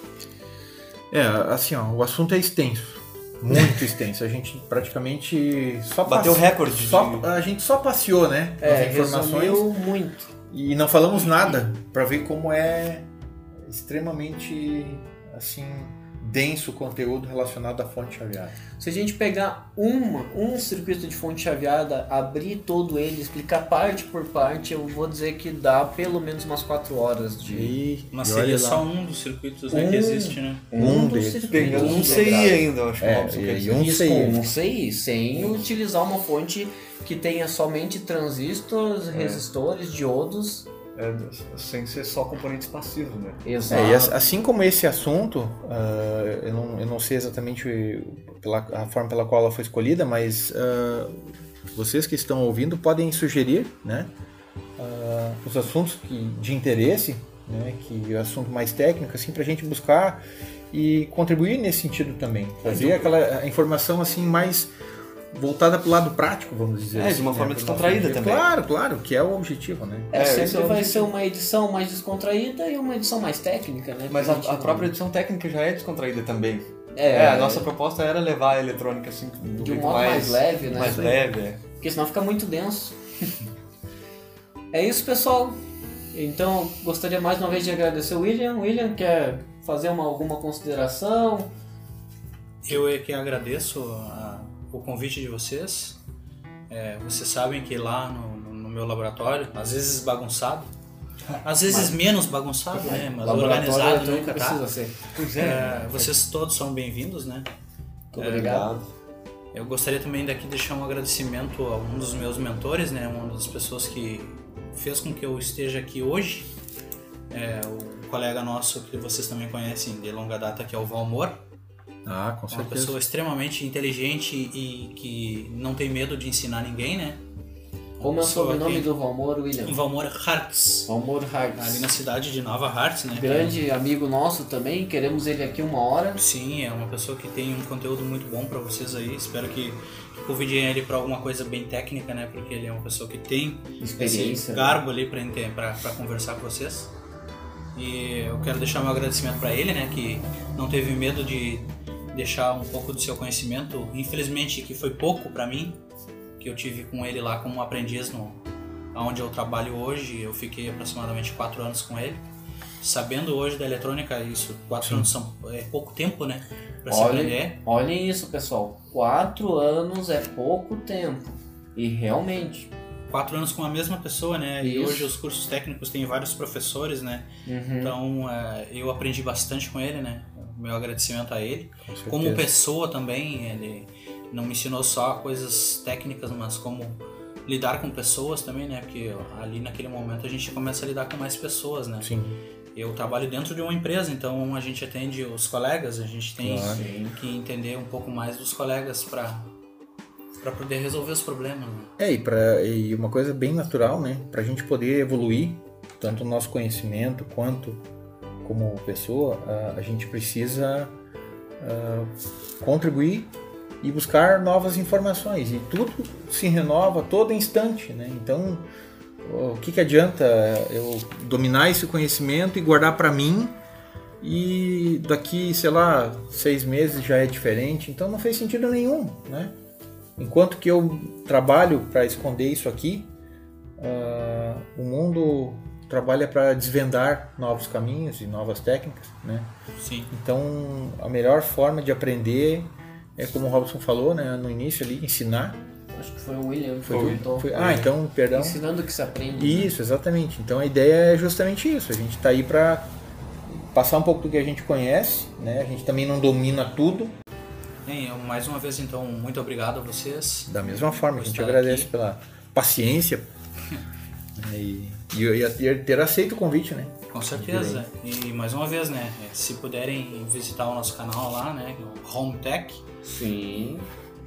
É, assim, ó, o assunto é extenso. Muito extenso. A gente praticamente só Bateu passe- recorde Só, de- A gente só passeou, né? É, as informações muito. e não falamos nada pra ver como é extremamente assim denso conteúdo relacionado à fonte chaveada. Se a gente pegar uma, um circuito de fonte chaveada, abrir todo ele, explicar parte por parte, eu vou dizer que dá pelo menos umas 4 horas de. E, Mas e seria lá. só um dos circuitos né, Um. que existe, né? um dos deles. circuitos um CI ainda, eu acho que É, o Robson e- quer e dizer. um Isso CI. um CI, sem utilizar uma fonte que tenha somente transistores, resistores, diodos. É, sem ser só componentes passivos, né? Exato. É, e as- assim como esse assunto, ah, eu, não, eu não sei exatamente pela, a forma pela qual ela foi escolhida, mas ah, vocês que estão ouvindo podem sugerir né, ah, os assuntos que, de interesse, né, que é assunto mais técnico, assim, para a gente buscar e contribuir nesse sentido também. Trazer aquela informação assim mais voltada para o lado prático, vamos dizer É, de assim, uma né, forma pro descontraída também. Claro, claro, que é o objetivo, né? É, É, sempre é vai ser uma edição mais descontraída e uma edição mais técnica, né? Mas a, a não- própria edição técnica já é descontraída também. É, É, a nossa proposta era levar a eletrônica assim do de um modo mais, leve, né? mais leve. é. Porque senão fica muito denso. é isso, pessoal. Então, gostaria mais uma vez de agradecer o William. William, quer fazer uma, alguma consideração? Eu é que agradeço a- o convite de vocês. É, vocês sabem que lá no, no meu laboratório, às vezes bagunçado, às vezes menos bagunçado, né? Mas organizado eletrônico nunca tá. ser. Pois É, vocês todos são bem-vindos, né? Muito obrigado. Eu gostaria também daqui de deixar um agradecimento a um dos meus mentores, né? Uma das pessoas que fez com que eu esteja aqui hoje. É, o colega nosso que vocês também conhecem de longa data, que é o Valmor. Ah, com É uma pessoa extremamente inteligente e que não tem medo de ensinar ninguém, né? Como é o sobrenome do Valmor, William? Valmor Hartz, Valmor ali Hartz. na cidade de Nova Hartz, né? Grande amigo nosso também, queremos ele aqui uma hora. Sim, é uma pessoa que tem um conteúdo muito bom pra vocês aí. Espero que, convidem ele pra alguma coisa bem técnica, né? Porque ele é uma pessoa que tem Experiência. esse garbo ali pra conversar com vocês. E eu quero deixar meu agradecimento pra ele, né? Que não teve medo de deixar um pouco do seu conhecimento. Infelizmente, que foi pouco pra mim, que eu tive com ele lá como aprendiz no onde eu trabalho hoje. Eu fiquei aproximadamente quatro anos com ele. Sabendo hoje da eletrônica, isso, quatro anos são, é pouco tempo, né? Pra se aprender. Olhem, isso, pessoal. Quatro anos é pouco tempo. E realmente. Quatro anos com a mesma pessoa, né? E Isso. hoje os cursos técnicos têm vários professores, né? Uhum. Então é, eu aprendi bastante com ele, né? Meu agradecimento a ele. Com. Como pessoa também, ele não me ensinou só coisas técnicas, mas como lidar com pessoas também, né? Porque ali naquele momento a gente começa a lidar com mais pessoas, né? Sim. Eu trabalho dentro de uma empresa, então a gente atende os colegas, a gente tem Claro. que entender um pouco mais dos colegas para para poder resolver os problemas. Né? É, e, pra, e uma coisa bem natural, né? Para a gente poder evoluir, tanto o nosso conhecimento quanto como pessoa, a, a gente precisa contribuir e buscar novas informações. E tudo se renova todo instante, né? Então, o que, que adianta eu dominar esse conhecimento e guardar para mim e daqui, sei lá, seis meses já é diferente? Então não fez sentido nenhum, né? Enquanto que eu trabalho para esconder isso aqui, uh, o mundo trabalha para desvendar novos caminhos e novas técnicas, né? Sim. Então, a melhor forma de aprender é como o Robson falou, né, no início ali, ensinar. Acho que foi o William que Foi, comentou. foi- ah, então, perdão. Ensinando que se aprende. né? Isso, exatamente. Então a ideia é justamente isso. A gente está aí para passar um pouco do que a gente conhece, né? A gente também não domina tudo. Bem, eu, mais uma vez, então, muito obrigado a vocês. Da mesma forma, a gente agradece aqui. pela paciência né, e, e, e ter aceito o convite, né? Com certeza. E mais uma vez, né? Se puderem visitar o nosso canal lá, né? O Home Tech, Sim.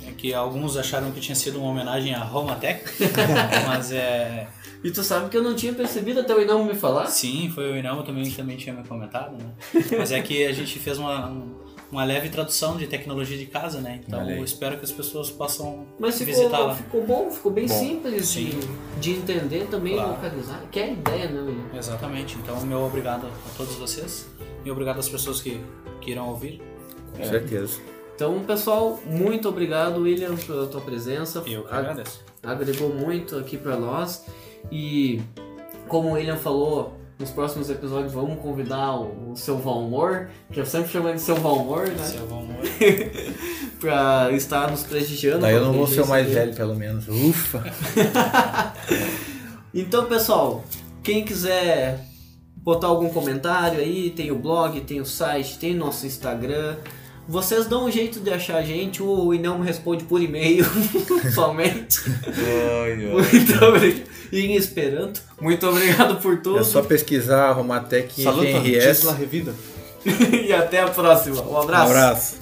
é que alguns acharam que tinha sido uma homenagem a Roma Tech, mas é. E tu sabe que eu não tinha percebido até o Inamo me falar? Sim, foi o Inamo também também tinha me comentado, né? Mas é que a gente fez uma, um- uma leve tradução de tecnologia de casa, né? Então eu espero que as pessoas possam Mas visitar ficou, lá. ficou bom, ficou bem Bom, simples de, sim. de entender também Claro. localizar. Que é a ideia, né, William? Exatamente. Então, meu obrigado a todos vocês e obrigado às pessoas que, que irão ouvir. Com certeza. Então, pessoal, muito obrigado, William, pela tua presença. Eu que agradeço. agregou muito aqui pra nós. E como o William falou, nos próximos episódios vamos convidar o, o seu Valmor, que eu sempre chamo ele de seu Valmor, né? Seu amor. Pra estar nos prestigiando. Daí eu não vou ser o mais inteligência velho, pelo menos. Ufa! dele. Então, pessoal, quem quiser botar algum comentário aí, tem o blog, tem o site, tem nosso Instagram. Vocês dão um jeito de achar a gente, o Inelmo responde por e-mail somente. Ai, ai. Muito obrigado. Em Esperanto. Muito obrigado por tudo. É só pesquisar Romatec Saluta, GRS. diz la revida. e até a próxima. Um Um abraço. abraço.